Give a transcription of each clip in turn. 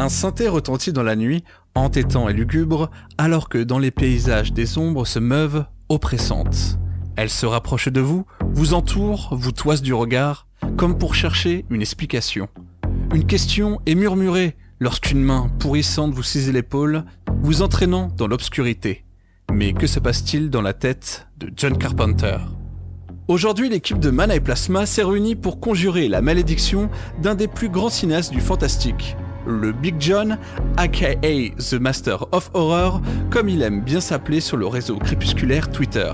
Un synthé retentit dans la nuit, entêtant et lugubre, alors que dans les paysages des ombres se meuvent, oppressantes. Elle se rapproche de vous, vous entoure, vous toise du regard, comme pour chercher une explication. Une question est murmurée lorsqu'une main pourrissante vous saisit l'épaule, vous entraînant dans l'obscurité. Mais que se passe-t-il dans la tête de John Carpenter? Aujourd'hui, l'équipe de Mana et Plasma s'est réunie pour conjurer la malédiction d'un des plus grands cinéastes du fantastique, le Big John, aka The Master of Horror, comme il aime bien s'appeler sur le réseau crépusculaire Twitter.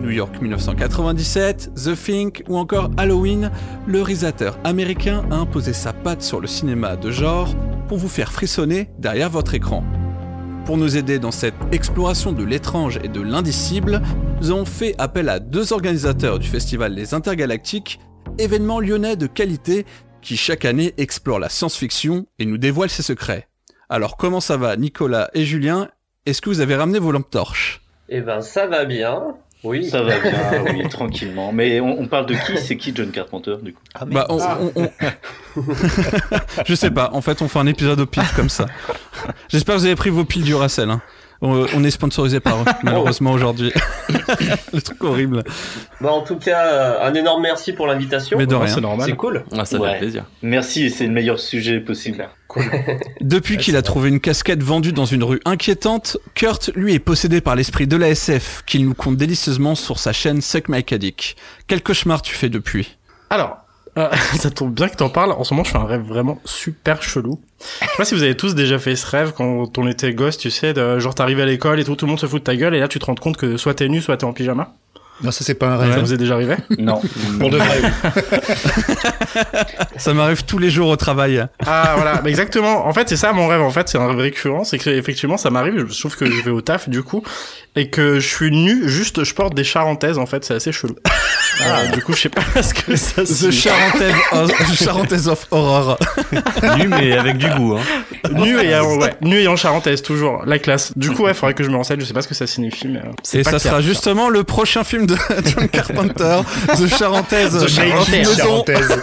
New York 1997, The Think ou encore Halloween, le réalisateur américain a imposé sa patte sur le cinéma de genre pour vous faire frissonner derrière votre écran. Pour nous aider dans cette exploration de l'étrange et de l'indicible, nous avons fait appel à deux organisateurs du festival Les Intergalactiques, événement lyonnais de qualité qui chaque année explore la science-fiction et nous dévoile ses secrets. Alors comment ça va Nicolas et Julien? Est-ce que vous avez ramené vos lampes torches? Eh ben ça va bien. Oui. Ça va bien, oui, tranquillement. Mais on, on parle de qui? C'est qui John Carpenter, du coup? Ah, bah, on, on, on... Je sais pas, en fait on fait un épisode au pif comme ça. J'espère que vous avez pris vos piles du Racel. Hein. On est sponsorisé par eux, malheureusement aujourd'hui. le truc horrible. Bon, en tout cas, un énorme merci pour l'invitation. Mais de rien, c'est normal. C'est cool. Ah, ça ouais. fait plaisir. Merci, c'est le meilleur sujet possible. Cool. Depuis qu'il a trouvé une casquette vendue dans une rue inquiétante, Kurt, lui, est possédé par l'esprit de la SF qu'il nous compte délicieusement sur sa chaîne Suck My Caddick. Quel cauchemar tu fais depuis? Alors, euh, ça tombe bien que t'en parles. En ce moment, je fais un rêve vraiment super chelou. Je sais pas si vous avez tous déjà fait ce rêve quand on était gosse, tu sais, de, genre t'arrives à l'école et tout, tout le monde se fout de ta gueule et là tu te rends compte que soit t'es nu, soit t'es en pyjama. Non, ça c'est pas un rêve. Ça vous est déjà arrivé? Non. Pour de vrai. ça m'arrive tous les jours au travail. Ah voilà, bah, exactement. En fait, c'est ça mon rêve. En fait, c'est un rêve récurrent. C'est que effectivement, ça m'arrive. Je trouve que je vais au taf du coup et que je suis nu. Juste, je porte des charentaises. En fait, c'est assez chelou. Ah. du coup, je sais pas ce que ça. The Charentaise of, Charentaise of Horror. nu mais avec du goût. Hein. Nu et en, ouais, nu et en charentaise toujours. La classe. Du coup, ouais, faudrait que je me renseigne. Je sais pas ce que ça signifie, mais. Et ça sera justement le prochain film de John Carpenter, The Charentaise. The Charentaise.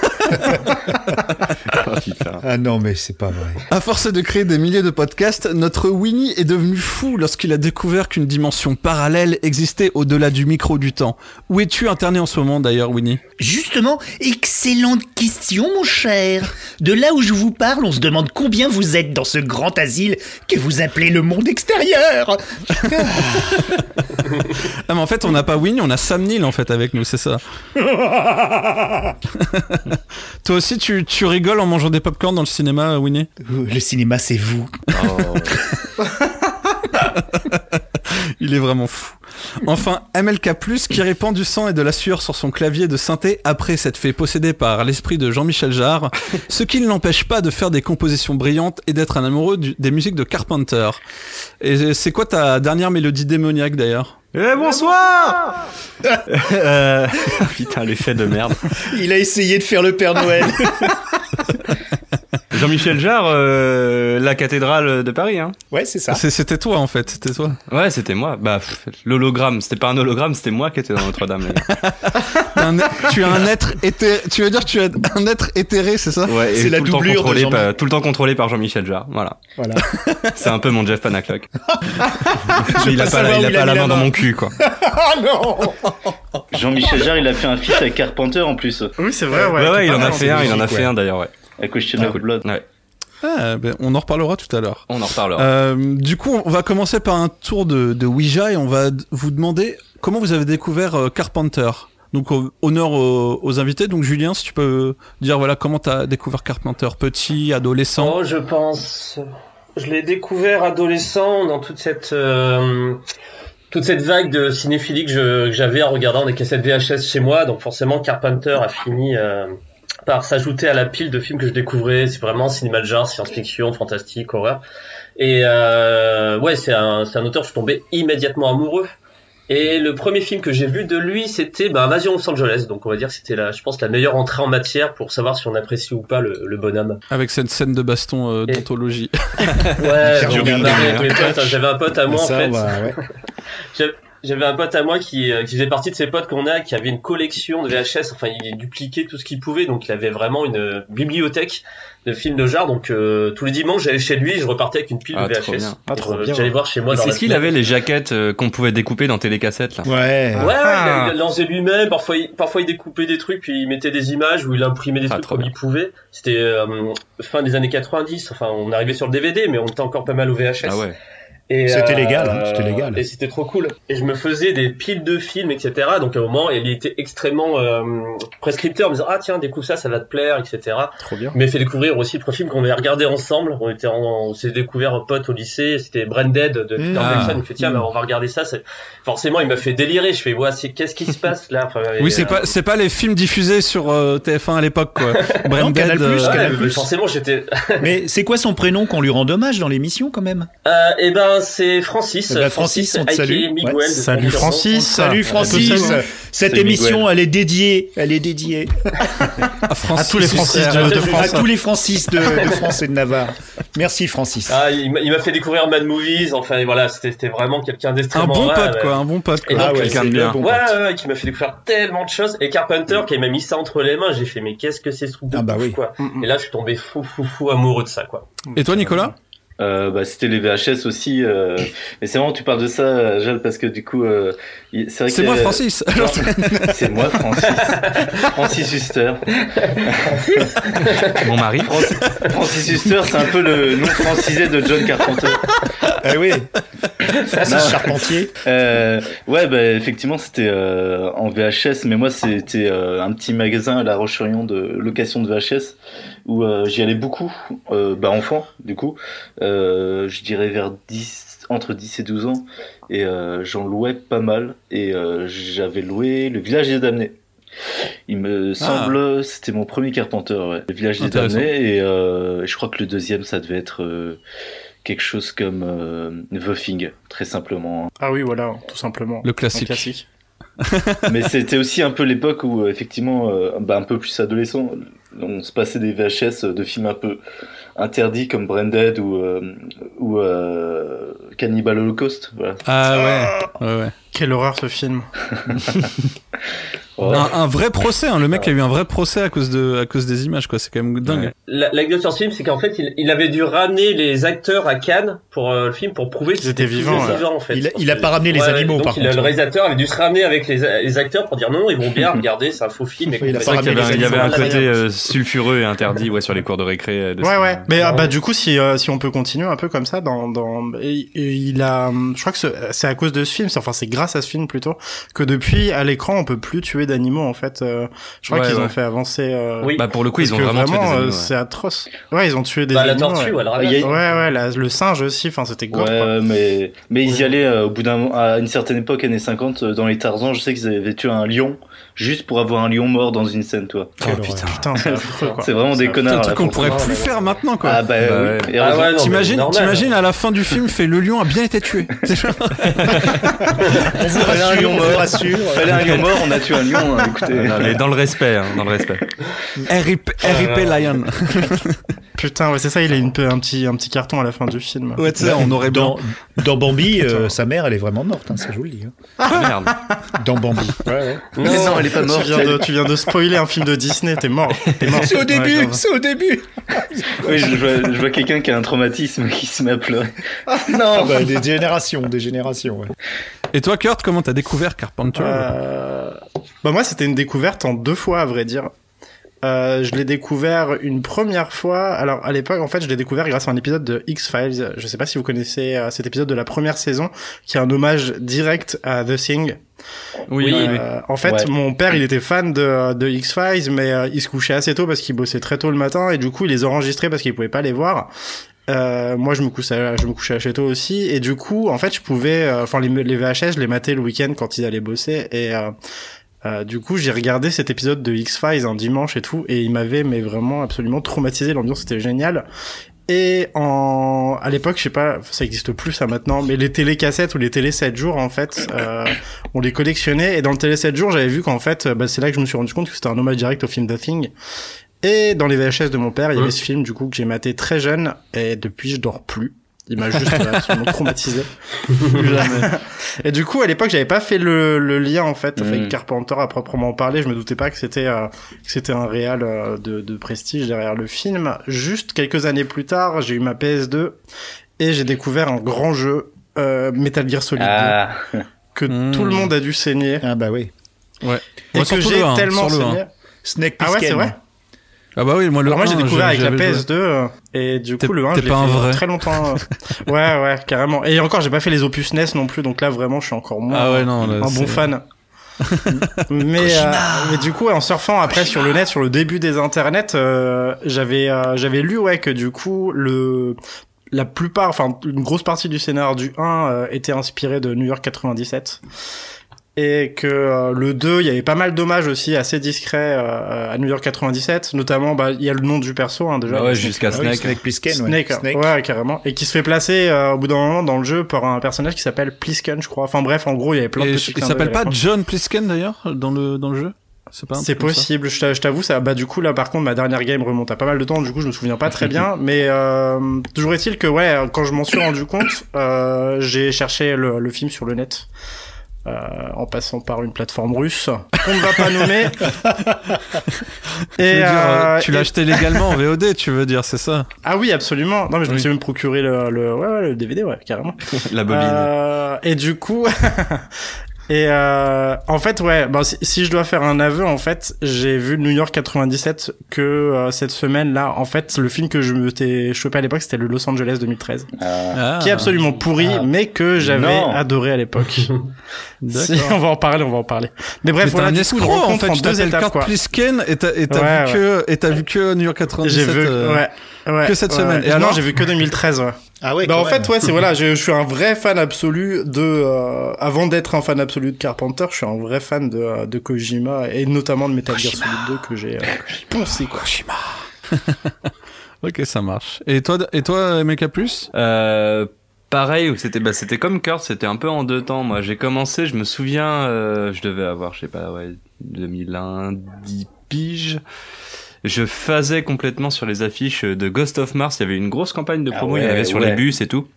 ah non, mais c'est pas vrai. À force de créer des milliers de podcasts, notre Winnie est devenu fou lorsqu'il a découvert qu'une dimension parallèle existait au-delà du micro du temps. Où es-tu interné en ce moment d'ailleurs, Winnie? Justement, excellente question, mon cher. De là où je vous parle, on se demande combien vous êtes dans ce grand asile que vous appelez le monde extérieur. ah, mais en fait, on n'a pas Winnie, on a Sam Neill en fait avec nous, c'est ça. Toi aussi, tu, tu rigoles en mangeant des popcorn dans le cinéma, Winnie? Le cinéma, c'est vous. Oh. Il est vraiment fou. Enfin, MLK+, qui répand du sang et de la sueur sur son clavier de synthé après s'être fait posséder par l'esprit de Jean-Michel Jarre, ce qui ne l'empêche pas de faire des compositions brillantes et d'être un amoureux du, des musiques de Carpenter. Et c'est quoi ta dernière mélodie démoniaque d'ailleurs? Eh bonsoir euh... Putain, l'effet de merde. Il a essayé de faire le Père Noël. Jean-Michel Jarre, euh, la cathédrale de Paris, hein. Ouais, c'est ça. C'était toi en fait, c'était toi. Ouais, c'était moi. Bah, l'hologramme, c'était pas un hologramme, c'était moi qui étais dans Notre-Dame. tu es un être éthéré. Tu veux dire que tu es un être éthéré, c'est ça? Ouais, c'est la tout le temps doublure contrôlé de par, tout le temps contrôlé par Jean-Michel Jarre. Voilà. Voilà. C'est un peu mon Jeff Panaclock. Il a pas la, il a il pas a la main la dans mon cul, quoi. oh non Jean-Michel Jarre, il a fait un feat avec Carpenter en plus. Oui, c'est vrai. Ouais, Ouais, ouais, il en a fait un, il en a fait un d'ailleurs, ouais. Question of Blood. Ouais. Ah, ben, on en reparlera tout à l'heure. On en reparlera. Euh, du coup, on va commencer par un tour de, de Ouija et on va vous demander comment vous avez découvert euh, Carpenter. Donc euh, honneur aux, aux invités. Donc Julien, si tu peux dire voilà comment t'as découvert Carpenter, petit, adolescent? Oh, je pense. Je l'ai découvert adolescent dans toute cette euh, toute cette vague de cinéphilie que j'avais en regardant des cassettes VHS chez moi. Donc forcément, Carpenter a fini euh, par s'ajouter à la pile de films que je découvrais. C'est vraiment cinéma de genre, science-fiction, fantastique, horreur. Et euh, ouais, c'est un c'est un auteur je suis tombé immédiatement amoureux. Et le premier film que j'ai vu de lui, c'était bah, Invasion Los Angeles. Donc on va dire que c'était la, je pense, la meilleure entrée en matière pour savoir si on apprécie ou pas le, le bonhomme. Avec cette scène de baston euh, Et- d'anthologie. Ouais, potes, hein. J'avais un pote à moi en fait. bah, ouais. J'avais- un pote à moi qui, euh, qui faisait partie de ces potes qu'on a, qui avait une collection de VHS. Enfin, il dupliquait tout ce qu'il pouvait, donc il avait vraiment une bibliothèque de films de genre. Donc euh, tous les dimanches, j'allais chez lui, et je repartais avec une pile Ah, de trop VHS. bien. Ah, trop Euh, bien. J'allais voir chez moi. C'est ce qu'il avait les jaquettes euh, qu'on pouvait découper dans télécassette là. Ouais. Ouais, ouais, Ah. il, a- il lançait lui-même. Parfois, il, parfois il découpait des trucs, puis il mettait des images ou il imprimait des Ah, trucs comme bien. il pouvait. C'était euh, fin des années 90. Enfin, on arrivait sur le DVD, mais on était encore pas mal au VHS. Ah ouais. Et, C'était euh, légal, hein, c'était légal. Et c'était trop cool. Et je me faisais des piles de films, etc. Donc à un moment, il était extrêmement euh, prescripteur, en me disant ah tiens découvre ça, ça va te plaire, etc. Trop bien. Il m'a fait découvrir aussi le premier film qu'on avait regardé ensemble. On était en, on s'est découvert un pote au lycée. C'était Branded de Peter Mmh. Ah. Jackson. Il me fait tiens, Mmh. mais on va regarder ça. Forcément, il m'a fait délirer. Je fais ouais, c'est qu'est-ce qui se passe là? Enfin, Oui, c'est euh, pas, c'est pas les films diffusés sur euh, TF1 à l'époque, quoi. Branded, Canal+, euh, ouais, Canal+. mais forcément, j'étais. Mais c'est quoi son prénom qu'on lui rend hommage dans l'émission quand même? Euh, et ben, c'est Francis. Eh ben, Francis, on te salue. Miguel, Ouais. de Salut. Francis. Salut Francis. Salut. Cette Salut, émission, Miguel. elle est dédiée. Elle est dédiée à, Francis À tous les Francis de, à France. tous les Francis de, de France et de Navarre. Merci Francis. Ah, il m'a fait découvrir Mad Movies. Enfin, voilà, c'était vraiment quelqu'un Un d'extrêmement bon rare, pote, quoi, un bon pote, Et ouais, quelqu'un de bien. bon Ouais, ouais, qui m'a fait découvrir tellement de choses. Et Carpenter, qui m'a mis ça entre les mains, j'ai fait, mais qu'est-ce que c'est ce truc de Ah bah oui. quoi. Mm, mm. Et là, je suis tombé fou, fou, fou amoureux de ça, quoi. Et toi, Nicolas? Euh, bah, c'était les VHS aussi. Euh... Mais c'est vraiment, tu parles de ça, Jal, parce que du coup, euh, c'est vrai C'est moi, Francis. Genre, c'est moi, Francis. Francis Huster. Mon mari. Francis, Francis Huster, c'est un peu le nom francisé de John Carpenter. Ah oui. Francis Non. Charpentier. Euh, ouais, bah, effectivement, c'était euh, en VHS, mais moi, c'était euh, un petit magasin à La Roche-sur-Yon de location de VHS où euh, j'y allais beaucoup, euh, bah, enfant, du coup, euh, je dirais vers 10, entre 10 et 12 ans, et euh, j'en louais pas mal, et euh, j'avais loué Le Village des Damnés. Il me semble, c'était mon premier Carpenter, ouais. Le Village des. Damnés, et euh, je crois que le deuxième, ça devait être euh, quelque chose comme euh, The Thing, très simplement. Ah oui, voilà, tout simplement. Le classique. classique. Mais c'était aussi un peu l'époque où, effectivement, euh, bah, un peu plus adolescent, on se passait des VHS de films un peu interdits comme Branded ou, euh, ou euh, Cannibal Holocaust. Voilà. Ah ouais, ouais, ouais. Quelle horreur ce film. Un, un vrai procès, hein. le mec a eu un vrai procès à cause de, à cause des images, quoi. C'est quand même dingue. La- L'anecdote sur ce film, c'est qu'en fait, il, il avait dû ramener les acteurs à Cannes pour euh, le film pour prouver Qu'ils étaient vivants, vivants, en fait. Il a- il a pas ramené les Ouais, animaux, donc par il contre. Le réalisateur avait dû se ramener avec les, les acteurs pour dire non, non, ils vont bien, regardez, c'est un faux film. et Il a compagnie. C'est vrai qu'il y avait, un- il y avait un côté euh, sulfureux et interdit ouais, sur les cours de récré. euh, de Ouais, ce- ouais. Mais ah, bah du coup, si euh, si on peut continuer un peu comme ça, dans dans et- et il a, hum, je crois que ce- c'est à cause de ce film, c'est- enfin c'est grâce à ce film plutôt que depuis à l'écran on peut plus tuer d'animaux en fait. euh, je crois Ouais, qu'ils ouais. ont fait avancer. euh, Oui. Bah pour le coup, ils ont vraiment, tué des euh, animaux. ouais. c'est atroce. Ouais, ils ont tué des Bah, la animaux. tortue, ouais. a-. Ouais, ouais, la- le singe aussi. Enfin, c'était gore. Ouais, quoi. mais, mais ils y allaient euh, au bout d'un à une certaine époque, années 50, euh, dans les Tarzans, je sais qu'ils avaient tué un lion juste pour avoir un lion mort dans une scène, toi. Oh, putain. Putain, c'est vraiment des connards. C'est un truc qu'on pourrait plus faire maintenant, quoi. Ah bah, Bah oui. ouais. Et Ah ouais, T'imagines, t'imagines à la fin du film, fait le lion a bien été tué. C'est genre- On vous Fallait un rassure, lion on vous mort. rassure. Fallait un lion mort, on a tué un lion. hein, écoutez. Non, mais dans le respect, hein, dans le respect. RIP, RIP Lion. Putain, ouais, c'est ça. Il a une, peu- un petit un petit carton à la fin du film. Ouais, tu sais, on aurait bien. Dans, dans Bambi, euh, sa mère, elle est vraiment morte, hein, ça je vous le dis. hein. Ah, merde. Dans Bambi. Ouais, ouais. Mais non, elle est pas morte. Tu viens, de, tu viens de spoiler un film de Disney, t'es mort. T'es mort. C'est au début, c'est au début. Oui, je vois, je vois quelqu'un qui a un traumatisme qui se met à pleurer. Ah bah, des générations, des générations. Ouais. Et toi, Kurt, comment t'as découvert Carpenter? Euh, Bah moi c'était une découverte en deux fois à vrai dire. Euh, je l'ai découvert une première fois. Alors à l'époque, en fait, je l'ai découvert grâce à un épisode de X Files. Je sais pas si vous connaissez euh, cet épisode de la première saison, qui est un hommage direct à The Thing. Oui, Oui, oui. Euh, en fait, Ouais. mon père, il était fan de, de X Files, mais euh, il se couchait assez tôt parce qu'il bossait très tôt le matin et du coup, il les enregistrait parce qu'il pouvait pas les voir. Euh, moi, je me couchais, je me couchais assez tôt aussi et du coup, en fait, je pouvais, euh, enfin, les, les VHS, je les matais le week-end quand ils allaient bosser et euh, euh, du coup, j'ai regardé cet épisode de X Files un dimanche et tout et il m'avait mais vraiment absolument traumatisé. L'ambiance était géniale. Et en, à l'époque, je sais pas, ça existe plus ça maintenant, mais les télécassettes ou les télé 7 jours, en fait, euh, on les collectionnait. Et dans le télé 7 jours, j'avais vu qu'en fait, bah, c'est là que je me suis rendu compte que c'était un hommage direct au film The Thing. Et dans les VHS de mon père, il y avait ce film, du coup, que j'ai maté très jeune. Et depuis, je dors plus. Il m'a juste euh, absolument traumatisé. Jamais. Et du coup, à l'époque, j'avais pas fait le, le lien en fait avec Mm. Carpenter à proprement parler. Je me doutais pas que c'était euh, que c'était un réal euh, de, de prestige derrière le film. Juste quelques années plus tard, j'ai eu ma PS2 et j'ai découvert un grand jeu euh, Metal Gear Solid 2 Ah, que Mm. tout le monde a dû saigner Ah bah oui. et Ouais, que surtout j'ai tellement saigné. Snake Ah ouais, c'est Plissken. vrai. Ah bah oui, moi le Alors moi j'ai 1, découvert avec la j'avais joué. PS2 euh, et du coup le 1 t'es je l'ai fait vrai. très longtemps. euh. ouais ouais carrément. Et encore j'ai pas fait les opus NES non plus donc là vraiment je suis encore moins Ah ouais, non, là, un bon fan. mais euh, mais du coup en surfant après sur le net sur le début des internets euh, j'avais euh, j'avais lu ouais que du coup le la plupart enfin une grosse partie du scénar du 1 euh, était inspiré de New York 97 et que euh, le 2, il y avait pas mal d'hommages aussi assez discrets euh, à New York 97, notamment bah il y a le nom du perso hein, déjà. Bah ouais, jusqu'à Ah oui, Snake. Snake Plissken, ouais. Snake, hein. Snake. ouais carrément, et qui se fait placer euh, au bout d'un moment dans le jeu par un personnage qui s'appelle Plisken, je crois. Enfin bref, en gros il y avait plein de Et petits il s'appelle pas. John Plisken d'ailleurs dans le dans le jeu? C'est possible, je t'avoue, ça, bah, du coup, là, par contre, ma dernière game remonte à pas mal de temps, du coup, je me souviens pas très bien, mais, euh, toujours est-il que, ouais, quand je m'en suis rendu compte, euh, j'ai cherché le, le film sur le net. Euh, en passant par une plateforme russe qu'on ne va pas nommer. Dire, euh, euh, tu l'as et- acheté légalement en VOD, tu veux dire, c'est ça Ah oui, absolument. Non, mais je me suis même procuré le, le, ouais, ouais, le DVD, ouais, carrément. La bobine. Euh, et du coup, et euh, en fait, ouais, bon, si, si je dois faire un aveu, en fait, j'ai vu New York 97 que euh, cette semaine-là. En fait, le film que je me t'ai chopé à l'époque, c'était le Los Angeles 2013, ah. Ah, qui est absolument pourri, Ah. mais que j'avais Non. adoré à l'époque. Si, on va en parler, on va en parler. Mais bref, Mais voilà, un du coup, escroc en rencontre fait, en tu deux étapes, Kurt quoi. Plisken et t'as et t'as Ouais, vu que et t'as vu que New York 97 J'ai vu, euh, ouais. Ouais, que cette ouais, semaine. ouais. Et non, alors j'ai vu que 2013, ouais. Ah ouais. bah en même. fait ouais c'est voilà je, je suis un vrai fan absolu de euh, avant d'être un fan absolu de Carpenter je suis un vrai fan de, euh, de Kojima et notamment de Metal Gear Solid 2 que j'ai euh, poncé quoi Ok, ça marche. Et toi et toi Mecha Plus? Euh, pareil, c'était bah, c'était comme Kurt, c'était un peu en deux temps. Moi, j'ai commencé, je me souviens, euh, je devais avoir, je sais pas, ouais, 2001, 10 piges. Je faisais complètement sur les affiches de Ghost of Mars. Il y avait une grosse campagne de Ah promo. il y en avait sur ouais. les bus et tout.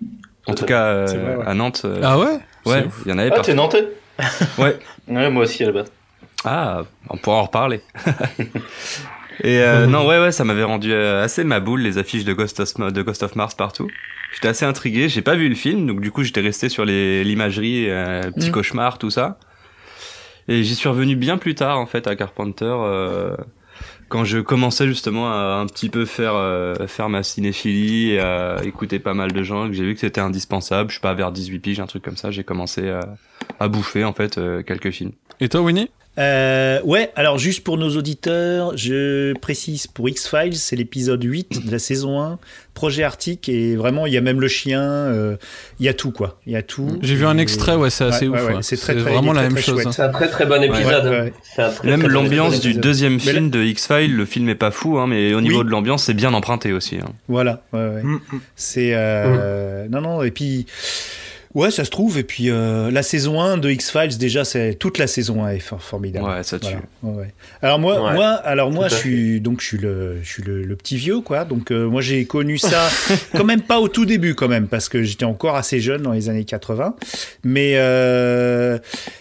En tout cas, euh, C'est vrai, ouais. à Nantes. euh, Ah ouais ouais, il y en avait Ah, t'es nantais Ouais. Ouais, moi aussi à la base. Ah, on pourra en reparler. Et euh, non, ouais, ouais, ça m'avait rendu euh, assez ma boule les affiches de Ghost of, de Ghost of Mars partout. J'étais assez intrigué. J'ai pas vu le film, donc du coup j'étais resté sur les l'imagerie, euh, petit Mm. cauchemar, tout ça. Et j'y suis revenu bien plus tard en fait à Carpenter. euh, quand je commençais justement à un petit peu faire euh, faire ma cinéphilie et à écouter pas mal de gens, que j'ai vu que c'était indispensable. Je suis pas vers 18 piges, un truc comme ça. J'ai commencé à, à bouffer en fait euh, quelques films. Et toi Winnie? Euh, ouais, alors juste pour nos auditeurs, je précise pour X-Files, c'est l'épisode 8 de la saison 1, projet Arctique, et vraiment, il y a même le chien, euh, il y a tout, quoi. Il y a tout. J'ai vu un extrait, ouais, c'est assez Ouais, ouf. ouais, ouais, ouais. c'est très, très- vraiment la très, même très chose. hein. C'est un très très bon épisode. Très, Même l'ambiance du deuxième Mais film de X-Files, le film est pas fou, hein, mais au niveau Oui. de l'ambiance, c'est bien emprunté aussi. Hein. Voilà, ouais, ouais. Mm, mm. C'est euh, non non et puis ouais ça se trouve et puis euh, la saison 1 de X Files déjà c'est toute la saison 1 est for- formidable. Ouais, ça tue. Voilà, ouais. Alors moi Ouais, moi alors moi je suis donc je suis le je suis le, le petit vieux quoi donc euh, moi j'ai connu ça quand même pas au tout début quand même parce que j'étais encore assez jeune dans les années 80 mais euh,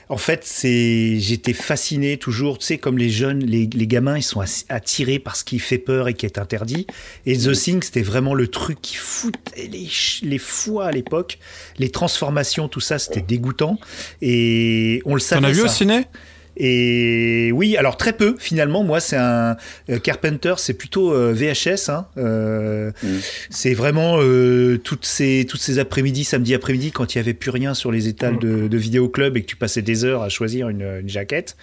en fait c'est j'étais fasciné toujours tu sais comme les jeunes les, les gamins ils sont attirés par ce qui fait peur et qui est interdit et The Thing, c'était vraiment le truc qui foutait les, les foies à l'époque. Les transformations, tout ça, c'était dégoûtant. Et on le savait. T'en as vu ça. au ciné? Et oui, alors très peu finalement. Moi, c'est un euh, Carpenter, c'est plutôt euh, VHS. Hein, euh, Mm. C'est vraiment euh, toutes ces toutes ces après-midi, samedi après-midi, quand il y avait plus rien sur les étals de, de vidéoclub et que tu passais des heures à choisir une, une jaquette.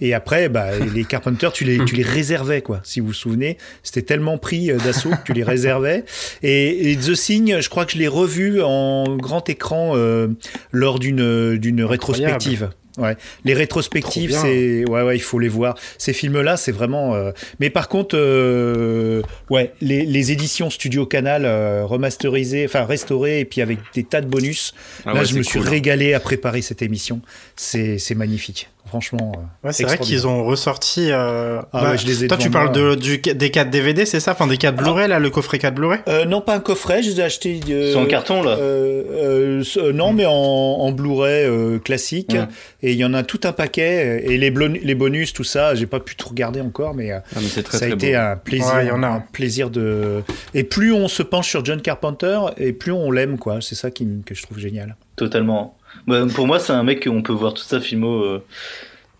Et après, bah, les Carpenter, tu les tu les réservais quoi. Si vous vous souvenez, c'était tellement pris euh, d'assaut que tu les réservais. Et, et The Thing, je crois que je l'ai revu en grand écran euh, lors d'une d'une rétrospective. Ouais, les rétrospectives, c'est ouais ouais, il faut les voir. Ces films-là, c'est vraiment. euh, Mais par contre, euh, ouais, les, les éditions Studio Canal euh, remasterisées, enfin restaurées, et puis avec des tas de bonus. Ah Là, ouais, je me suis cool. régalé à préparer cette émission. C'est magnifique, franchement. euh, Ouais, c'est vrai qu'ils ont ressorti. Euh... Ah ouais, je les ai toi, tu parles de, du, des 4 DVD, c'est ça? Enfin, des 4 Blu-ray, là, le coffret 4 Blu-ray? Euh, non, pas un coffret, je les ai achetés. euh, Ils sont en carton là. euh, euh, euh, non, mais en, en Blu-ray euh, classique. Ouais. Et il y en a tout un paquet. Et les, bonus, tout ça, j'ai pas pu tout regarder encore, mais, Ah, mais c'est très ça a été beau. un plaisir. Ouais, il y en a. un plaisir de. Et plus on se penche sur John Carpenter, et plus on l'aime, quoi. C'est ça qui, que je trouve génial. Totalement. Bah, pour moi, c'est un mec qu'on peut voir toute sa filmo. euh,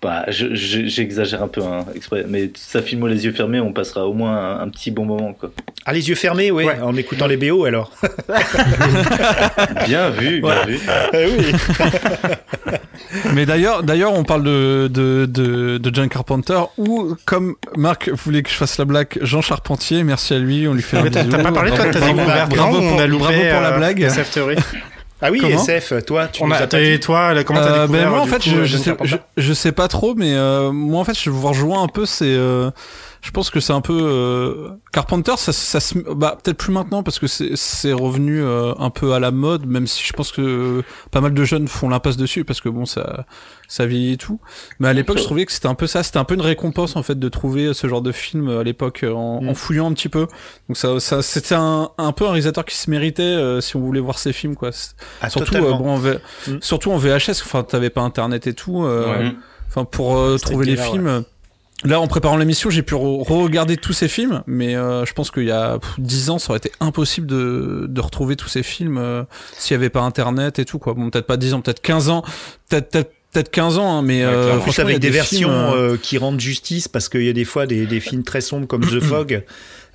Bah, je- je- j'exagère un peu hein, exprès, mais sa filmo les yeux fermés, on passera au moins un, un petit bon moment. Quoi. Ah, les yeux fermés, oui, Ouais. en écoutant les BO alors. Bien vu, bien vu. Eh oui. Mais d'ailleurs, d'ailleurs, on parle de, de, de, de John Carpenter ou comme Marc voulait que je fasse la blague, Jean Charpentier, merci à lui, on lui fait un Mais t'as bisou. t'as pas parlé, toi, de ta Bravo, pour, on a loupé, bravo pour la euh, blague. Ah oui, Comment SF, toi, tu On nous a, as pas dit. et toi, là, comment t'as Euh, découvert ben moi en du fait coup, je, euh, je, sais, Carpenter je, je sais pas trop mais euh, moi en fait je vous rejoins un peu c'est euh, je pense que c'est un peu euh, Carpenter ça, ça se bah peut-être plus maintenant parce que c'est revenu euh, un peu à la mode même si je pense que pas mal de jeunes font l'impasse dessus parce que bon ça ça vieillit et tout mais à l'époque je trouvais que c'était un peu ça c'était un peu une récompense en fait de trouver ce genre de film à l'époque euh, en, Mm. en fouillant un petit peu donc ça, ça c'était un, un peu un réalisateur qui se méritait euh, si on voulait voir ses films quoi Ah, surtout euh, bon en V- Mm. surtout en VHS enfin t'avais pas internet et tout euh, Ouais. enfin pour euh, trouver les films euh, là en préparant l'émission j'ai pu re- re-regarder tous ces films mais euh, je pense qu'il y a 10 ans ça aurait été impossible de, de retrouver tous ces films euh, s'il y avait pas internet et tout quoi bon peut-être pas 10 ans peut-être 15 ans peut-être peut-être 15 ans hein, mais euh, En plus, avec des, films, versions euh, euh, qui rendent justice, parce qu'il y a des fois des, des films très sombres comme The Fog,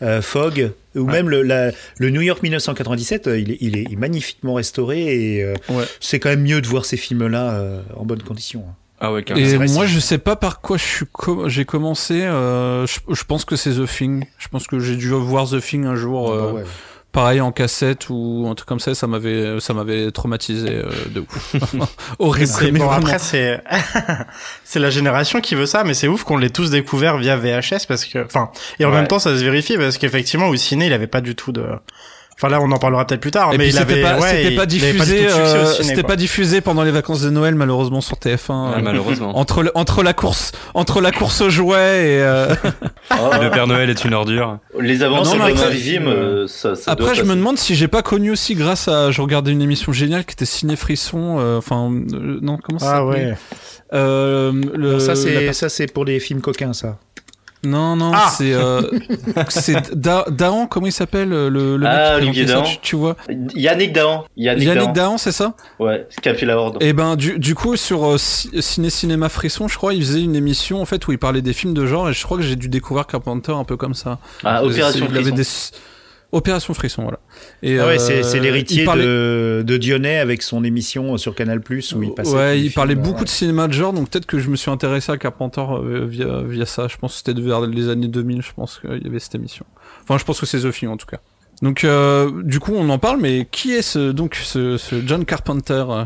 euh, Fog, ou même le, la- le New York 1997, euh, il est, il est magnifiquement restauré et euh, Ouais. c'est quand même mieux de voir ces films-là euh, en bonnes conditions. Ah ouais, carrément. et moi je sais pas par quoi je suis com- j'ai commencé euh, je, je pense que c'est The Thing je pense que j'ai dû voir The Thing un jour euh, Bah ouais. pareil en cassette ou un truc comme ça ça m'avait ça m'avait traumatisé euh, de ouf horrible bon, après, c'est, c'est la génération qui veut ça, mais c'est ouf qu'on l'ait tous découvert via VHS parce que, enfin, et en Ouais. même temps, ça se vérifie parce qu'effectivement, au ciné, il avait pas du tout de, enfin là, on en parlera peut-être plus tard, Et mais il c'était avait, pas, ouais, pas diffusé, euh, c'était pas diffusé pendant les vacances de Noël malheureusement sur TF1. Ah, euh, malheureusement. entre le- entre la course entre la course aux jouets et euh, Oh, Le Père Noël est une ordure. les mais de après- Vivim, euh, ça, ça doit après je me demande si j'ai pas connu aussi grâce à je regardais une émission géniale qui était Ciné Frisson euh, enfin euh, non comment ça Ah ouais. euh, le, ça, c'est ça, c'est pour des films coquins, ça. Non non Ah c'est euh, Da- Dahan comment il s'appelle le, le mec Ah, qui Olivier ça, tu, tu vois Yannick Dahan. Yannick, Yannick Dahan. C'est ça Ouais, qui a fait la horde. Et ben du, du coup sur euh, Ci- Ciné Cinéma Frisson, je crois, il faisait une émission en fait où il parlait des films de genre et je crois que j'ai dû découvrir Carpenter un peu comme ça. Ah, Opération Il avait Frisson. des- Opération Frisson, voilà. Et, Ah ouais, euh, c'est c'est l'héritier parlait- de, de Dionnet avec son émission sur Canal Plus où il passait. Ouais, il films, parlait euh, beaucoup de cinéma de genre, donc peut-être que je me suis intéressé à Carpenter euh, via, via ça. Je pense que c'était vers les années 2000, je pense qu'il y avait cette émission. Enfin, je pense que c'est The Thing en tout cas. Donc, euh, du coup, on en parle, mais qui est ce, donc ce, ce John Carpenter euh,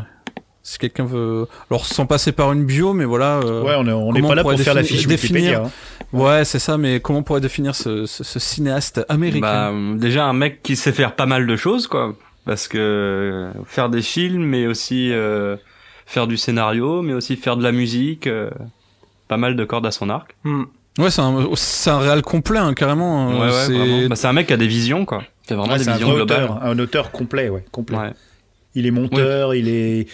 Si quelqu'un veut. Alors, sans passer par une bio, mais voilà. euh, Ouais, on est- on n'est comment pas là on pour faire la définir- fiche définir- Wikipédia. hein. Ouais, c'est ça, mais comment on pourrait définir ce, ce, ce cinéaste américain? Bah, déjà un mec qui sait faire pas mal de choses, quoi. Parce que euh, faire des films, mais aussi euh, faire du scénario, mais aussi faire de la musique, euh, pas mal de cordes à son arc. Hmm. Ouais, c'est un, c'est un réal complet, hein, carrément. Ouais, euh, ouais, c'est-. Bah, c'est un mec qui a des visions, quoi. C'est vraiment Ouais, des c'est un visions globales. auteur, un auteur complet, ouais, complet. Il est monteur, il est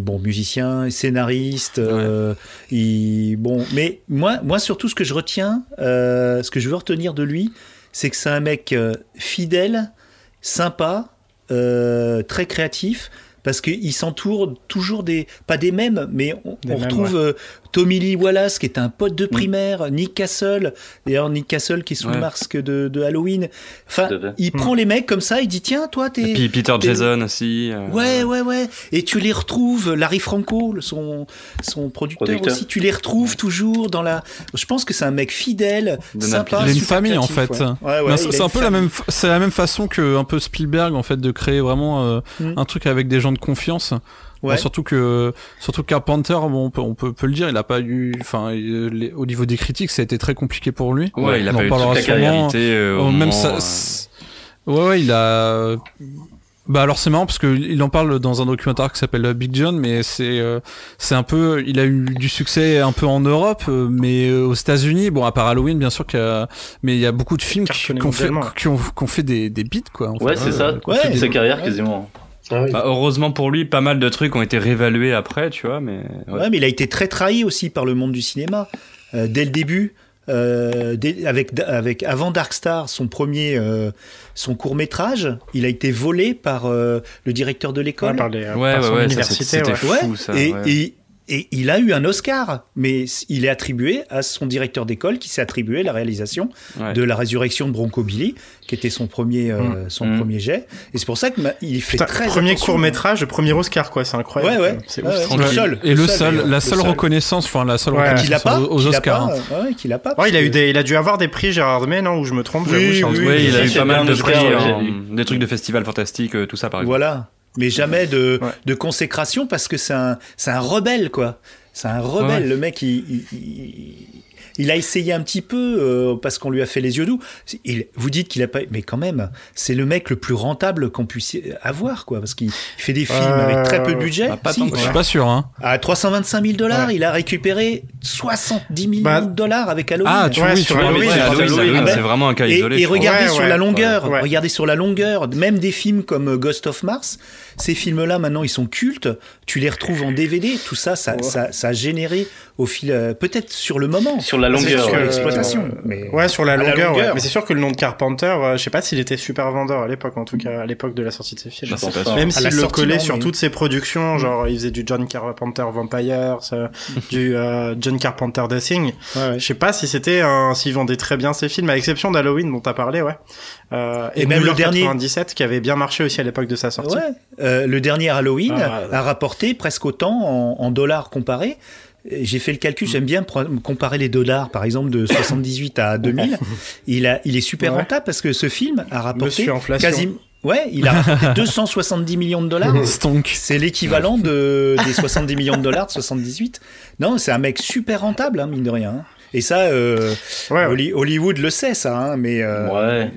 bon musicien, scénariste. euh, il, bon, mais moi, moi surtout ce que je retiens, euh, ce que je veux retenir de lui, c'est que c'est un mec euh, fidèle, sympa, euh, très créatif. Parce qu'il s'entoure toujours des, pas des mêmes, mais on, Des on mêmes, retrouve euh, Tommy Lee Wallace qui est un pote de primaire, Nick Castle, d'ailleurs Nick Castle qui est sous le Ouais. masque de, de Halloween. Enfin, il prend les mecs comme ça, il dit tiens toi t'es Et puis Peter t'es- Jason aussi. euh, Ouais, ouais, ouais. Et tu les retrouves, Larry Franco, le- son, son producteur, Producteur. aussi, tu les retrouves toujours dans la. Je pense que c'est un mec fidèle, Donald sympa. Il a une famille en fait. ouais. Ouais, ouais, Mais il c'est un peu la même, c'est la même façon que un peu Spielberg en fait de créer vraiment euh, Mm. un truc avec des gens de confiance. Ouais. Bon, surtout que surtout que Carpenter, bon, on peut on peut, peut le dire, il a pas eu, enfin, au niveau des critiques, ça a été très compliqué pour lui. Ouais, il a pas eu toute la carriérité. euh, au Oh, même moment, ça. euh, Ouais, ouais, il a. Bah alors c'est marrant parce que il en parle dans un documentaire qui s'appelle Big John, mais c'est euh, c'est un peu, il a eu du succès un peu en Europe, mais euh, aux États-Unis, bon à part Halloween bien sûr, qu'il y a- mais il y a beaucoup de films qui, ont fait mondialement. qui ont, qui ont fait des, des beats quoi. en Ouais, c'est ça. Ouais. Toute sa carrière Ouais. quasiment. Ah oui. bah, heureusement pour lui, pas mal de trucs ont été réévalués après, tu vois, mais. ouais. Ouais, mais il a été très trahi aussi par le monde du cinéma. Euh, dès le début, euh, dès- avec, avec, avant Dark Star, son premier, euh, son court métrage, il a été volé par euh, le directeur de l'école. Ouais, par les, euh, Ouais, par ouais, son université, fou Ouais, ça. et, ouais. et, et il a eu un Oscar, mais il est attribué à son directeur d'école qui s'est attribué la réalisation Ouais. de la résurrection de Bronco Billy, qui était son premier, euh, Mm. son Mm. premier jet. Et c'est pour ça qu'il fait Putain, très premier court métrage, premier Oscar quoi, c'est incroyable. Ouais, ouais. C'est ouais. Le seul. Et le seul, la Le seule seul. reconnaissance, enfin la seule reconnaissance pas, aux, aux qu'il a Oscars. pas, hein. ouais, qu'il a pas. Ouais, il a eu des, il a dû avoir des prix Gérard May, non Où je me trompe Oui, oui. Ouais, il a oui, eu pas mal de prix, des trucs de festival fantastique, euh, tout ça par exemple. Voilà. Mais jamais de, Ouais. de consécration parce que c'est un, c'est un rebelle, quoi. C'est un rebelle. Ouais. Le mec, il, il, il- a essayé un petit peu euh, parce qu'on lui a fait les yeux doux. Il, vous dites qu'il a pas, mais quand même, c'est le mec le plus rentable qu'on puisse avoir, quoi. Parce qu'il fait des films Euh, avec très peu de budget. bah, pas Si. tant Je suis pas sûr, hein. À 325 000 dollars, Ouais. il a récupéré 70 millions Bah, de dollars avec Halloween. Ah, tu Ouais, oui, sur Halloween, c'est Halloween, Halloween, Halloween, ouais. c'est vraiment un cas Et, isolé. et crois. regardez Ouais, sur ouais, la longueur, regardez sur la longueur, même des films comme euh, Ghost of Mars, ces films-là maintenant ils sont cultes, tu les retrouves en DVD, tout ça, ça, ça, ça a généré au fil, euh, peut-être sur le moment, Sur la longueur. sur l'exploitation, euh, mais Ouais, sur la à la longueur. ouais. longueur. Mais c'est sûr que le nom de Carpenter, euh, je sais pas s'il était super vendeur à l'époque, en tout cas à l'époque de la sortie de ses films. Bah, pas. Même s'il le collait non, sur mais- toutes ses productions, genre il faisait du John Carpenter Vampires, euh, du euh, John Carpenter The Thing. Ouais, ouais. Je sais pas si c'était un, s'il vendait très bien ses films, à l'exception d'Halloween dont t'as parlé, ouais. Euh, Et et, même le dernier. 97 qui avait bien marché aussi à l'époque de sa sortie. Ouais. Euh, le dernier Halloween Ah, ouais. a rapporté presque autant en, en dollars comparés. J'ai fait le calcul, j'aime bien comparer les dollars, par exemple, de 78 à 2000. Il, a, il est super Ouais. rentable parce que ce film a rapporté Monsieur Inflation. quasi... Ouais, il a rapporté 270 millions de dollars. C'est l'équivalent de, des 70 millions de dollars de 78. Non, c'est un mec super rentable, hein, mine de rien. hein. Et ça, euh, Ouais, ouais. Holly- Hollywood le sait, ça, hein, mais euh, Ouais.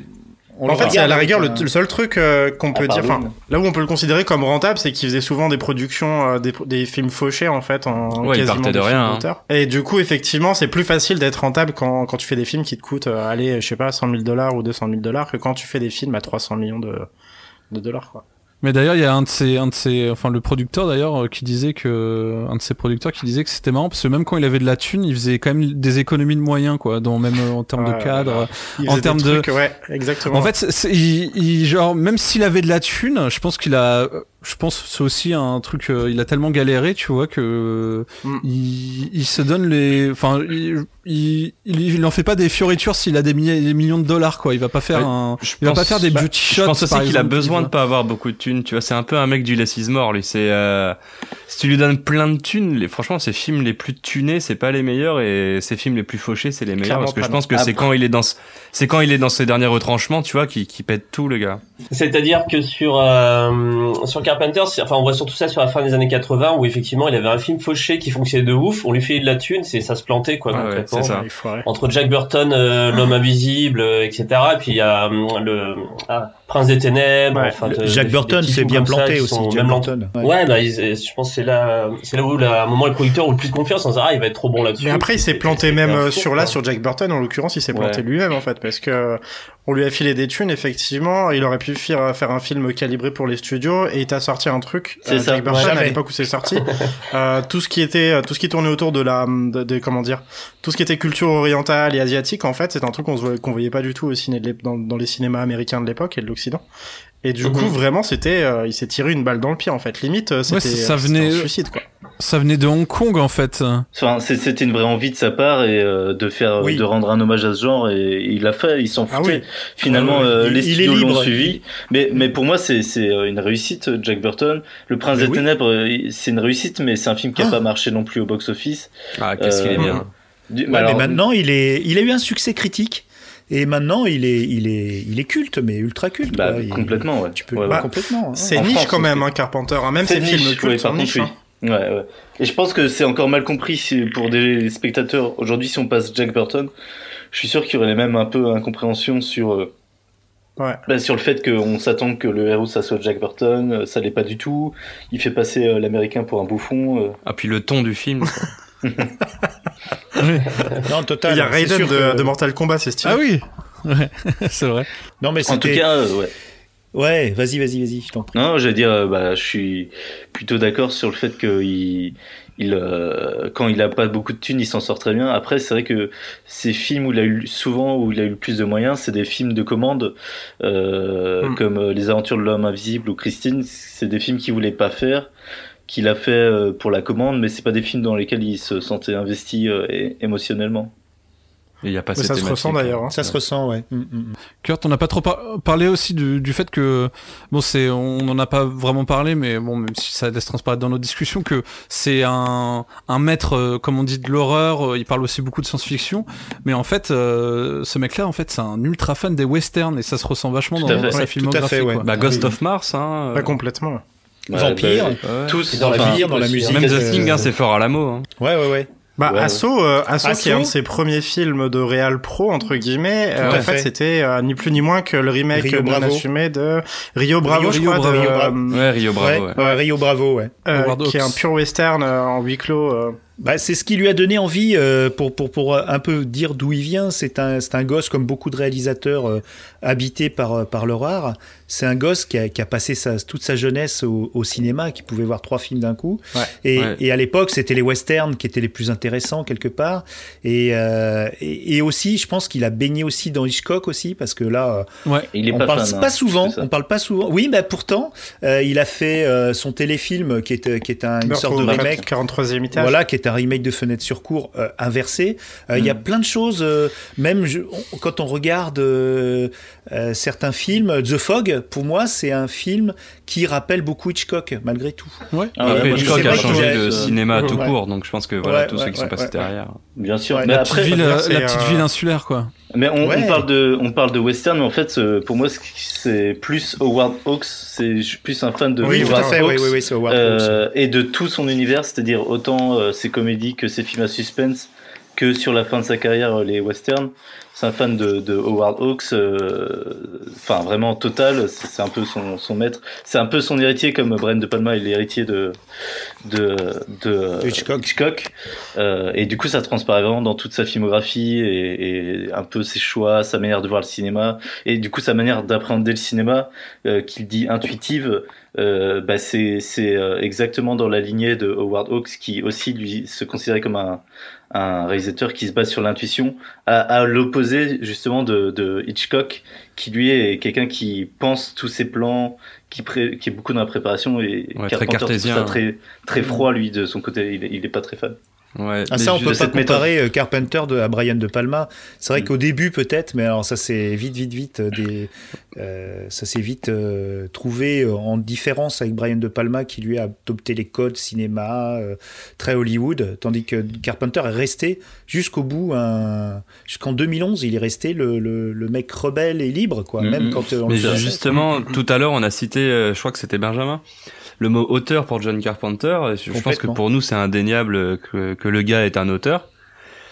On En fait, c'est à la rigueur le, un- le seul truc euh, qu'on peut Ah, dire, pardon. enfin, là où on peut le considérer comme rentable, c'est qu'il faisait souvent des productions, euh, des, des films fauchés en fait, en Ouais, quasiment de rien, hein. Et du coup, effectivement, c'est plus facile d'être rentable quand, quand tu fais des films qui te coûtent, euh, allez, je sais pas, 100 000 dollars ou 200 000 dollars, que quand tu fais des films à 300 millions de, de dollars, quoi. Mais d'ailleurs, il y a un de ses, un de ses, enfin le producteur d'ailleurs, euh, qui disait que, un de ses producteurs qui disait que c'était marrant parce que même quand il avait de la thune, il faisait quand même des économies de moyens, quoi, dans même euh, en termes de cadre. Il En termes de- trucs, ouais, exactement. En fait, il, il- genre même s'il avait de la thune, je pense qu'il a, je pense que c'est aussi un truc, euh, il a tellement galéré, tu vois, que Mm. il, il se donne les, enfin, il, il, il, il en fait pas des fioritures s'il a des, milliers- des millions de dollars, quoi. Il va pas faire Ouais, un, je il va pas faire des bah, beauty shots. Je pense aussi qu'il a besoin de pas avoir beaucoup de thunes, tu vois. C'est un peu un mec du less is more, lui. C'est euh, si tu lui donnes plein de thunes, les, franchement, ses films les plus tunés, c'est pas les meilleurs, et ses films les plus fauchés, c'est les meilleurs. Clairement parce que je pense que c'est quand il est dans, ce- c'est quand il est dans ses derniers retranchements, tu vois, qui, qui pète tout, le gars. C'est-à-dire que sur euh, sur Carpenter, c'est- enfin on voit surtout ça sur la fin des années 80 où effectivement il avait un film fauché qui fonctionnait de ouf, on lui fait de la thune, c'est ça se plantait quoi Ouais, ouais, concrètement. c'est ça. Il faut arrêter. Entre Jack Burton, euh, l'homme invisible, euh, etc. Et puis il y a hum, le ah, Prince des Ténèbres. Ouais, enfin, de- Jack des- Burton s'est bien ça planté aussi. Jack Burton. Ouais. Ouais, bah, ils- je pense que c'est là, c'est là où, là, à un moment, les producteurs ont le plus confiance en disant, ah, il va être trop bon là-dessus. Mais après, il s'est planté même euh, sur là, sur Jack Burton, en l'occurrence, il s'est planté Ouais. lui-même, en fait, parce que euh, on lui a filé des thunes, effectivement, il aurait pu faire, faire un film calibré pour les studios, et il t'a sorti un truc, C'est euh, ça. Jack Burton, à l'époque où c'est sorti, euh, tout ce qui était, euh, tout ce qui tournait autour de la, de, de- comment dire, tout ce qui était culture orientale et asiatique, en fait, c'est un truc qu'on se voyait- pas du tout au ciné de dans les cinémas américains de l'époque et de Et du coup, vraiment, c'était, euh, il s'est tiré une balle dans le pied, en fait. Limite, euh, c'était, ça euh, venait- un suicide, quoi. Ça venait de Hong Kong en fait. Enfin, c'était une vraie envie de sa part et euh, de faire, Oui. de rendre un hommage à ce genre et il l'a fait. Il s'en Ah foutait. oui. Finalement, Ouais, ouais. euh, Il- les studios l'ont suivi. Mais, mais pour moi, c'est c'est une réussite. Jack Burton, Le Prince Mais des oui. Ténèbres, c'est une réussite, mais c'est un film qui a Ah. pas marché non plus au box-office. Ah, qu'est-ce qu'il est bien. Du- Ouais, alors, mais maintenant, il, est, il a eu un succès critique. Et maintenant, il est, il est, il est culte, mais ultra culte. Bah, quoi. Il- complètement, ouais. Tu peux Ouais, bah, complètement. hein. C'est niche France, quand même, hein, Carpenter. hein. Même C'est ses films cultes sont niche. contre, oui. Ouais, ouais. Et je pense que c'est encore mal compris pour des spectateurs. Aujourd'hui, si on passe Jack Burton, je suis sûr qu'il y aurait les mêmes un peu incompréhension sur, euh, Ouais. bah, sur le fait qu'on s'attend que le héros ça soit Jack Burton. euh, Ça l'est pas du tout. Il fait passer euh, l'américain pour un bouffon. euh. Ah puis le ton du film. quoi. Non, total. Il y a Raiden de, que- de Mortal Kombat, c'est stylé. Ah oui Ouais, c'est vrai. Non, mais En tout cas, euh, ouais. Ouais, vas-y, vas-y, vas-y, je t'en prie. Non, j'allais dire, euh, bah, je suis plutôt d'accord sur le fait que il, il, euh, quand il a pas beaucoup de thunes, il s'en sort très bien. Après, c'est vrai que ces films où il a eu souvent où il a eu le plus de moyens, c'est des films de commande, euh, Mm. comme Les Aventures de l'homme invisible ou Christine. C'est des films qu'il voulait pas faire, qu'il a fait euh, pour la commande, mais c'est pas des films dans lesquels il se sentait investi euh, émotionnellement. Et il y a pas ça se ressent d'ailleurs. hein. Ça se ressent, ouais. Mm, mm, mm. Kurt, on n'a pas trop par- parlé aussi du, du fait que bon, c'est on n'en a pas vraiment parlé, mais bon, même si ça laisse transparaître dans nos discussions, que c'est un un maître, euh, comme on dit, de l'horreur. euh, Il parle aussi beaucoup de science-fiction, mais en fait, euh, ce mec-là, en fait, c'est un ultra fan des westerns et ça se ressent vachement Tout dans, sa Ouais, tout à filmographie. fait, ouais. quoi. Bah Ghost Oui. of Mars, hein. Pas complètement. Vampire. bah, ouais. tous, dans la enfin, vie, dans la musique. Même euh, The Thing, hein, c'est fort à l'amo. Hein. Ouais, ouais, ouais. Bah, Ouais, Asso, euh, Asso, qui est un de ses premiers films de réal pro, entre guillemets, euh, en fait, fait. c'était euh, ni plus ni moins que le remake Rio Bravo. assumé de Rio Bravo, Rio- je crois, de, Rio Bravo. euh, Ouais, Rio Bravo. ouais, ouais. ouais, Rio Bravo, ouais. euh, qui est un pur western euh, en huis clos. euh. Bah, c'est ce qui lui a donné envie euh, pour, pour, pour un peu dire d'où il vient. C'est un, c'est un gosse, comme beaucoup de réalisateurs euh, habités par, euh, par l'horreur. C'est un gosse qui a, qui a passé sa, toute sa jeunesse au, au cinéma, qui pouvait voir trois films d'un coup. Ouais. Et, Ouais. et à l'époque, c'était les westerns qui étaient les plus intéressants quelque part. Et, euh, et, et aussi, je pense qu'il a baigné aussi dans Hitchcock aussi, parce que là, euh, Il est on pas parle fan, pas hein, souvent. On parle pas souvent. Oui, mais pourtant, euh, il a fait euh, son téléfilm qui est, qui est un, une Meurtre sorte de remake. 43e étage. Voilà, qui est un remake de Fenêtre sur cour euh, inversé. Euh, Il y a Mm. plein de choses, euh, même je- on- quand on regarde euh, euh, certains films, The Fog, pour moi, c'est un film qui rappelle beaucoup Hitchcock, malgré tout. Ouais. Ah Après, Hitchcock a changé le cinéma tout court, donc je pense que voilà Ouais, tous ouais, ceux qui sont passés ouais. derrière. Bien sûr. Ouais, mais La après, petite ville, euh, la petite euh, ville insulaire, quoi. Mais on, Ouais. on parle de, on parle de western, mais en fait, euh, pour moi, c'est plus Howard Hawks. C'est, je suis plus un fan de Oui, tout à Howard fait, oui, Hawks, oui, oui, c'est Howard euh, Hawks. et de tout son univers, c'est-à-dire autant euh, ses comédies que ses films à suspense, que sur la fin de sa carrière euh, les westerns. C'est un fan de, de Howard Hawks, euh, enfin vraiment total. C'est un peu son, son maître. C'est un peu son héritier, comme Brian de Palma est l'héritier de de, de, De Hitchcock. Hitchcock. Euh, et du coup, ça transparaît vraiment dans toute sa filmographie et, et un peu ses choix, sa manière de voir le cinéma, et du coup sa manière d'appréhender le cinéma, euh, qu'il dit intuitive. Euh, bah c'est c'est euh, exactement dans la lignée de Howard Hawks qui aussi lui se considérait comme un un réalisateur qui se base sur l'intuition à, à l'opposé justement de, de Hitchcock qui lui est quelqu'un qui pense tous ses plans qui pré- qui est beaucoup dans la préparation et Ouais, très cartésien. ça très très froid lui de son côté. Il est, il est pas très fan Ouais. Ah, ça, on peut pas méthode. comparer euh, Carpenter de, à Brian De Palma. C'est vrai Mm. qu'au début, peut-être, mais alors ça c'est vite, vite, vite, euh, des, euh, ça s'est vite euh, trouvé euh, en différence avec Brian De Palma qui lui a adopté les codes cinéma, euh, très Hollywood, tandis que Carpenter est resté jusqu'au bout, un... jusqu'en 2011, il est resté le, le, le mec rebelle et libre, quoi. Mm, Même quand euh, Mais justement, tout à l'heure, on a cité, euh, je crois que c'était Benjamin, le mot auteur pour John Carpenter. Je pense que pour nous, c'est indéniable que, que le gars est un auteur.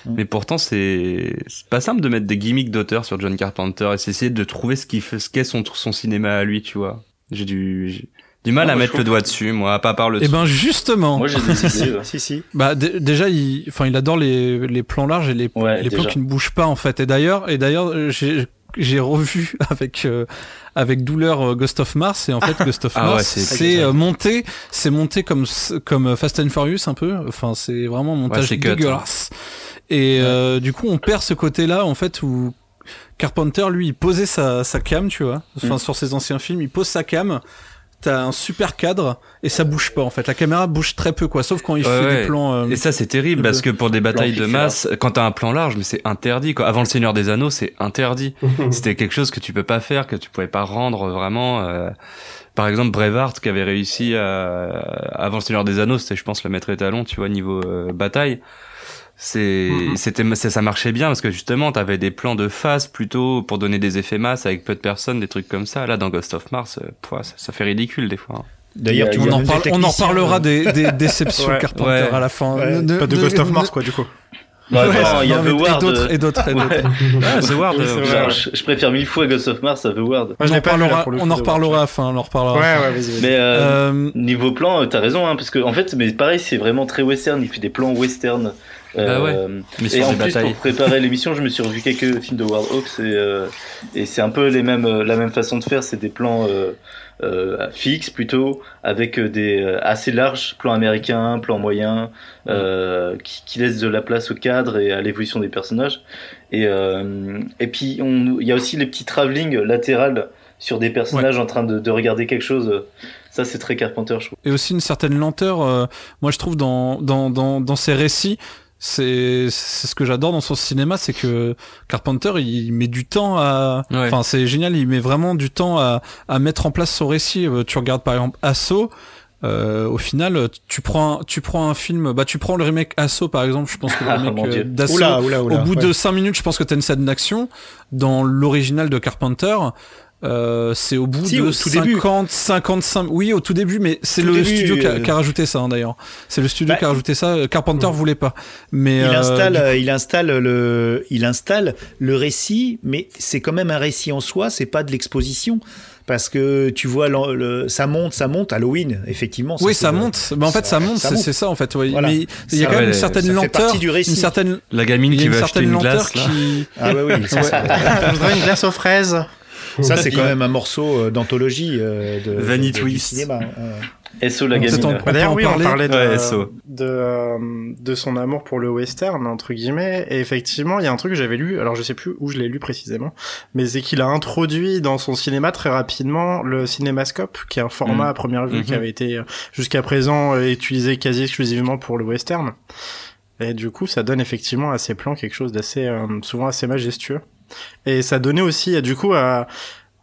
Mm. Mais pourtant, c'est pas simple de mettre des gimmicks d'auteur sur John Carpenter et c'est essayer de trouver ce qu'est son son cinéma à lui, tu vois. J'ai du j'ai du mal à mettre le doigt dessus, moi, pas par le. Et ben justement, moi j'ai des idées. Si, si. bah dé- déjà il, enfin il adore les, les plans larges et les, Ouais, les plans qui ne bougent pas en fait. Et d'ailleurs, et d'ailleurs euh, j'ai revu avec euh, avec douleur euh, Ghost of Mars et en fait Ghost of Ah Mars ouais, c'est- euh, monté c'est monté comme comme Fast and Furious un peu. Enfin c'est vraiment un montage cut, hein. dégueulasse. Et euh, du coup on perd ce côté là en fait où Carpenter lui il posait sa sa cam tu vois. Enfin Mm. sur ses anciens films il pose sa cam. T'as un super cadre et ça bouge pas en fait. La caméra bouge très peu quoi, sauf quand il Ouais, fait ouais. des plans. euh, Et ça, c'est terrible le- parce que pour des batailles de masse, quand t'as un plan large, mais c'est interdit, quoi. Avant le Seigneur des Anneaux, c'est interdit. C'était quelque chose que tu peux pas faire, que tu pouvais pas rendre vraiment. euh, Par exemple, Brevard qui avait réussi à... avant le Seigneur des Anneaux, c'était, je pense, le maître étalon, tu vois, niveau euh, bataille. C'est Mhm. c'était ça marchait bien parce que justement t'avais des plans de face plutôt pour donner des effets masse avec peu de personnes des trucs comme ça là dans Ghost of Mars euh, ça, ça fait ridicule des fois hein. D'ailleurs, On en, parle- des on en parlera euh, des, des déceptions Ouais. Carpenter Ouais. à la fin. Ouais. Ne- Pas de ne- Ghost of ne- Mars, quoi, du coup. Bah, Ouais, attends, il y a non, The Ward. et d'autres, et d'autres. ouais. ah The Ward Oui, euh. Genre, je, je préfère mille fois Ghost of Mars à The Ward. Je on en parlera, on reparlera à la fin, on en reparlera. Ouais, ouais, vas-y. Mais euh, Euh, niveau plan, t'as raison, hein, parce que en fait, mais pareil, c'est vraiment très western. Il fait des plans western. Ah ouais. mais Et en plus, batailles pour préparer l'émission, je me suis revu quelques films de Wild Hawks et, euh, et c'est un peu les mêmes, euh, la même façon de faire. C'est des plans euh, euh, fixes plutôt, avec euh, des euh, assez larges plans américains, plans moyens, euh, qui, qui laissent de la place au cadre et à l'évolution des personnages. Et, euh, et puis, on- il y a aussi les petits travelling latéral sur des personnages en train de, de regarder quelque chose. Ça, c'est très Carpenter, je trouve. et aussi une certaine lenteur. euh, moi, je trouve dans dans dans, dans ses récits, c'est c'est ce que j'adore dans son cinéma, c'est que Carpenter il met du temps à. Ouais. Enfin, c'est génial, il met vraiment du temps à à mettre en place son récit. Euh, Tu regardes par exemple Assaut. Euh, au final, tu prends un, tu prends un film, bah tu prends le remake Assaut par exemple. Je pense que le Ah, remake euh, oula. au bout ouais. de 5 minutes, je pense que t'as une scène d'action. Dans l'original de Carpenter, euh, c'est au bout Si, de au tout début. 50, 55. Oui, au tout début, mais c'est le studio qui a, euh, qui a rajouté ça hein, d'ailleurs. C'est le studio Bah, qui a rajouté ça. Euh, Carpenter voulait pas. Mais Il euh, installe, coup- euh, il installe le, il installe le récit, mais c'est quand même un récit en soi. C'est pas de l'exposition parce que tu vois, le- ça monte, ça monte. Halloween, effectivement. oui, ça monte. Mais en fait, ça, ça- monte. c'est monte. c'est ça en fait. ouais. Voilà. Mais il y a quand même ouais, une certaine lenteur, du récit. une certaine, la gamine qui une veut acheter certaine une lenteur glace qui. Ah ouais, oui, ça, Ouais. ça- Je voudrais une glace aux fraises. Ça, c'est quand même un morceau euh, d'anthologie euh, de, Vanity de- du cinéma. Ouais. SO la D'ailleurs, peut en oui, on parler parlait de, Ouais, SO. de, euh, de son amour pour le western, entre guillemets. Et effectivement, il y a un truc que j'avais lu, alors je sais plus où je l'ai lu précisément, mais c'est qu'il a introduit dans son cinéma très rapidement le cinémascope, qui est un format Mhm. à première vue qui Mhm. avait été jusqu'à présent utilisé quasi exclusivement pour le western. Et du coup, ça donne effectivement à ces plans quelque chose d'assez, euh, souvent assez majestueux. Et ça donnait aussi, euh, du coup, à,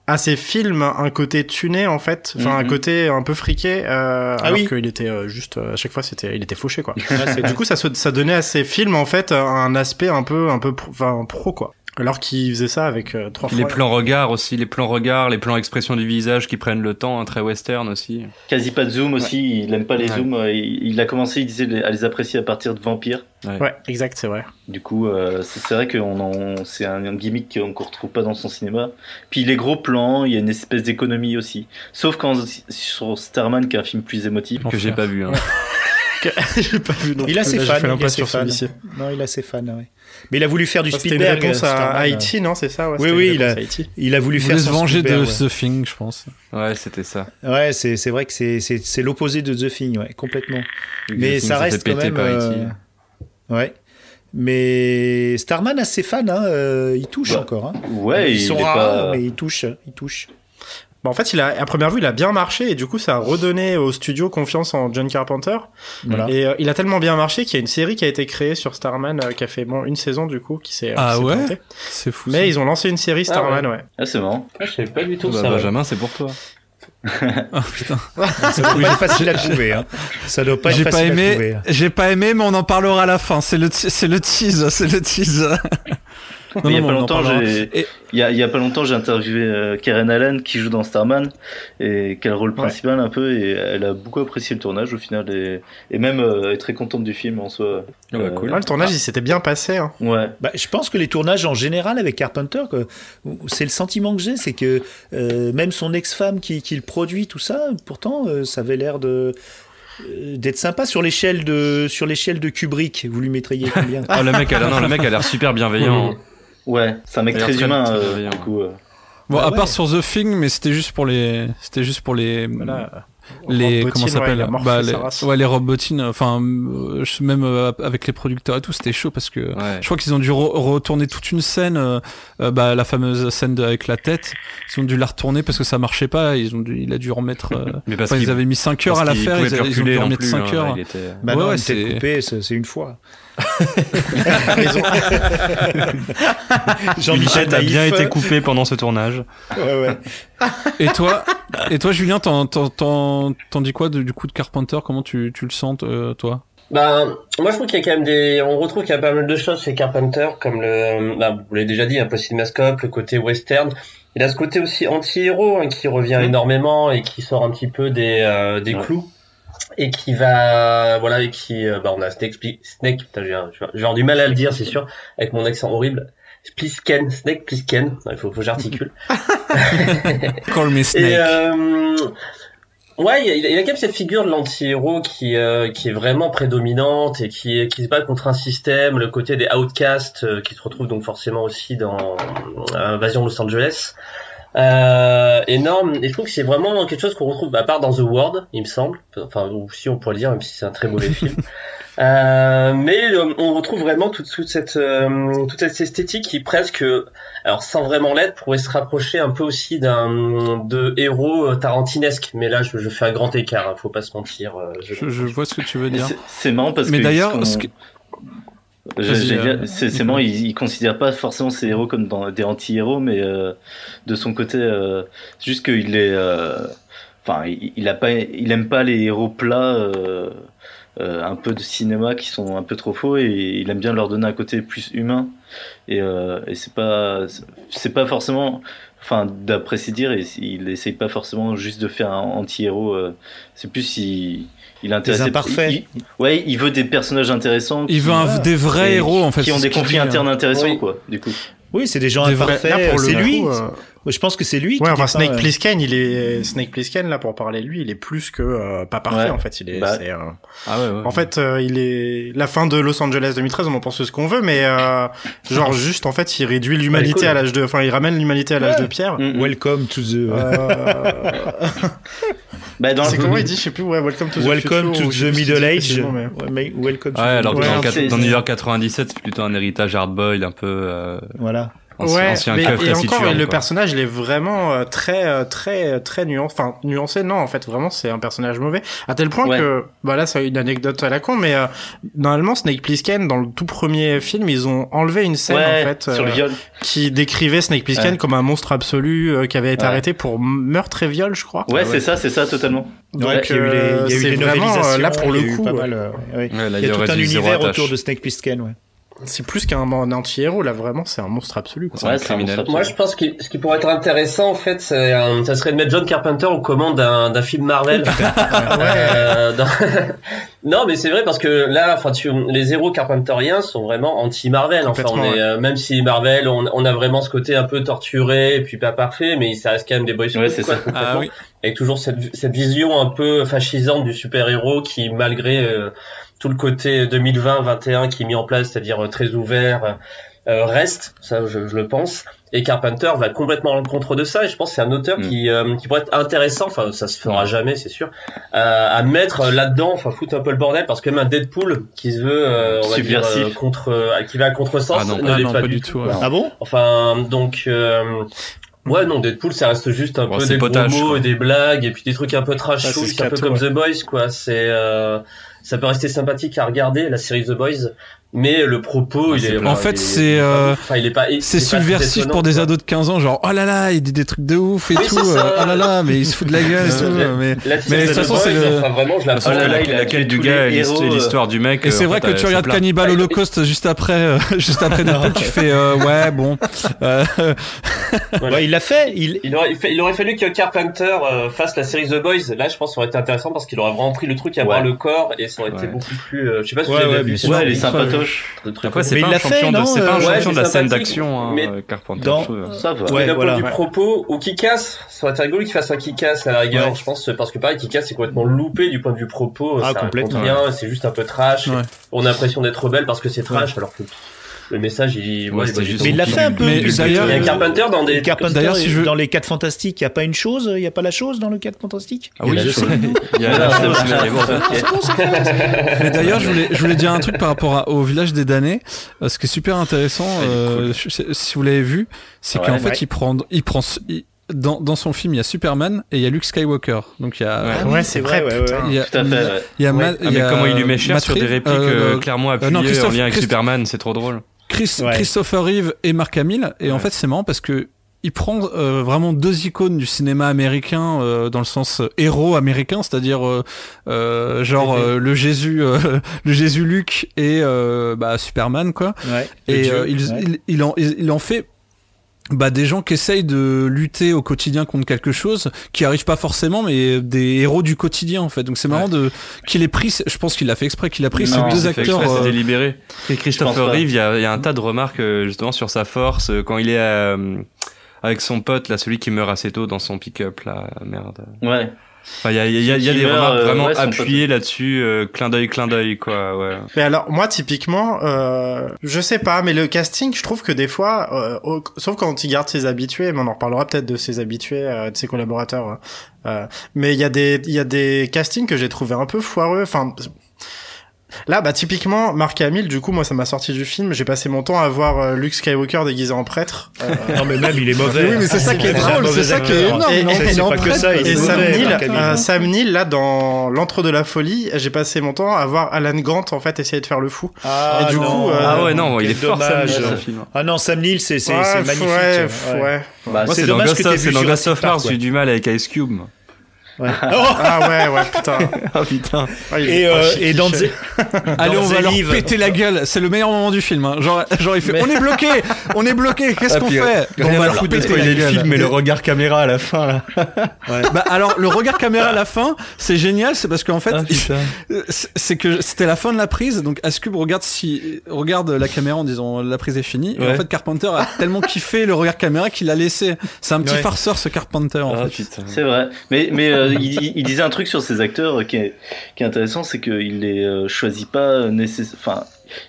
à ces films un côté tuné en fait, enfin un Mhm. côté un peu friqué, euh, Ah alors oui. qu'il était euh, juste euh, à chaque fois c'était, il était fauché quoi. Ouais, du coup, ça, ça donnait à ces films en fait un aspect un peu, un peu, pro- enfin pro quoi. Alors qu'il faisait ça avec euh, trois les fois. plans regards aussi les plans regards les plans expression du visage qui prennent le temps hein, très western aussi Quasi pas de zoom aussi, il aime pas les Ouais. zooms. euh, Il, il a commencé, il disait, les- à les apprécier à partir de Vampire. Ouais, exact, c'est vrai. Du coup, euh, c'est vrai que c'est un, un gimmick qu'on qu'on retrouve pas dans son cinéma. Puis les gros plans, il y a une espèce d'économie aussi. Sauf quand sur Starman, qui est un film plus émotif. que j'ai pas vu hein. J'ai pas vu non Il a ses fans, il a ses fans. Non, il a ses fans. ouais. Mais il a voulu faire du Oh, C'était une Spielberg. réponse à Haïti, non C'est ça ouais, Oui, oui, il a-. Il a voulu Il faire se venger de Spielberg, ouais. The Thing, je pense. ouais c'était ça Ouais, c'est c'est vrai que c'est c'est c'est l'opposé de The Thing, ouais, complètement. Mais ça reste quand même. euh. Ouais. Mais Starman a ses fans, hein, euh, il touche Bah, encore. Hein. Ouais, Ils il sont rares, pas. mais il touche, il touche. Bah, en fait, il a, à première vue, il a bien marché et du coup, ça a redonné au studio confiance en John Carpenter. Voilà. Et euh, il a tellement bien marché qu'il y a une série qui a été créée sur Starman euh, qui a fait bon une saison du coup qui s'est. Ah qui s'est ouais. C'est fou. Mais ils ont lancé une série Starman, ouais. Ah, c'est marrant. Ah, je savais pas du tout Bah, ça. ouais. Benjamin c'est pour toi Ah, putain. Ça doit pas être facile à trouver. Hein. Ça doit pas être J'ai pas facile à aimé. trouver. J'ai pas aimé, mais on en parlera à la fin. C'est le, c'est le tease, c'est le tease. Il y a pas longtemps, j'ai, Et- il y a, il y a pas longtemps, j'ai interviewé euh, Karen Allen qui joue dans Starman et qui a le rôle principal un peu et elle a beaucoup apprécié le tournage au final et, et même euh, est très contente du film en soi. Ah bah, cool. Ouais, le tournage, il s'était bien passé. Hein. Ouais. Bah, je pense que les tournages en général avec Carpenter, c'est le sentiment que j'ai, c'est que euh, même son ex-femme qui, qui le produit, tout ça, pourtant, euh, ça avait l'air de euh, d'être sympa sur l'échelle de sur l'échelle de Kubrick. Vous lui mettriez combien? Oh, le mec a l'air non, le mec a l'air super bienveillant. Ouais, c'est un mec très humain, très euh, du coup. euh. Bon, Bah à ouais. part sur The Thing, mais c'était juste pour les, c'était juste pour les, Voilà. les, comment ouais, s'appelle morphé bah, les, ouais, les Rob Bottin. Enfin, euh, même euh, avec les producteurs et tout, c'était chaud parce que ouais je crois qu'ils ont dû re- retourner toute une scène, euh, bah, la fameuse scène de- avec la tête. Ils ont dû la retourner parce que ça marchait pas. Ils ont dû, il a dû remettre. euh, mais parce enfin, ils avaient mis 5 heures à la faire. Ils, ils ont dû remettre plus, 5 hein, heures. était- Bah Ouais, non, ouais, c'est- coupée, c'est c'est une fois. Jean-Michel a bien été coupé pendant ce tournage. Ouais, ouais. Et toi, et toi, Julien, t'en, t'en, t'en, t'en dis quoi de- du coup de Carpenter? Comment tu, tu le sens, euh, toi? Ben, moi je trouve qu'il y a quand même des, on retrouve qu'il y a pas mal de choses chez Carpenter, comme le, ben, vous l'avez déjà dit, un peu cinémascope, le côté western. Il a ce côté aussi anti-héros hein, qui revient énormément et qui sort un petit peu des, euh, des Ouais. clous et qui va, voilà, et qui, euh, ben, on a Snake, Snake, putain, j'ai avoir du mal à le dire, c'est sûr, avec mon accent horrible. Plisken, Snake Plisken, il faut, faut que j'articule. Call me Snake. Et euh, ouais, il y, a, il y a quand même cette figure de l'anti-héros qui euh, qui est vraiment prédominante et qui qui se bat contre un système, le côté des outcasts euh, qui se retrouvent donc forcément aussi dans euh, Invasion Los Angeles. Euh, énorme et je trouve que c'est vraiment quelque chose qu'on retrouve à part dans The World il me semble enfin ou si on pourrait le dire même si c'est un très mauvais film euh, mais euh, on retrouve vraiment toute, toute cette euh, toute cette esthétique qui presque alors sans vraiment l'être pourrait se rapprocher un peu aussi d'un de héros euh, tarantinesque mais là je, je fais un grand écart hein, faut pas se mentir euh, je- Je, je vois ce que tu veux dire. c'est- marrant parce Mais que. d'ailleurs, ce ce qu'on- que- Je- Vas-y, j'ai euh, c'est marrant, il, il considère pas forcément ses héros comme dans, des anti-héros, mais euh, de son côté, euh, c'est juste qu'il est, euh, enfin, il, il a pas, il aime pas les héros plats, euh, euh, un peu de cinéma qui sont un peu trop faux, et il aime bien leur donner un côté plus humain. Et, euh, et c'est pas, c'est pas forcément, enfin, d'après ses dires, il, il essaye pas forcément juste de faire un anti-héros. euh, c'est plus il, il est intéressé. imparfaits. il- il- ouais, il veut des personnages intéressants. Il veut un- des vrais héros en fait. qui ont des conflits dit, hein. internes intéressants, Oui. quoi, du coup. Oui, c'est des gens Des vrais- imparfaits. Là, pour le C'est coup, lui. euh, Je pense que c'est lui. Ouais, qui enfin Snake pas- Plissken, il est Snake Plissken là pour parler de lui, il est plus que euh, pas parfait Ouais. en fait. Il est, Bah. euh, Ah ouais, ouais. en fait, euh, il est la fin de Los Angeles 2013. On en pense ce qu'on veut, mais euh, genre juste en fait, il réduit l'humanité cool. à l'âge de, enfin, il ramène l'humanité à l'âge Ouais. de pierre. Mm, mm. Welcome to the. Euh, Bah, dans c'est comment il dit, je sais plus. Ouais, Welcome to the Welcome future, to the middle dit age. précisément, mais- Ouais, mais welcome to Ouais, the alors que Ouais, dans, York 97, c'est plutôt un héritage hardboiled, un peu euh, Voilà. Ouais, ancien mais, keuf et encore, le quoi. personnage, il est vraiment euh, très, euh, très, très nuancé. Enfin, nuancé, non, en fait, vraiment, c'est un personnage mauvais. À tel point Ouais. que, bah là, c'est une anecdote à la con, mais euh, normalement, Snake Plissken, dans le tout premier film, ils ont enlevé une scène, ouais, en fait, sur le euh, viol. qui décrivait Snake Plissken Ouais. comme un monstre absolu euh, qui avait été Ouais. arrêté pour meurtre et viol, je crois. Ouais, c'est ça, c'est ça, totalement. Ouais, Donc, puis il y a eu les, il y a eu euh, les vraiment, euh, là, pour il y a le eu coup, euh, euh, Il y a tout un univers attache. autour de Snake Plissken, ouais. C'est plus qu'un un anti-héros, là, vraiment, c'est un monstre absolu, quoi. Un Ouais, c'est un criminel. monstre Moi, je pense que ce qui pourrait être intéressant, en fait, c'est, euh, ça serait de mettre John Carpenter aux commandes d'un, d'un film Marvel. Euh, dans- non, mais c'est vrai parce que là, enfin, tu, les héros carpenteriens sont vraiment anti-Marvel. Enfin, on est, euh, même si Marvel, on, on a vraiment ce côté un peu torturé et puis pas parfait, mais ça reste quand même des boys Ouais, quoi, ça. complètement. Ah oui. Avec toujours cette, cette vision un peu fascisante du super-héros qui, malgré euh, tout le côté 2020-21 qui est mis en place, c'est-à-dire euh, très ouvert, euh, reste, ça je, je le pense. Et Carpenter va complètement à l'encontre de ça. Et je pense que c'est un auteur Mm. qui, euh, qui pourrait être intéressant, enfin ça se fera jamais, c'est sûr, euh, à mettre là-dedans, enfin foutre un peu le bordel, parce que même un Deadpool qui se veut, euh, on va dire, Subversif. euh, contre, euh, qui va à contresens, Ah non, ne ah l'est pas, pas du tout. Ah bon? Enfin, donc, euh, ouais, non, Deadpool, ça reste juste un Bon, peu des potage, gros mots quoi. et des blagues, et puis des trucs un peu trash Ah, un peu comme ouais. The Boys, quoi. C'est, euh, ça peut rester sympathique à regarder, la série The Boys, mais le propos, il est. En fait, c'est, euh, enfin, il est pas. il- C'est subversif pour des ados de 15 ans, genre oh là là, il dit des trucs de ouf et Oui, tout, euh, oh là là, mais il se fout de la gueule et tout. Euh, Mais... Mais de The toute façon, c'est le- enfin, vraiment, je la Oh là il tué du gars l'histoire- euh. l'histoire du mec. Et c'est en vrai que tu regardes. Cannibal Holocaust juste après, euh, juste après tu fais euh, ouais bon. Euh, Il l'a fait. Il... Il aurait, fallu que Carpenter euh, fasse la série The Boys. Là, je pense que ça aurait été intéressant parce qu'il aurait vraiment pris le truc à bras le corps et ça aurait été beaucoup plus. euh, je sais pas si vous avez ouais, vu c'est sûr. Sympatoche. Après, c'est pas un fait, champion de, c'est pas un euh, ouais, champion de la scène d'action, hein, mais euh, Carpenter. dans- trouve. Ça va. Ouais, voilà. vue propos, ou qui casse, ça aurait été rigolo qu'il fasse un qui casse à la rigueur, Ouais. je pense, parce que pareil, qui casse, c'est complètement loupé du point de vue propos, Ah, ça complètement. c'est juste un peu trash, Ouais. on a l'impression d'être rebelle parce que c'est trash, alors que le message, il, Ouais, c'était va juste- Mais il l'a fait un peu. Mais d'ailleurs- Il y a Carpenter dans des. Carpenter, D'ailleurs, si je dans les 4 fantastiques, il n'y a pas une chose, il n'y a pas la chose dans le 4 fantastique Ah oui, Il y a la je chose. Il y a la chose, mais d'ailleurs, je voulais, je voulais dire un truc par rapport à- au village des damnés. Euh, ce qui est super intéressant, euh, si vous l'avez vu, c'est Ouais, qu'en fait, ouais. il prend, il prend, il- dans, dans son film, il y a Superman et il y a Luke Skywalker. Donc il y a, Ouais. Ah Ouais, c'est vrai, ouais, ouais. il y a, Tout à fait, ouais. il y a, Ouais. Ma- Ah, il y a comment il lui met cher Matt sur des répliques euh, euh, clairement euh, appuyées non, en lien avec Christ- Superman, c'est trop drôle. Chris, Ouais. Christopher Reeve et Mark Hamill. Et en fait, c'est marrant parce que il prend euh, vraiment deux icônes du cinéma américain euh, dans le sens euh, héros américain, c'est-à-dire genre le Jésus, le Jésus Luc et bah, Superman quoi. Ouais, Et dieu, il, ouais. il, il en, il, il en fait bah, des gens qui essayent de lutter au quotidien contre quelque chose, qui arrivent pas forcément, mais des héros du quotidien en fait. Donc c'est marrant de qu'il ait pris, je pense qu'il l'a fait exprès, qu'il a pris Non, ces deux acteurs. exprès, c'est euh, délibéré. Et Christopher. Reeve, il y a, il y a un tas de remarques euh, justement sur sa force euh, quand il est euh, avec son pote là, celui qui meurt assez tôt dans son pick-up là, merde. Ouais. Enfin, il y a, il y a, il y a des meurt, remarques euh, vraiment ouais, appuyées là-dessus, euh, clin d'œil, clin d'œil quoi. Ouais. Mais alors, moi, typiquement, euh, je sais pas, mais le casting, je trouve que des fois, euh, au- sauf quand il garde ses habitués, mais on en reparlera peut-être de ses habitués, euh, de ses collaborateurs. euh, mais il y a des, il y a des castings que j'ai trouvé un peu foireux. Enfin, là, bah typiquement, Mark Hamill, du coup, moi, ça m'a sorti du film. J'ai passé mon temps à voir euh, Luke Skywalker déguisé en prêtre. euh, Non, mais même, il est mauvais. Oui, mais c'est ça qui est drôle, c'est ça qui est énorme. Et- est pas que ça, il quoi. est Et Sam Neill, euh, Sam Neill, là, dans l'entre de la folie, j'ai passé mon temps à voir Alan Grant, en fait, essayer de faire le fou. Ah, Et du non. coup, euh, Ah ouais non, il est fort Sam. Neill. Ah non, Sam Neill, c'est c'est- Ouais, c'est magnifique. ouais, ouais. ouais. Bah, Moi c'est dommage Ghost que t'aies of, vu c'est dans Ghost Jurassic of Mars, Park, j'ai du mal avec Ice Cube. Ouais. Ah ouais, ouais, putain. Ah putain. Ah, il Et, euh, et dans. Allez, dans on va The leur péter la gueule. C'est le meilleur moment du film. hein. Genre, genre il fait, Mais- on est bloqué, on est bloqué. Qu'est-ce Ah, qu'on puis, fait On va leur péter la le gueule. film, mais le regard caméra à la fin là. Bah alors le regard caméra à la fin, c'est génial, c'est parce qu'en fait, Ah, putain. Euh, c'est que c'était la fin de la prise, donc Ascube regarde si regarde la caméra en disant la prise est finie. Et Ouais. en fait, Carpenter a tellement kiffé le regard caméra qu'il l'a laissé. C'est un petit Ouais. farceur ce Carpenter en Ah fait. putain. C'est vrai. Mais, mais euh, il, disait un truc sur ces acteurs qui est, intéressant, c'est qu'il les euh, choisit pas nécessairement. Enfin,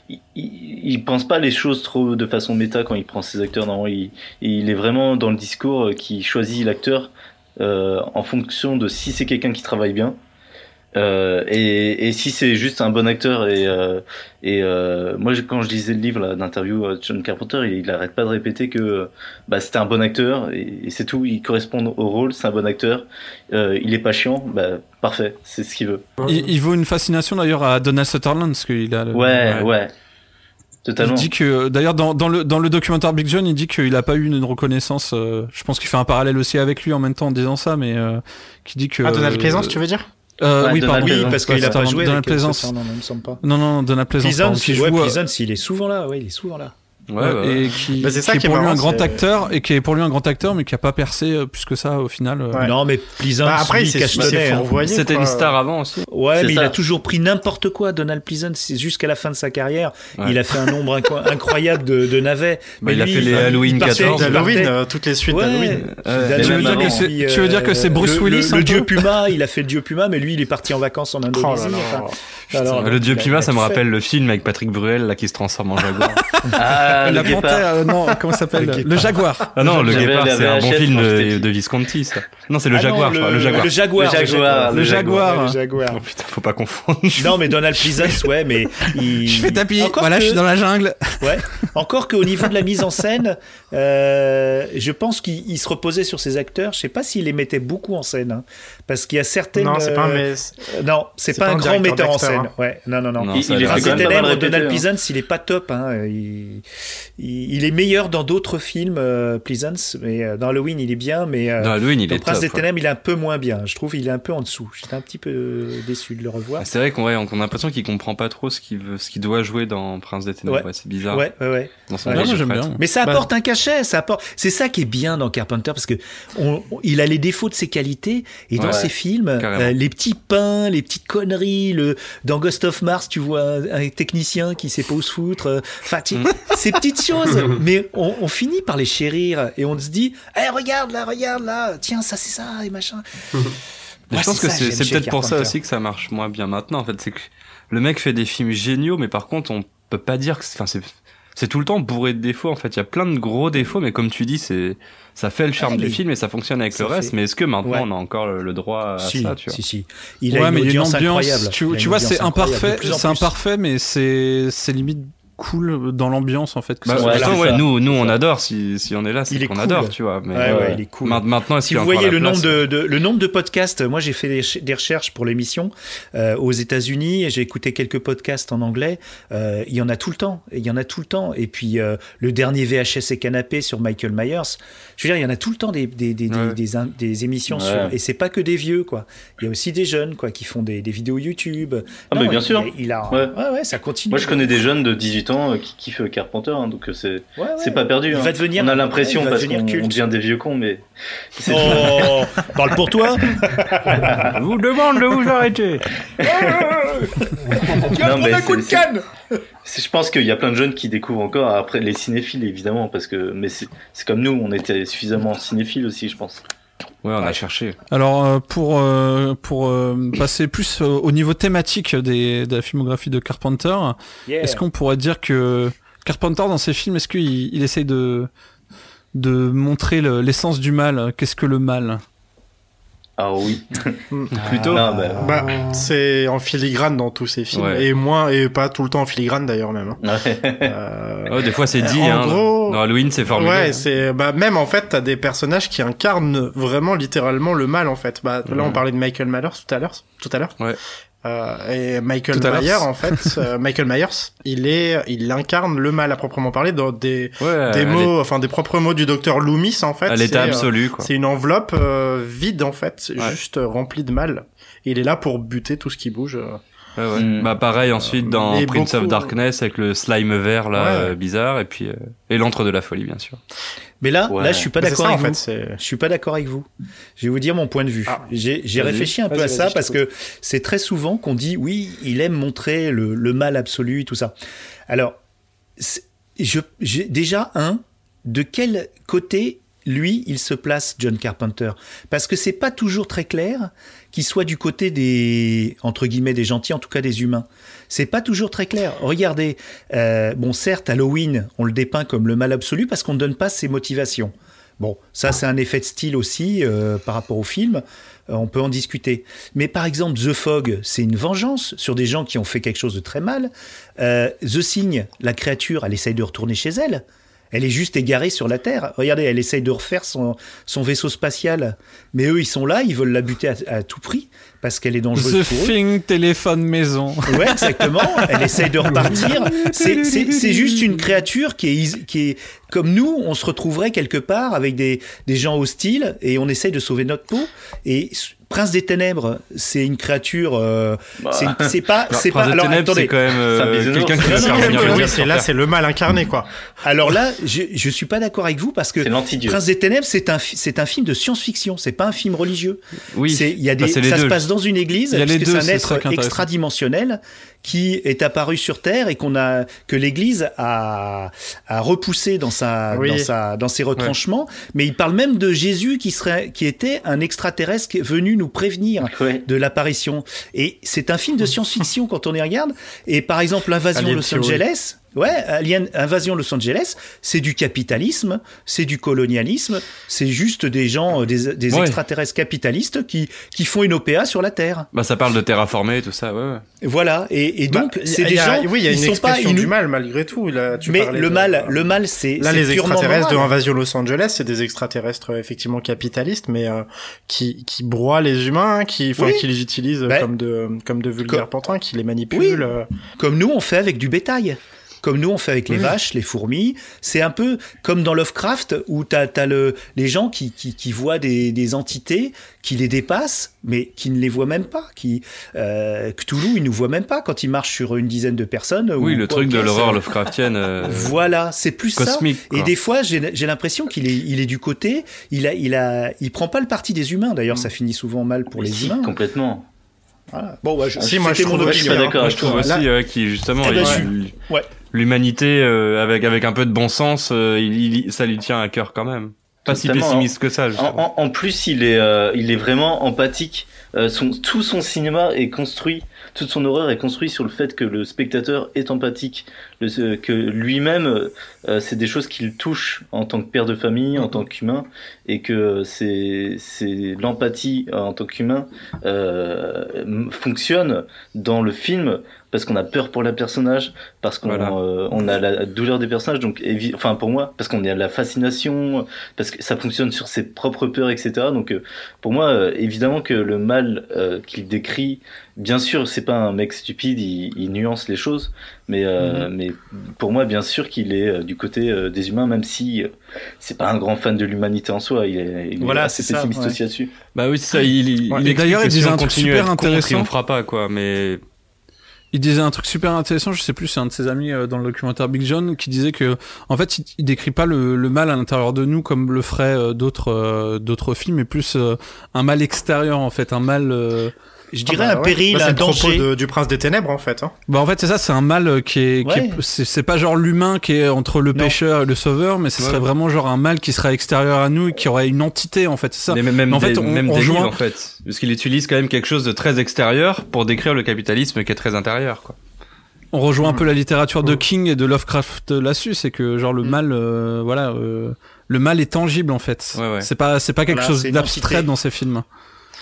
il, il, pense pas les choses trop de façon méta quand il prend ses acteurs. Non, il, il est vraiment dans le discours qui choisit l'acteur euh, en fonction de si c'est quelqu'un qui travaille bien. Euh, et, et si c'est juste un bon acteur et, euh, et euh, moi quand je lisais le livre d'interview euh, de John Carpenter il, il arrête pas de répéter que euh, bah, c'était un bon acteur et, et c'est tout il correspond au rôle c'est un bon acteur euh, il est pas chiant bah parfait c'est ce qu'il veut Il, il vaut une fascination d'ailleurs à Donald Sutherland parce qu'il a. le- ouais ouais, Il totalement dit que d'ailleurs dans, dans le dans le documentaire Big John, il dit qu'il a pas eu une reconnaissance. euh, je pense qu'il fait un parallèle aussi avec lui en même temps en disant ça, mais euh, qui dit que. Ah, Donald Pleasance, tu veux dire? Euh, Ouais, Oui, pardon. Oui, parce qu'il a pas joué Donald. Sutherland, non, il. Non, non, Donald Pleasance, qui ouais, joue, euh, Pleasance, il est souvent là, ouais, il est souvent là. Ouais, ouais, et qui, Bah, c'est ça qui qui est est pour lui un grand acteur et qui est pour lui un grand acteur mais qui a pas percé euh, plus que ça au final. euh. Ouais. Non, mais Pleasance, Bah, après, il s'est hein. C'était une star avant aussi. Ouais, C'est mais il a toujours pris n'importe quoi, Donald Pleasance. C'est jusqu'à la fin de sa carrière. Ouais. Il a fait un nombre incroyable de, de navets. Bah, Mais il a fait les Halloween il partait- 14. il D'Halloween, partait- euh, toutes les suites d'Halloween. Tu veux dire que c'est- euh, Bruce Willis, Le, dieu Puma, il a fait le dieu Puma, mais lui, il est parti en vacances en Oh Indonésie. le dieu Puma, ça me rappelle le film avec Patrick Bruel là qui se transforme en jaguar. ah la le guépard panthère, euh, non, comment ça s'appelle Le Le, jaguar. Ah non, le guépard, c'est un bon film de, de Visconti, ça. Non, c'est le Ah non, jaguar, je crois, le jaguar. Le jaguar. Le jaguar, Le le jaguar. Le jaguar. Oh putain, faut pas confondre. Non, mais Donald Pleasance, ouais, mais il... Je fais tapis. Encore Voilà, que- je suis dans la jungle. Ouais. Encore qu'au niveau de la mise en scène, euh, je pense qu'il il se reposait sur ses acteurs. Je sais pas s'il les mettait beaucoup en scène, hein, parce qu'il y a certaines. Non, c'est pas un euh, mais- Non, c'est c'est pas, pas un un grand metteur en scène. hein. Ouais, non, non, non. Il, il Prince des Ténèbres, Donald hein. Pleasance, il est pas top. Hein. Il, il, il est meilleur dans d'autres films, euh, Pleasance, mais euh, dans Halloween, il est bien, mais euh, Dans Halloween, il dans est Prince top. des ouais. Ténèbres, il est un peu moins bien. Je trouve il est un peu en dessous. J'étais un petit peu déçu de le revoir. Ah, C'est vrai qu'on ouais, on a l'impression qu'il comprend pas trop ce qu'il veut, ce qu'il doit jouer dans Prince des Ténèbres. Ouais. Ouais, c'est bizarre. Ouais, ouais, j'aime bien. Mais ça Bah- apporte un cachet, ça apporte. C'est ça qui est bien dans Carpenter parce que il a les défauts de ses qualités et dans Ses films, euh, les petits pains, les petites conneries, le dans Ghost of Mars, tu vois un, un technicien qui sait pas où se foutre. euh, Enfin, tu- Mm. ces petites choses, mais on, on finit par les chérir et on se dit, eh regarde là, regarde là, tiens ça c'est ça et machin. Mais Ouais, je pense que c'est peut-être pour ça aussi que ça marche moins bien maintenant. En fait, c'est que le mec fait des films géniaux, mais par contre, on peut pas dire que, enfin, c'est c'est tout le temps bourré de défauts. En fait, il y a plein de gros défauts, mais comme tu dis, c'est ça fait le charme Ouais, du film et ça fonctionne avec ça le reste. fait- Mais est-ce que maintenant Ouais. on a encore le, le droit à si, ça, tu vois si, si. Il a ouais, une a ambiance. incroyable. Tu, vois, c'est imparfait, c'est imparfait, mais c'est c'est limite cool dans l'ambiance en fait. que Bah, ouais, ouais, nous, nous, on adore. Si, si on est là, Il c'est est qu'on cool. adore, tu vois. Mais Ouais, ouais, il est cool. ma- Maintenant, est-ce Si a vous voyez le nombre de, de- le nombre de podcasts, moi j'ai fait des, ch- des recherches pour l'émission euh, aux États-Unis et j'ai écouté quelques podcasts en anglais. Euh, il y en a tout le temps, il y en a tout le temps. Et puis euh, le dernier VHS et canapé sur Michael Myers. Je veux dire, il y en a tout le temps des des, des, des- Ouais. des, in- des émissions Ouais. sur. Et c'est pas que des vieux quoi. Il y a aussi des jeunes quoi qui font des, des vidéos YouTube. Ah, mais bien il- sûr. Il, a, Ouais. ouais. ouais, ça continue. Moi, je connais des jeunes de 18 ans euh, qui kiffent Carpenter, hein, donc euh, c'est Ouais, ouais. c'est pas perdu. Il hein. va devenir- on a l'impression parce qu'on devient des vieux cons, mais Oh, parle pour toi. Je vous demande de vous arrêter. Non, canne. je pense qu'il y a plein de jeunes qui découvrent encore après les cinéphiles évidemment parce que mais c'est c'est comme nous, on était suffisamment cinéphiles aussi, je pense. Ouais, on a cherché. Alors euh, pour euh, pour euh, passer plus au niveau thématique des, de la filmographie de Carpenter, est-ce qu'on pourrait dire que Carpenter dans ses films, est-ce qu'il il essaye de de montrer le- l'essence du mal? Qu'est-ce que le mal? Ah oui. Plutôt. Bah, Bah, c'est en filigrane dans tous ces films Ouais. et moins et pas tout le temps en filigrane d'ailleurs même. hein. ouais. Euh, Ouais, des fois, c'est dit. en hein, gros- dans Halloween, c'est formulé. Ouais, c'est bah même en fait t'as des personnages qui incarnent vraiment littéralement le mal en fait. Bah là on Ouais. parlait de Michael Myers tout à l'heure, tout à l'heure. Ouais. Euh, et Michael. Myers en fait, euh, Michael Myers, il est, il incarne le mal à proprement parler dans des Ouais, des mots, enfin des propres mots du docteur Loomis en fait. à l'état c'est, euh, absolu, quoi. C'est une enveloppe euh, vide en fait, Ouais. juste euh, remplie de mal. Et il est là pour buter tout ce qui bouge. Euh. Ouais, ouais. Mm. Bah pareil ensuite dans Et Prince of Darkness avec le slime vert là Ouais. euh, bizarre et puis euh, et l'antre de la folie bien sûr. Mais là, Ouais. là, je suis pas d'accord avec en vous. fait, Je suis pas d'accord avec vous. Je vais vous dire mon point de vue. Ah. J'ai réfléchi un peu à ça parce que c'est très souvent qu'on dit oui, il aime montrer le, le mal absolu, tout ça. Alors, je, j'ai déjà un. De quel côté lui il se place, John Carpenter? Parce que c'est pas toujours très clair qu'il soit du côté des entre guillemets des gentils, en tout cas des humains. C'est pas toujours très clair. Regardez, euh, bon certes Halloween, on le dépeint comme le mal absolu parce qu'on ne donne pas ses motivations. Bon, ça c'est un effet de style aussi euh, par rapport au film. Euh, on peut en discuter. Mais par exemple, The Fog, c'est une vengeance sur des gens qui ont fait quelque chose de très mal. The Thing, la créature, elle essaye de retourner chez elle. Elle est juste égarée sur la Terre. Regardez, elle essaye de refaire son, son vaisseau spatial. Mais eux, ils sont là, ils veulent la buter à, à tout prix parce qu'elle est dangereuse The pour eux. Thing téléphone maison. Ouais, exactement. Elle essaye de repartir. C'est- juste une créature qui est, is- qui est comme nous. On se retrouverait quelque part avec des, des gens hostiles et on essaye de sauver notre peau. Et Prince des Ténèbres, c'est une créature. euh, Bah, c'est pas. Alors, C'est Prince pas. des Alors Ténèbres, attendez. c'est quand même euh, quelqu'un qui non, faire là, c'est le mal incarné quoi. Alors là, je, je suis pas d'accord avec vous parce que. Prince des Ténèbres, c'est un, c'est un film de science-fiction. C'est pas un film religieux. Oui. C'est- il y a Bah, des, les ça se deux. passe dans une église, puisque c'est un être extradimensionnel qui est apparu sur Terre et qu'on a que l'Église a, a repoussé dans sa Oui. dans sa dans ses retranchements. Mais il parle même de Jésus qui serait qui était un extraterrestre venu nous prévenir Ouais. de l'apparition. Et c'est un film de science-fiction quand on y regarde. Et par exemple, l'invasion Alien Los. Angeles. Ouais, Alien, Invasion Los Angeles, c'est du capitalisme, c'est du colonialisme, c'est juste des gens, euh, des, des Ouais. extraterrestres capitalistes qui, qui font une OPA sur la Terre. Bah ça parle de terraformer et tout ça, ouais. ouais. Voilà, et, et donc Bah, c'est il y des a- gens, Oui, il y a ils une sont pas expression innou- du mal malgré tout. Là, tu Mais le de- mal, le mal, c'est Là, c'est les extraterrestres de. Invasion Los Angeles, c'est des extraterrestres effectivement capitalistes, mais euh, qui qui broient les humains, qui enfin Oui. qui les utilisent Ben, comme de comme de vulgaires pantins, qui les manipulent. Oui. euh. Comme nous, on fait avec du bétail. Comme nous, on fait avec les Oui. vaches, les fourmis. C'est un peu comme dans Lovecraft, où tu as, le, les gens qui, qui, qui voient des, des entités qui les dépassent, mais qui ne les voient même pas. Qui, euh, Cthulhu, il nous voit même pas quand il marche sur une dizaine de personnes. Oui, ou le truc de l'horreur Lovecraftienne euh, Voilà, c'est plus cosmique. ça. quoi. Et des fois, j'ai l'impression qu'il est, il est du côté, il a, il a, il prend pas le parti des humains. D'ailleurs, Mm. ça finit souvent mal pour les Si, humains. complètement. Voilà. Bon, ouais, je, Si, moi, je trouve- Ouais, je suis opinion. pas d'accord Moi, avec je trouve aussi ouais, qui justement Eh ben, ouais. l'humanité euh, avec avec un peu de bon sens, euh, il, il- ça lui tient à cœur quand même. Pas si pessimiste que ça. En- en plus, il est, euh, il est vraiment empathique. Euh, son, tout son cinéma est construit, toute son horreur est construite sur le fait que le spectateur est empathique, euh, que lui-même, euh, c'est des choses qui le touchent en tant que père de famille, en tant qu'humain, et que c'est, l'empathie en tant qu'humain euh, fonctionne dans le film parce qu'on a peur pour le personnage, parce qu'on Voilà. euh, on a la douleur des personnages. Donc, enfin pour moi, parce qu'on a la fascination, parce que ça fonctionne sur ses propres peurs, etc. Donc, euh, pour moi, euh, évidemment que le mal euh, qu'il décrit, bien sûr, c'est pas un mec stupide, il, il nuance les choses, mais euh, mais pour moi, bien sûr qu'il est euh, du côté euh, des humains, même si euh, c'est pas un grand fan de l'humanité en soi. Il est, il est Voilà, c'est ça, pessimiste ouais. aussi là-dessus. Bah oui, c'est ça. Il, il, Ouais. il d'ailleurs, il disait un truc super intéressant. On fera pas quoi, mais Il disait un truc super intéressant, je sais plus, c'est un de ses amis euh, dans le documentaire Big John qui disait que, en fait, il, décrit pas le, le mal à l'intérieur de nous comme le feraient euh, d'autres euh, d'autres films, mais plus un mal extérieur en fait, un mal. Je dirais Ah bah un ouais. péril, Bah, c'est un le propos danger. de- du prince des ténèbres en fait. Hein. Bah en fait c'est ça, c'est un mal euh, qui est, Ouais. est- c'est pas genre l'humain qui est entre le Non. pécheur et le sauveur, mais ce Ouais. serait vraiment genre un mal qui serait extérieur à nous et qui aurait une entité en fait, c'est ça. Mais même, même Mais en fait, des, on- même on des rejoint- livres, en fait. Parce qu'il utilise quand même quelque chose de très extérieur pour décrire le capitalisme qui est très intérieur, quoi. On rejoint un Mm. peu la littérature de Mm. King et de Lovecraft là-dessus, c'est que genre le Mm. mal, euh, voilà, euh, le mal est tangible en fait. Ouais, ouais. C'est pas, c'est pas quelque Voilà, chose d'abstrait dans ces films.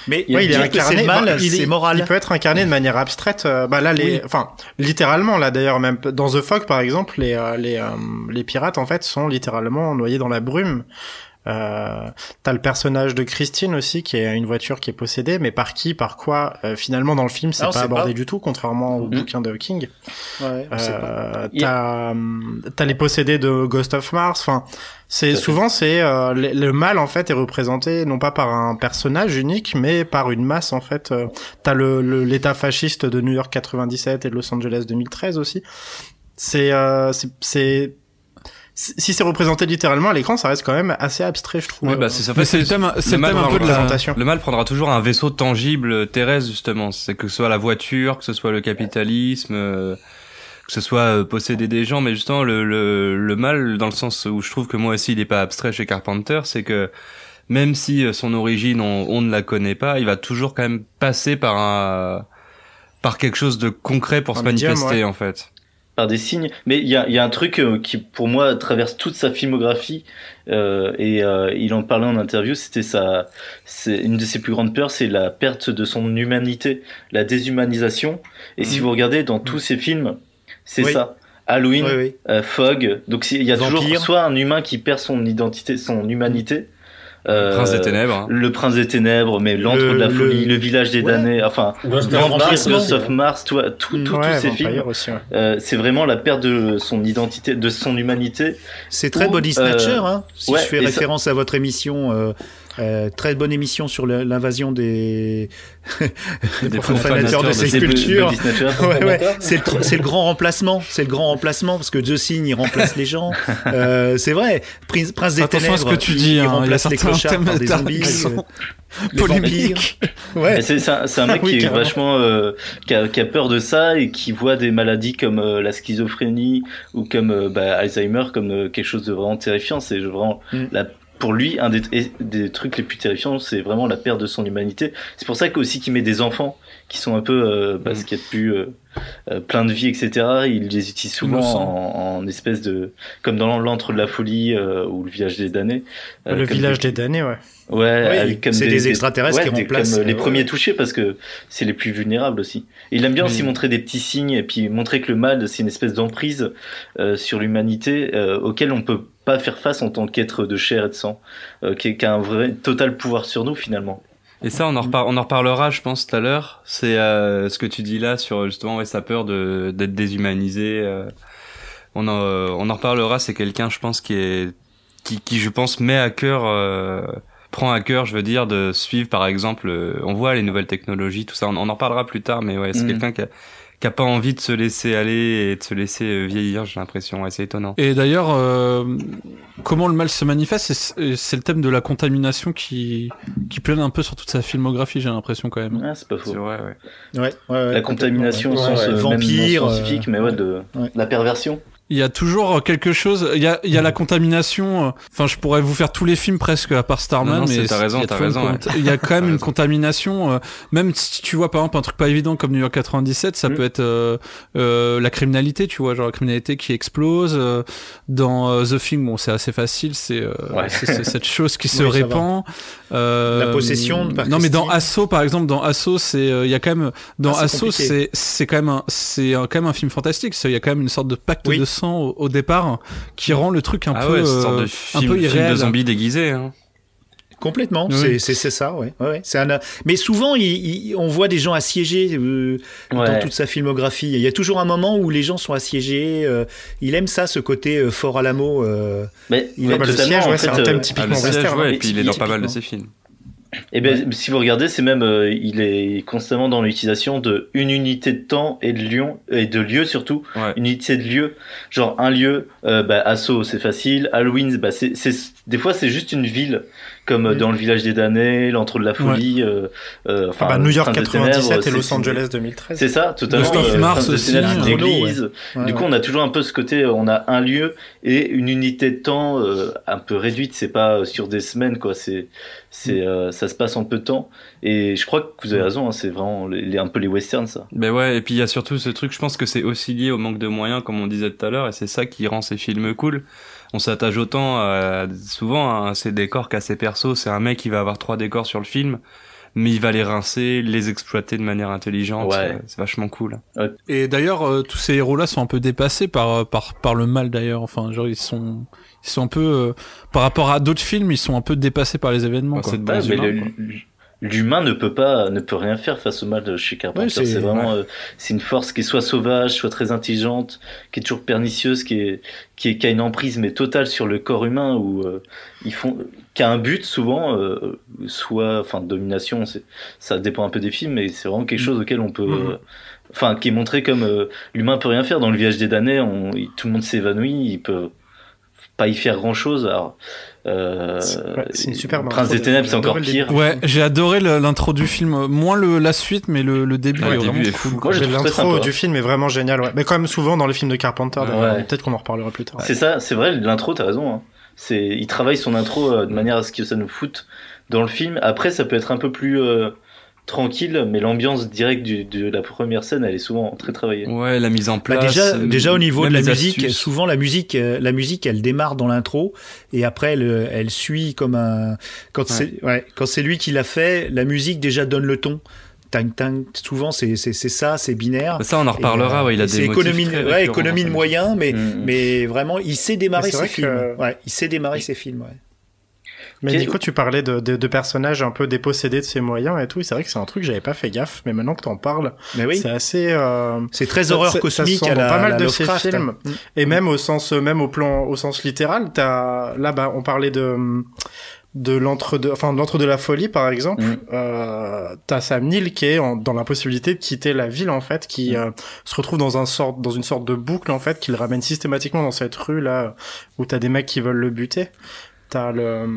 Mais Il Ouais, est incarné. mal, bah, il est- moral. Il peut être incarné de manière abstraite. euh, bah là, les, Oui. enfin, littéralement là d'ailleurs même dans The Fog par exemple, les euh, les euh, les pirates en fait sont littéralement noyés dans la brume. Euh, T'as le personnage de Christine aussi qui est une voiture qui est possédée, mais par qui, par quoi Euh, Finalement dans le film c'est pas abordé pas. du tout, contrairement au Mm. bouquin de King. Ouais. Euh, a- T'as t'as les possédés de Ghost of Mars. Enfin, c'est souvent c'est euh, le, le mal en fait est représenté non pas par un personnage unique, mais par une masse en fait. Euh, T'as le le- l'État fasciste de New York 97 et de Los Angeles 2013 aussi. C'est euh, c'est- c'est si c'est représenté littéralement à l'écran, ça reste quand même assez abstrait, je trouve. Ouais, bah, c'est ça. C'est le thème, c'est le mal thème un peu de la. représentation. Le mal prendra toujours un vaisseau tangible terrestre justement. C'est que ce soit la voiture, que ce soit le capitalisme, euh, que ce soit euh, posséder des gens, mais justement le, le le mal dans le sens où je trouve que moi aussi il est pas abstrait chez Carpenter, c'est que même si euh, son origine on, on ne la connaît pas, il va toujours quand même passer par un par quelque chose de concret pour Un se médium, manifester ouais. en fait. Par des signes. Mais il y a, y a un truc euh, qui, pour moi, traverse toute sa filmographie. euh, et euh, il en parlait en interview. C'était sa, c'est une de ses plus grandes peurs, c'est la perte de son humanité, la déshumanisation. Et si Mhm. vous regardez dans tous ses films, c'est Oui. ça. Halloween, Oui, oui. euh, Fog. Donc il y a Vampire. toujours soit un humain qui perd son identité, son humanité. Euh, Prince des ténèbres. hein. Le prince des ténèbres, mais l'antre Le- de la folie, le, village des Ouais. damnés, enfin, Vampire, Mars, Ghost of. Mars, tout, tout, Mm. tout- ouais, tous ces Vampire films. ouais. Euh, c'est vraiment la perte de son identité, de son humanité. C'est très body snatcher, euh, hein. Si ouais, je fais ça- référence à votre émission, euh, très bonne émission sur l'invasion des, Des profanateurs de ces cultures. Ouais, ouais. C'est le, tr- c'est le grand remplacement. C'est le grand remplacement parce que The Sign, il remplace les gens. Euh, c'est vrai. Prince, Prince des Attention à ce Ténèbres, que tu il- dis, il hein, il remplace les clochards thèmes par des zombies. euh, les. Ouais. C'est c'est un, c'est un mec Oui, qui est vachement euh, qui, a, qui a peur de ça et qui voit des maladies comme euh, la schizophrénie ou comme euh, bah, Alzheimer comme euh, quelque chose de vraiment terrifiant. C'est vraiment Mm. la pour lui, un des, trucs les plus terrifiants, c'est vraiment la perte de son humanité. C'est pour ça qu'aussi qu'il met des enfants qui sont un peu, euh, bah, Mm. qu'il y a de plus euh, euh, plein de vie, etc. Il les utilise souvent en, en espèce de, comme dans l'antre de la folie euh, ou le village des damnés. Euh, le village des- des damnés, ouais. Ouais, Oui, c'est des extraterrestres qui remplacent, comme, les euh, premiers touchés parce que c'est les plus vulnérables aussi. Et il aime bien aussi Mm. montrer des petits signes et puis montrer que le mal c'est une espèce d'emprise euh, sur l'humanité euh, auquel on peut pas faire face en tant qu'être de chair et de sang, euh, qui, qui a un vrai total pouvoir sur nous finalement. Et ça, on en, repar- on en reparlera, je pense, tout à l'heure. C'est euh, ce que tu dis là sur justement ouais, sa peur de d'être déshumanisé. euh. on en euh, on en reparlera. C'est quelqu'un, je pense, qui est qui, qui je pense met à cœur prend à cœur, je veux dire, de suivre par exemple. on voit les nouvelles technologies, tout ça. On, on en reparlera plus tard, mais ouais, c'est Mhm. quelqu'un qui a qui a pas envie de se laisser aller et de se laisser euh, vieillir. J'ai l'impression. Ouais, c'est étonnant. Et d'ailleurs, euh, comment le mal se manifeste, c'est- le thème de la contamination qui, qui plane un peu sur toute sa filmographie, j'ai l'impression quand même. Ah, c'est pas faux. Vrai, ouais. Ouais, ouais, ouais, La contamination au Ouais, sens ouais. euh, Vampire, scientifique, euh, mais ouais, de ouais. la perversion. Il y a toujours quelque chose. Il y a, il y a la contamination. euh, Enfin, je pourrais vous faire tous les films presque à part Starman, Non, non, c'est- mais t'as raison, il y a t'as raison, Il y a quand même une contamination. euh, même si tu vois par exemple un truc pas évident comme New York 97, ça Mm. peut être euh, euh, la criminalité. Tu vois, genre la criminalité qui explose. euh, dans euh, The Thing, bon, c'est assez facile. C'est euh, Ouais. cette chose qui se Oui, répand. Euh, La possession par Non, mais dans. Assaut, par exemple, dans Assaut, c'est euh, il y a quand même dans Ah, c'est Assaut, c'est c'est quand même un c'est quand même un film fantastique. Il y a quand même une sorte de pacte Oui. de au, au départ qui rend le truc un ah peu ouais, euh, de un film, peu film irréel. de zombies déguisé. Hein. Complètement, Oui. c'est- ça, ouais. ouais, un, mais souvent, il, il- on voit des gens assiégés euh, dans toute sa filmographie. Il y a toujours un moment où les gens sont assiégés. euh, il aime ça, ce côté euh, fort à l'amour. euh, Mais, Il mais a bah, le siège, ouais, c'est un thème typiquement le siège, western. ouais, hein. et puis il est dans pas mal de ses films. Et ben, si vous regardez, c'est même, euh, il est constamment dans l'utilisation de une unité de temps et de lieu, et de lieu surtout. Ouais. Une unité de lieu, genre un lieu, euh, bah, Assaut, c'est facile. Halloween, bah, c'est, des fois, c'est juste une ville, comme euh, Mm. dans le village des damnés, l'entre de la folie, euh, euh, enfin, Ah bah, New York Prince des 97 Ténèbres, et Los Angeles 2013. C'est ça, totalement. Of euh, Mars aussi, hein. une Chrono, église. ouais, du ouais. coup, on a toujours un peu ce côté, on a un lieu et une unité de temps euh, un peu réduite. C'est pas sur des semaines, quoi. C'est, c'est, Mm. euh, ça se passe en peu de temps. Et je crois que vous avez raison. hein, c'est vraiment les, les- un peu les westerns, ça. Ben ouais, et puis il y a surtout ce truc, je pense que c'est aussi lié au manque de moyens, comme on disait tout à l'heure, et c'est ça qui rend ces films cool. On s'attache autant à, souvent à ces décors qu'à ces persos. C'est un mec qui va avoir trois décors sur le film, mais il va les rincer, les exploiter de manière intelligente. Ouais. C'est- C'est vachement cool. Et d'ailleurs, euh, tous ces héros-là sont un peu dépassés par euh, par par le mal d'ailleurs. Enfin, genre ils sont ils sont un peu euh, par rapport à d'autres films, ils sont un peu dépassés par les événements. Quoi. mais humains, le- quoi. L'humain ne peut pas, ne peut rien faire face au mal de chez Carpenter. Ouais, c'est- vraiment, euh, c'est une force qui est soit sauvage, soit très intelligente, qui est toujours pernicieuse, qui est, qui est, qui a une emprise mais totale sur le corps humain où euh, ils font, qui a un but souvent, euh, soit, enfin, domination, c'est, ça dépend un peu des films, mais c'est vraiment quelque chose auquel on peut, Mhm. euh, enfin, qui est montré comme euh, l'humain peut rien faire. Dans le village des damnés, on, tout le monde s'évanouit, il peut pas y faire grand chose. Alors, euh, C'est- une superbe Prince intro des de- Ténèbres, c'est encore pire. Ouais, j'ai adoré l'intro du film, moins le la suite, mais le, le début Ouais, est le début vraiment est cool. Moi, L'intro du film est vraiment génial, ouais. Mais quand même souvent dans les films de Carpenter. Ouais. peut-être qu'on en reparlera plus tard. C'est ça, c'est vrai, l'intro, t'as raison. Hein. C'est, il travaille son intro euh, de manière à ce que ça nous foute dans le film. Après, ça peut être un peu plus euh, tranquille, mais l'ambiance directe du- de la première scène, elle est souvent très travaillée. Ouais, la mise en Bah, place. déjà, euh, déjà au niveau de la musique, astuces. souvent la musique, euh, la musique, elle démarre dans l'intro et après elle, elle suit comme un. Quand c'est, ouais, quand c'est lui qui l'a fait, la musique déjà donne le ton. Tang tang. Souvent c'est c'est c'est ça, c'est binaire. Ça, on en reparlera. Et, euh, ouais, il a des économie, ouais, de moyens, mais Mm. mais vraiment, il sait démarrer c'est ses films. que- Ouais, il sait démarrer ses films. Ouais. Mais Nico, tu parlais de, de, de personnages un peu dépossédés de ses moyens et tout. C'est vrai que c'est un truc que j'avais pas fait gaffe, mais maintenant que t'en parles, oui, c'est assez. euh, c'est très ça- horreur ça- ça cosmique se sent à la, pas mal la de ces Lovecraft, films. hein. Et même au sens, même au plan, au sens littéral, t'as là, bah, on parlait de de l'entre de, enfin de l'entre de la folie par exemple. Mm. Euh, t'as Sam Neill qui est en- dans l'impossibilité de quitter la ville en fait, qui Mm. euh, se retrouve dans un sorte, dans une sorte de boucle en fait, qui le ramène systématiquement dans cette rue là où t'as des mecs qui veulent le buter. T'as le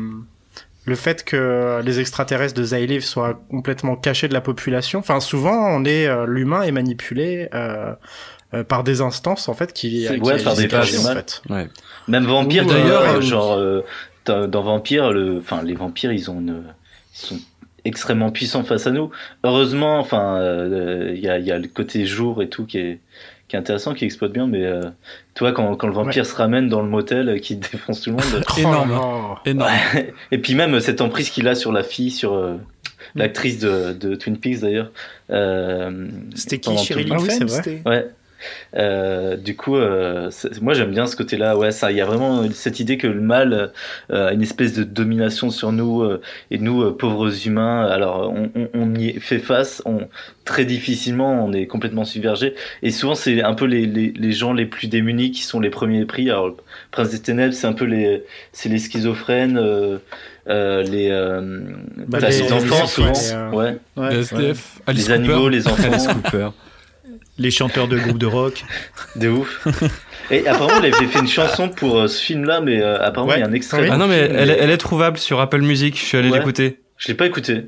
le fait que les extraterrestres de Zailiv soient complètement cachés de la population. Enfin, souvent, on est euh, l'humain est manipulé euh, euh, par des instances en fait qui, qui ouais, par des en fait. Ouais. Même Vampire, d'ailleurs, genre, euh, dans dans Vampire, le, enfin, les vampires, ils ont une, ils sont extrêmement puissants face à nous. Heureusement, enfin, euh, il y a, il y a le côté jour et tout qui est, qui est intéressant, qui exploite bien, mais euh, toi, quand, quand le vampire se ramène dans le motel, euh, qui défonce tout le monde. Énorme. Oh, Énorme. Et puis même cette emprise qu'il a sur la fille, sur euh, l'actrice de, de Twin Peaks d'ailleurs. Euh, C'était qui, Shirley tout- Ah oui, Fenn, c'est vrai. c'était- Ouais. Euh, du coup, euh, moi j'aime bien ce côté-là. Ouais, ça, il y a vraiment cette idée que le mal euh, a une espèce de domination sur nous euh, et nous euh, pauvres humains. Alors on, on, on y fait face, on très difficilement, on est complètement submergé. Et souvent c'est un peu les, les, les gens les plus démunis qui sont les premiers pris. Alors le Prince des Ténèbres, c'est un peu les c'est les schizophrènes. Euh, euh, les, euh, Bah, les- enfants souvent, euh, ouais, Ouais. Les SDF, Alice les Cooper. animaux, les enfants, Cooper. Les chanteurs de groupes de rock. de ouf. Et apparemment, il avait fait une chanson pour euh, ce film-là, mais euh, apparemment, Ouais. il y a un extrait. Ah non, mais elle, est- elle est trouvable sur Apple Music. Je suis allé Ouais. l'écouter. Je l'ai pas écouté.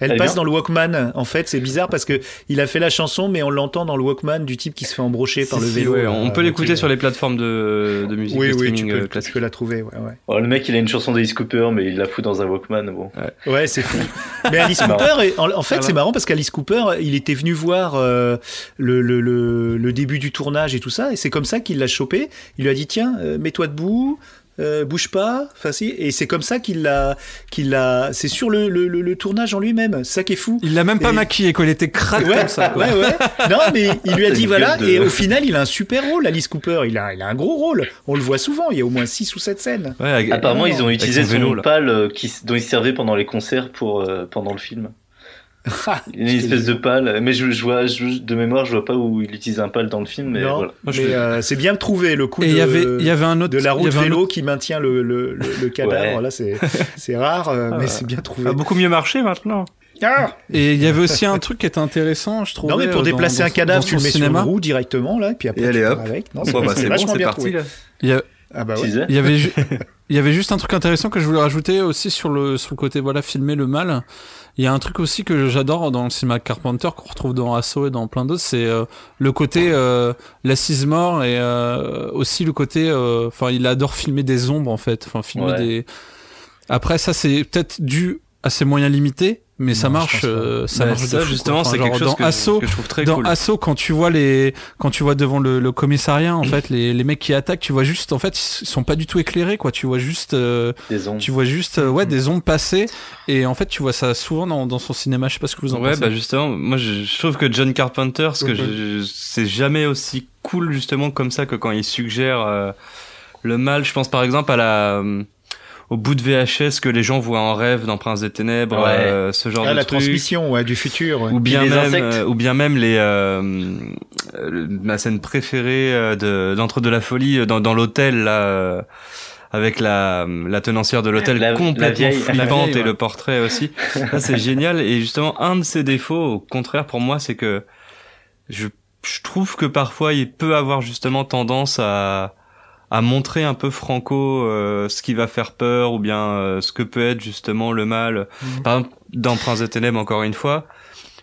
Elle passe bien dans le Walkman. En fait, c'est bizarre parce que il a fait la chanson, mais on l'entend dans le Walkman du type qui se fait embrocher par le vélo. ouais, là, on peut l'écouter sur les plateformes de, de musique Oui, de oui, tu euh, peux, tu peux la trouver. Ouais, ouais. Oh, le mec, il a une chanson d'Alice Cooper, mais il la fout dans un Walkman. Bon. Ouais, c'est fou. Mais Alice. Cooper, est- en, en fait, Voilà. c'est marrant parce qu'Alice Cooper, il était venu voir euh, le, le, le, le début du tournage et tout ça, et c'est comme ça qu'il l'a chopé. Il lui a dit tiens, euh, mets-toi debout. Euh, bouge pas, enfin si, et c'est comme ça qu'il l'a, qu'il l'a, c'est sur le, le, le, le tournage en lui-même, c'est ça qui est fou. Il l'a même pas Et- maquillé, quoi. Il était crade Ouais, comme ça. quoi. ouais, ouais. Non, mais il lui a dit voilà, de- et au final, il a un super rôle, Alice Cooper. Il a, il a un gros rôle. On le voit souvent. Il y a au moins 6 ou 7 scènes. Ouais, Apparemment, ils ont utilisé son son, vélo, euh, qui, dont il servait pendant les concerts pour, euh, pendant le film. Une espèce de pale, mais je, je vois, je- de mémoire, je vois pas où il utilise un pale dans le film, mais voilà. Mais euh, c'est bien trouvé le coup Et de, il y avait, il y avait un autre. de la il y route avait un vélo autre- qui maintient le, le, le, le cadavre. Ouais. Là, c'est, c'est rare, euh, mais c'est bien trouvé. Ça a beaucoup mieux marché maintenant. Ah Et il y avait aussi un truc qui était intéressant, je trouve. non, mais pour déplacer un cadavre, tu le mets sur une roue directement, là, et puis après, Et allez, tu hop. avec. Non, bah, c'est c'est bon, parti. Il y, a- Ah bah ouais. il y avait il y avait juste un truc intéressant que je voulais rajouter aussi sur le, sur le côté, voilà, filmer le mal. Il y a un truc aussi que j'adore dans le cinéma Carpenter, qu'on retrouve dans Asso et dans plein d'autres, c'est euh, le côté euh, l'assise mort et euh, aussi le côté, euh, enfin, il adore filmer des ombres en fait, enfin, filmer Ouais. des. Après, ça, c'est peut-être dû à ses moyens limités, mais ça Non, marche, euh, ça Bah, marche. de ça, fou, justement, Enfin, c'est quelque chose dans que, Asso, je, que je trouve très dans cool. Asso, quand tu vois les, quand tu vois devant le, le commissariat, en fait, les, les mecs qui attaquent, tu vois juste, en fait, ils sont pas du tout éclairés, quoi. Tu vois juste, euh, Des ombres. tu vois juste, euh, ouais, des ombres passer. Et en fait, tu vois ça souvent dans, dans son cinéma. Je sais pas ce que vous en Ouais, pensez. bah justement, moi je, je trouve que John Carpenter, ce que je- c'est jamais aussi cool justement comme ça que quand il suggère euh, le mal. Je pense par exemple à la euh, au bout de VHS que les gens voient en rêve dans Prince des Ténèbres, Ouais. euh, ce genre Ah, de la truc. transmission ouais, du futur. ouais. Ou bien les même, euh, ou bien même les euh, ma scène préférée de d'entre de la folie dans, dans l'hôtel là. avec la, la tenancière de l'hôtel complètement flippante et le portrait aussi. Ça, c'est génial. Et justement, un de ses défauts, au contraire pour moi, c'est que je, je trouve que parfois il peut avoir justement tendance à, à montrer un peu franco euh, ce qui va faire peur ou bien euh, ce que peut être justement le mal. Mhm. Par exemple, dans Prince des Ténèbres, encore une fois,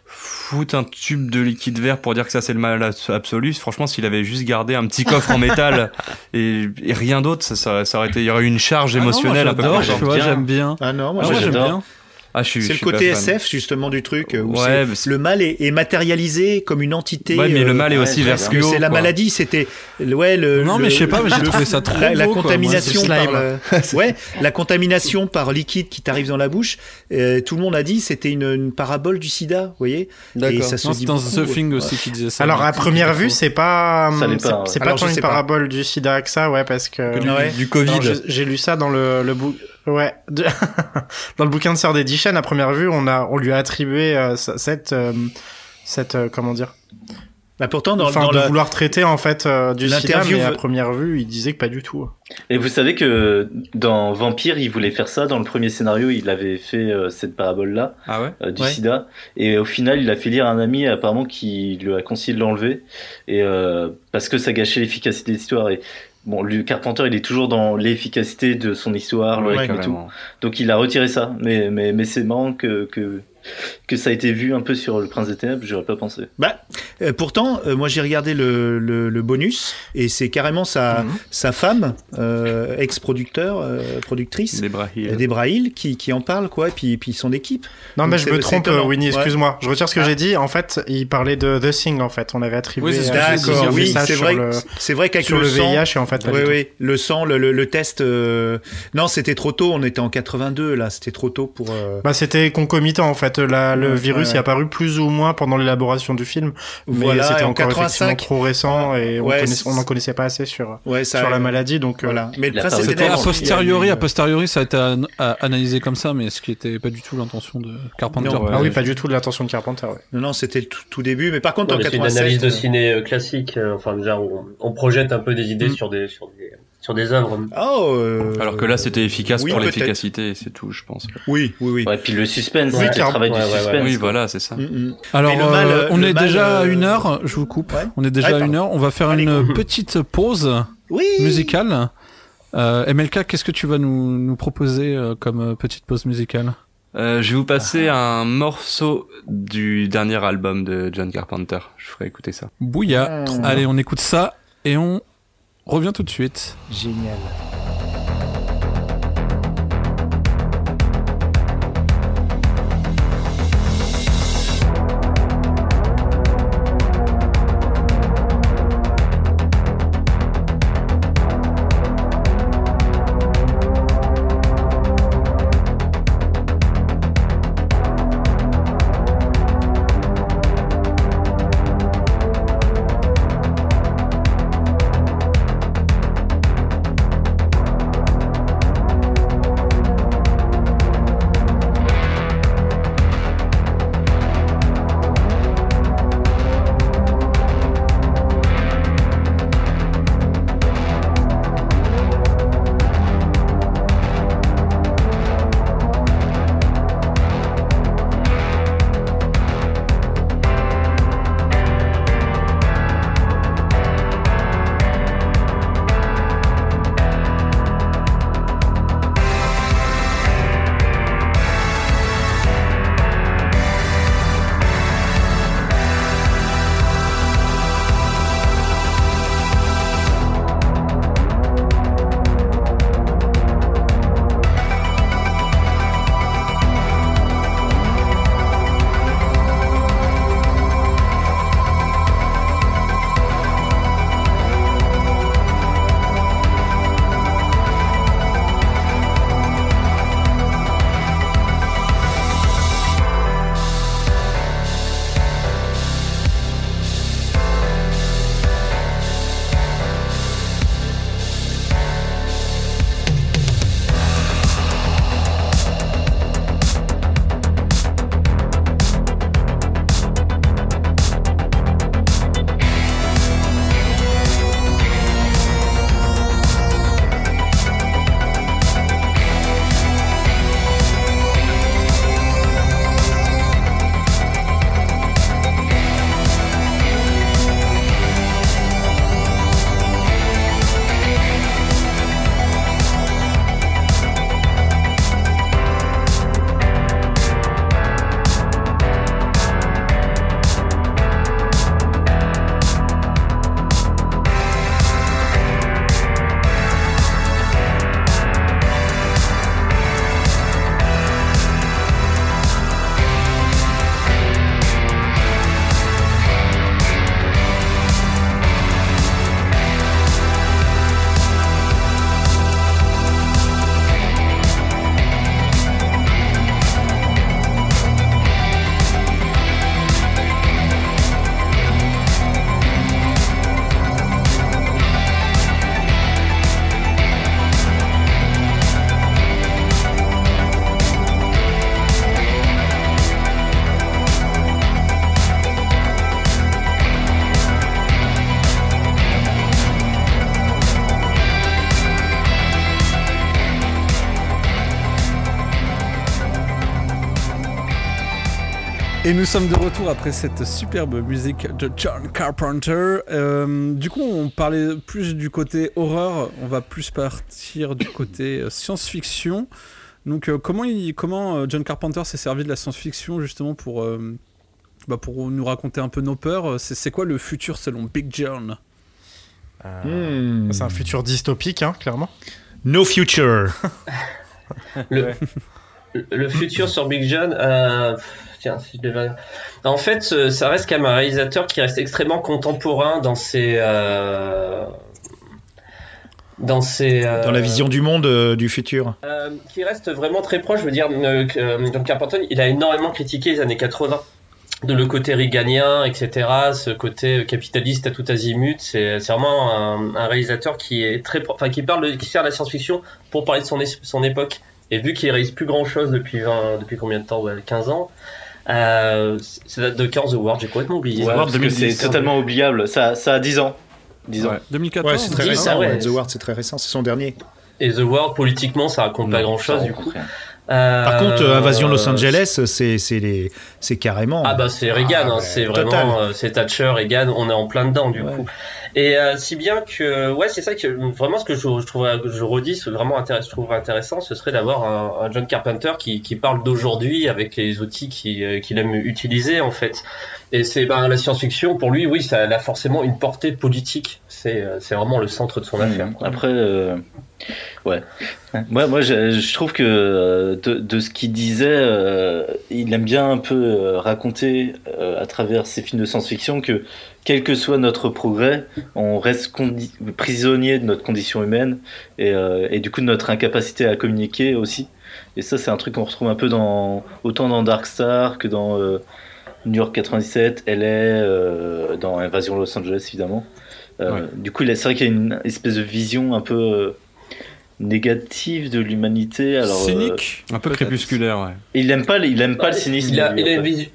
foutre un tube de liquide vert pour dire que ça c'est le mal abs- absolu. Franchement, s'il avait juste gardé un petit coffre en métal et, et rien d'autre, ça, ça, ça aurait été, il y aurait eu une charge Ah non, moi, émotionnelle un peu j'aime bien. Ah non, moi, Ah, moi, j'aime bien. Ah, je suis, C'est je le côté. SF justement du truc euh, où Ouais, c'est- mais c'est- le mal est, est matérialisé comme une entité. Ouais, mais euh, le mal est aussi vers c'est la maladie, c'était ouais le. Non, le- mais je sais pas, mais j'ai le- trouvé ça trop la, la beau, quoi. contamination Moi, c'est par slime. le- ouais la contamination par liquide qui t'arrive dans la bouche. euh, tout le monde a dit c'était une, une parabole du SIDA, vous voyez. Et ça se Non, dit c'est dans beaucoup, The Thing aussi qui disait ça. Alors à première vue, c'est pas, Ça l'est c'est pas, tant une parabole du SIDA que ça, ouais, parce que Du- Covid. J'ai- lu ça dans le, le bou- ouais, de- dans le bouquin de Sœur d'Edition. À première vue, on a, on lui a attribué euh, ce- cette, euh, cette, euh, comment dire, Bah, pourtant dans, enfin, dans de la, vouloir traiter en fait euh, du SIDA, mais à première vue, il disait que pas du tout. Et vous savez que dans Vampire, il voulait faire ça. Dans le premier scénario, il avait fait euh, cette parabole-là Ah ouais? euh, du Ouais. sida. Et au final, il a fait lire à un ami apparemment qui lui a conseillé de l'enlever. Et euh, parce que ça gâchait l'efficacité de l'histoire. Et bon, le Carpenter, il est toujours dans l'efficacité de son histoire, le Ouais, et tout. Donc il a retiré ça. Mais mais mais c'est marrant que que que ça a été vu un peu sur le Prince des Ténèbres. J'aurais pas pensé. Bah, euh, pourtant, euh, moi j'ai regardé le, le, le bonus et c'est carrément sa, Mhm. sa femme, euh, ex-producteur, euh, productrice, Debra Hill. euh, Debra Hill, qui, qui en parle, quoi, et puis, et puis son équipe. Non, Donc mais je me trompe. Winnie, Ouais. excuse-moi. Je retire ce que Ah. j'ai dit. En fait, il parlait de The Thing, en fait. On avait attribué Oui, c'est oui, vrai, le, c'est vrai qu'avec sur le, le sang, VIH et en fait oui, oui, le sang, le, le, le test. euh, Non, c'était trop tôt. On était en 82 là. C'était trop tôt pour. euh, Bah, c'était concomitant en fait. La, le Ouais, virus ouais, est apparu plus ou moins pendant l'élaboration du film, mais Voilà, c'était en encore effectivement 85. trop récent et on n'en connaissait pas assez sur Ouais, ça. sur la maladie, donc euh, Voilà. Mais le C'était a posteriori, a posteriori, ça a été an- a- analysé comme ça, mais ce qui était pas du tout l'intention de Carpenter. Non, ah oui, pas du tout de l'intention de Carpenter. Ouais. Non, non, c'était le tout, tout début. Mais par contre, en mais C'est une 87. analyse de euh, ciné euh, classique. euh, Enfin, déjà, on, on projette un peu des idées Mm. sur des sur des sur des œuvres. Oh. euh, Alors que là, c'était efficace oui, pour l'efficacité, c'est tout, je pense. Oui, oui, oui. Ouais, puis le suspense, Oui, le travail ouais, du ouais, ouais. suspense. Oui, voilà, c'est ça. Mm, mm. Alors, Mais le mal, euh, on le est mal, déjà à euh, une heure, je vous coupe. Ouais. On est déjà Ouais, à une heure. On va faire Allez. une petite pause Oui. musicale. Euh, MLK, qu'est-ce que tu vas nous, nous proposer euh, comme petite pause musicale? Euh, je vais vous passer un morceau du dernier album de John Carpenter. Je ferai écouter ça. Bouilla. Mmh. Allez, on écoute ça et on revient tout de suite. Génial. Et nous sommes de retour après cette superbe musique de John Carpenter. Euh, du coup, on parlait plus du côté horreur, on va plus partir du côté euh, science-fiction. Donc, euh, comment, il, comment John Carpenter s'est servi de la science-fiction justement pour, euh, bah, pour nous raconter un peu nos peurs? C'est c'est quoi le futur selon Big John? Hmm. C'est un futur dystopique, hein, clairement. No future. Le, le futur sur Big John, euh, tiens, si je devais- En fait, ça reste quand même un réalisateur qui reste extrêmement contemporain dans ses. euh, Dans ses. euh, Dans la vision du monde du futur. qui reste vraiment très proche. Je veux dire, John Carpenter, il a énormément critiqué les années 80. De le côté riganien, etc., ce côté capitaliste à tout azimut, c'est vraiment un, un réalisateur qui est très, enfin qui parle, de- qui sert la science-fiction pour parler de son, son époque. Et vu qu'il réalise plus grand chose depuis 20 depuis combien de temps, ouais, 15 ans, euh, c'est date de 15 Awards, j'ai complètement oublié. Ouais, parce que 2010. c'est totalement oubliable. Ça, ça a 10 10 ans. 10 ans. Ouais. 2014 Ouais, c'est très récent. ça, ouais. The Ward, c'est très récent. C'est son dernier. Et The World, politiquement, ça raconte pas grand chose ça du coup. rien. Par contre, Euh, euh, Invasion Los Angeles, c'est c'est les c'est carrément. Ah bah c'est Reagan, Ah, hein, ouais, c'est vraiment euh, c'est Thatcher, Reagan, on est en plein dedans du Ouais. coup. Et euh, si bien que, ouais, c'est ça que vraiment ce que je, je trouve, je redis, ce vraiment intéressant, je trouve intéressant, ce serait d'avoir un, un John Carpenter qui, qui parle d'aujourd'hui avec les outils qu'il euh, qu'il aime utiliser en fait. Et c'est ben, la science-fiction pour lui, oui, ça a forcément une portée politique. C'est euh, vraiment le centre de son affaire. quoi. Après, euh, ouais. Moi, moi je, je trouve que euh, de, de ce qu'il disait, euh, il aime bien un peu euh, raconter à travers ses films de science-fiction que quel que soit notre progrès, on reste prisonnier de notre condition humaine et, euh, et du coup de notre incapacité à communiquer aussi. Et ça, c'est un truc qu'on retrouve un peu dans autant dans Dark Star que dans euh, New York 97, LA, euh, dans Invasion Los Angeles évidemment. Euh, Ouais. Du coup, c'est vrai qu'il y a une espèce de vision un peu euh, négative de l'humanité. Alors, euh, Cynique Un peu crépusculaire, ouais. il aime pas, il aime pas le cynisme. Il a, lui, il a une en fait. vision.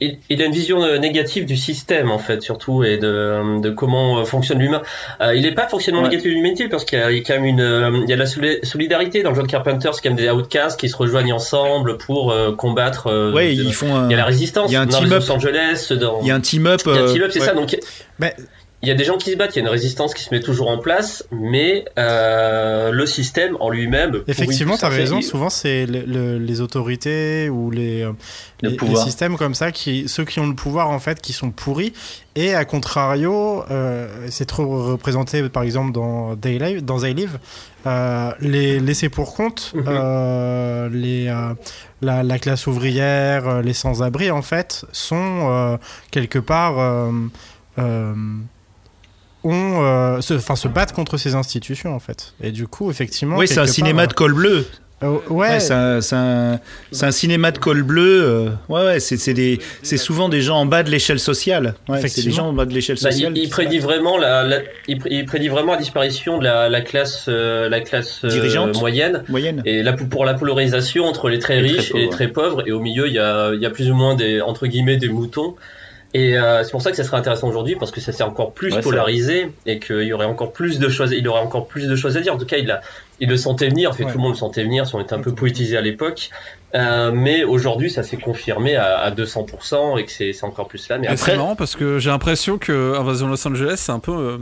Il, il a une vision euh, négative du système en fait surtout et de, de comment euh, fonctionne l'humain. Euh, il n'est pas fonctionnement Ouais. négatif de l'humanité parce qu'il y, a il y a quand même une euh, il y a la soli- solidarité dans John Carpenter, c'est quand même des outcasts qui se rejoignent ensemble pour euh, combattre. euh, Ouais, de- ils font un. il y a la résistance il y a un dans team-up. Los Angeles, dans Il y a un team-up. il y a un euh, team-up, c'est ouais. ça. Donc il y a des gens qui se battent, il y a une résistance qui se met toujours en place, mais euh, le système en lui-même. Effectivement, tu as raison. Souvent, c'est le- le- les autorités ou les, euh, Le les, systèmes comme ça, qui, ceux qui ont le pouvoir, en fait, qui sont pourris. Et à contrario, euh, c'est trop représenté, par exemple, dans They Live, dans They Live, euh, les laissés pour compte, Mhm. les, la, la classe ouvrière, les sans-abri, en fait, sont quelque part. Ont, euh, se, enfin, se battent contre ces institutions en fait. Et du coup, effectivement. Oui, c'est un quelque cinéma part, de col bleu. euh, ouais, Ouais, c'est un, un- un cinéma de col bleu. euh, ouais, ouais, c'est c'est des, c'est souvent des gens en bas de l'échelle sociale. Ouais, c'est des gens en bas de l'échelle Bah, sociale. il, il qui prédit vraiment la, la- il, pr- il prédit vraiment la disparition de la, la classe euh, la classe euh, Dirigeante. moyenne moyenne. et là pour la polarisation entre les très Les très riches et les pauvres. très pauvres et au milieu il y a, il y a plus ou moins des entre guillemets des moutons et euh, c'est pour ça que ça serait intéressant aujourd'hui parce que ça s'est encore plus Ouais, polarisé et qu'il y aurait encore plus de choses il aurait encore plus de choses à dire en tout cas il a il le sentait venir en fait Ouais. tout le monde le sentait venir si on était un peu politisé à l'époque Euh, mais aujourd'hui ça s'est confirmé à, à 200% et que c'est c'est encore plus là mais Et après c'est marrant parce que j'ai l'impression que Invasion Los Angeles, c'est un peu. euh,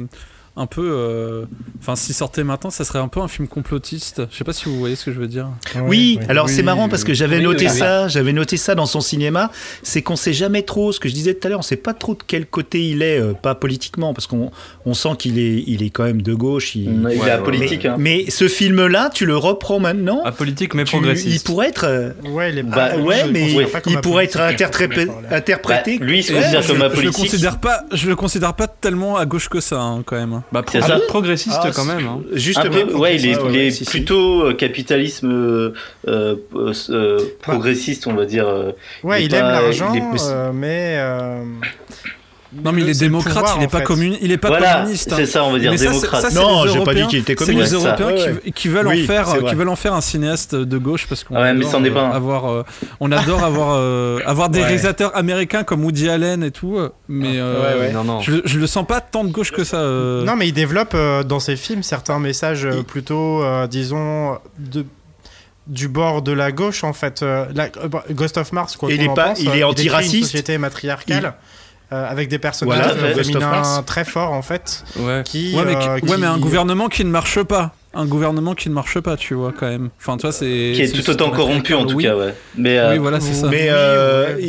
un peu. euh, Enfin, s'il sortait maintenant, ça serait un peu un film complotiste. Je sais pas si vous voyez ce que je veux dire. Oui, oui. alors c'est marrant parce que j'avais Oui, noté ça, j'avais noté ça dans son cinéma, c'est qu'on sait jamais trop, ce que je disais tout à l'heure, on sait pas trop de quel côté il est, euh, pas politiquement, parce qu'on on sent qu'il est, il est quand même de gauche. Il, Il est ouais, politique. mais, Hein. mais ce film-là, tu le reprends maintenant, Apolitique mais tu- il progressiste. pourrait être, euh, Ouais, il est Bah, ouais, mais il pourrait être interpré- interprété. Bah, lui, il se Ouais, considère je, comme je le apolitique. considère pas, je le considère pas tellement à gauche que ça, hein, quand même. Bah, C'est pro- ça. progressiste Ah, quand même. hein. Justement. peu, ouais, il est, il est si, si. plutôt euh, capitalisme euh, euh, euh, progressiste, on va dire. euh, Ouais, il il, aime l'argent, euh, mais. Non, mais il est c'est démocrate, pouvoir, il est pas il est pas voilà, communiste. hein. c'est ça, on va dire Mais c'est- démocrate. ça, c'est Non, les j'ai pas dit qu'il était C'est communiste. les ça. Européens Ouais, qui, qui veulent Oui, en faire, c'est euh, qui veulent en faire un cinéaste de gauche parce qu'on Ah ouais, adore, euh, avoir, euh, on adore avoir, euh, avoir des Ouais. réalisateurs américains comme Woody Allen et tout, mais euh, Ouais, ouais. Non, non. Je, je le sens pas tant de gauche que ça. euh. Non, mais il développe euh, dans ses films certains messages euh, Il- plutôt, euh, disons, de du bord de la gauche en fait Euh, la- euh, bah, Ghost of Mars quoi il est pas- pense, il est antiraciste. une société matriarcale euh, avec des personnages Voilà, euh, féminins très forts en fait Ouais. qui, ouais, mais, euh, qui- ouais, mais un gouvernement qui ne marche pas. Un gouvernement qui ne marche pas, tu vois, quand même. Enfin, tu vois, c'est. Qui est tout autant corrompu en tout oui. cas, ouais. Mais euh, Oui, voilà, c'est ça. Mais Oui, euh, ouais.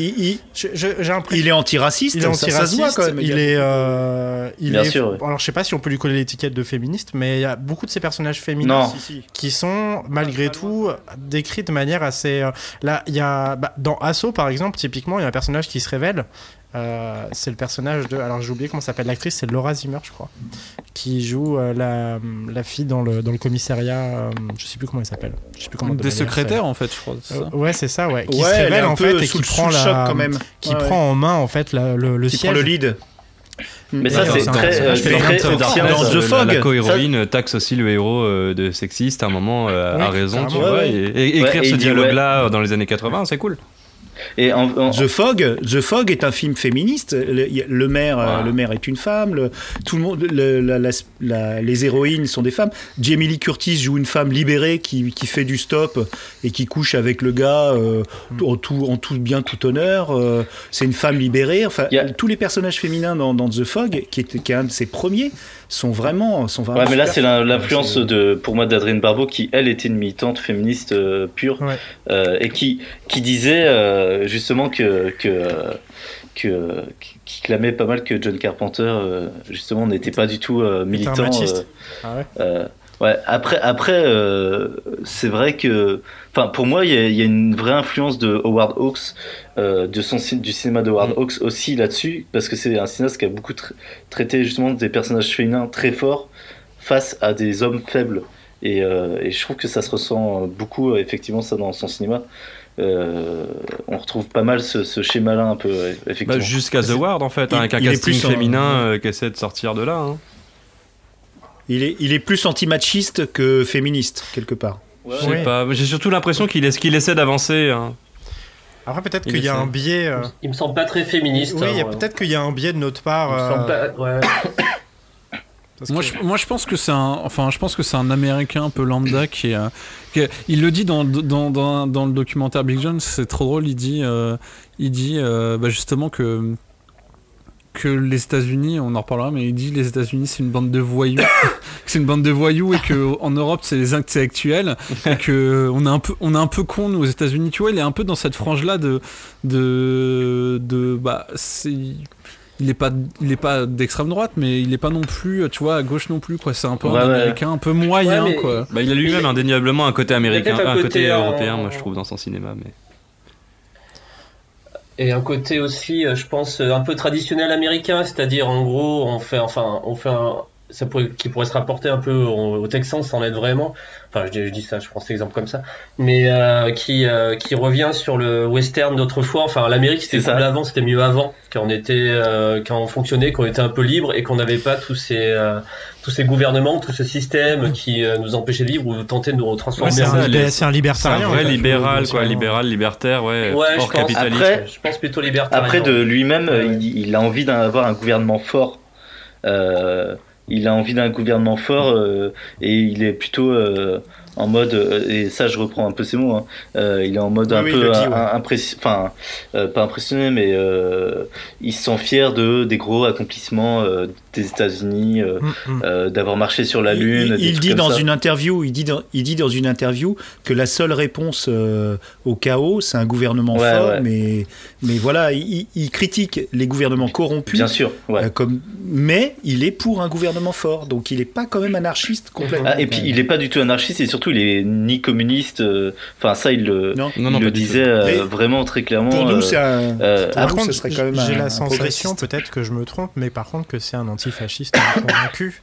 il, est antiraciste, il est ça- ça, se voit antiraciste, quand même. il est, euh, il Bien est- sûr, ouais. alors je sais pas si on peut lui coller l'étiquette de féministe, mais il y a beaucoup de ces personnages féminins non, qui sont malgré tout décrits de manière assez. là, il y a bah, dans Asso par exemple, typiquement, il y a un personnage qui se révèle. Euh, c'est le personnage de. Alors j'ai oublié comment s'appelle l'actrice, c'est Laura Zimmer, je crois, qui joue euh, la, la fille dans le, dans le commissariat. euh, je sais plus comment elle s'appelle. Je sais plus comment. de Des secrétaires, en fait, je crois. c'est c'est- ça. Euh, ouais, c'est ça, ouais. Qui Ouais, se elle est révèle un en peu fait et qui prend la, choc quand même. qui Ouais, prend en main en fait la- le, le Qui siège. prend le lead. mais ça c'est très, très ancien, dans ça. The la- Fog. La co-héroïne taxe aussi le héros euh, de sexiste à un moment euh, à raison, tu vois. Ouais, Et, et Ouais, écrire et ce dialogue-là dans les années 80, c'est cool. Et en, en- The Fog, The Fog est un film féministe. Le, maire, euh, le maire est une femme. le- tout le monde, le- la- la- la- les héroïnes sont des femmes. Jamie Lee Curtis joue une femme libérée qui, qui fait du stop et qui couche avec le gars euh, en tout, en tout bien, tout honneur. euh, c'est une femme libérée. Enfin, tous les personnages féminins dans, dans The Fog, qui est, qui est un de ses premiers, sont vraiment, sont vraiment. Ouais, mais là, c'est l'influence de, pour moi, d'Adrienne Barbeau, qui, elle, était une militante féministe euh, pure, Ouais. euh, et qui, qui disait euh, justement que, que, que, qui- clamait pas mal que John Carpenter, euh, justement, n'était pas du tout euh, militant. euh, Ah ouais euh, ouais, après, après euh, c'est vrai que, enfin, pour moi, il y, a- il y a une vraie influence de Howard Hawks, euh, de son, du cinéma de Howard Hawks aussi là-dessus, parce que c'est un cinéaste qui a beaucoup tra- traité justement des personnages féminins très forts face à des hommes faibles. Et, euh, et je trouve que ça se ressent beaucoup, effectivement, ça dans son cinéma. Euh, on retrouve pas mal ce, ce schéma-là un peu, euh, Bah, effectivement. jusqu'à The Ward en fait, hein, avec un casting féminin euh, qui essaie de sortir de là. hein. Il est, il est plus anti-machiste que féministe, quelque part. Ouais, Je sais Oui. pas, j'ai surtout l'impression qu'il est- qu'il essaie d'avancer. hein. Après, peut-être Il qu'il y a un biais. euh, Il me semble pas très féministe. Oui, il y a hein, peut-être qu'il y a un biais de notre part. Euh, pas- ouais. parce Moi que- je, moi, je pense que c'est un, enfin, je pense que c'est un Américain un peu lambda qui est, euh, qui est- il le dit dans, dans, dans, dans le documentaire Big John, c'est trop drôle. Il dit, euh, il dit euh, bah, justement que que les États-Unis, on en reparlera, mais il dit les États-Unis c'est une bande de voyous, c'est une bande de voyous et que en Europe c'est les intellectuels et que on est un peu, on est un peu con nous aux États-Unis. Tu vois, il est un peu dans cette frange là de de de bah c'est il est pas il est pas d'extrême droite mais il est pas non plus tu vois à gauche non plus quoi c'est un peu Ouais, un ouais. américain un peu moyen Ouais, mais- quoi Bah, il a lui-même indéniablement un côté américain, un un côté, côté, euh, européen, moi je trouve, dans son cinéma. Mais... Et un côté aussi, euh, je pense, euh, un peu traditionnel américain, c'est-à-dire en gros, on fait, enfin, on fait un, ça pourrait, qui pourrait se rapporter un peu au, au Texan sans l'être vraiment. Enfin, je, dis- je dis ça, je prends cet exemple comme ça, mais euh, qui, euh, qui revient sur le western d'autrefois. Enfin, l'Amérique c'était C'est ça. cool avant, c'était mieux avant, quand on était, euh, quand on fonctionnait, qu'on était un peu libre et qu'on n'avait pas tous ces, euh, tous ces gouvernements, tout ce système qui euh, nous empêchait de vivre ou tentait de nous Ouais, transformer c'est un, les- c'est un C'est un libertarien. vrai en fait, libéral, quoi, libéral, libertaire, ouais, Ouais, je pense. Après- Je pense plutôt libertarien. Après, de lui-même, il, il a envie d'avoir un gouvernement fort. Euh, il a envie d'un gouvernement fort euh, et il est plutôt euh, en mode, euh, et ça je reprends un peu ces mots, hein, euh, il est en mode Oui, un oui, peu dit, un- ouais. un- impressi- enfin, euh, pas impressionné, mais euh, il se sent fier de, des gros accomplissements euh, des États-Unis, euh, Mm, mm. euh, d'avoir marché sur la Lune. Il, dit dans ça. une interview, il dit dans, il dit dans une interview que la seule réponse euh, au chaos, c'est un gouvernement Ouais, fort, ouais. mais mais voilà, il, il critique les gouvernements corrompus. Bien sûr, ouais. euh, comme, mais il est pour un gouvernement fort, donc il n'est pas quand même anarchiste complètement. Ah, et puis il est pas du tout anarchiste et surtout il est ni communiste. euh, Enfin ça il le, Non. il Non, non, le pas du tout. disait euh, vraiment très clairement. Pour euh, nous, c'est un. euh, Pour Par contre, j'ai la un sensation, peut-être que je me trompe, mais par contre que c'est un antifasciste convaincu.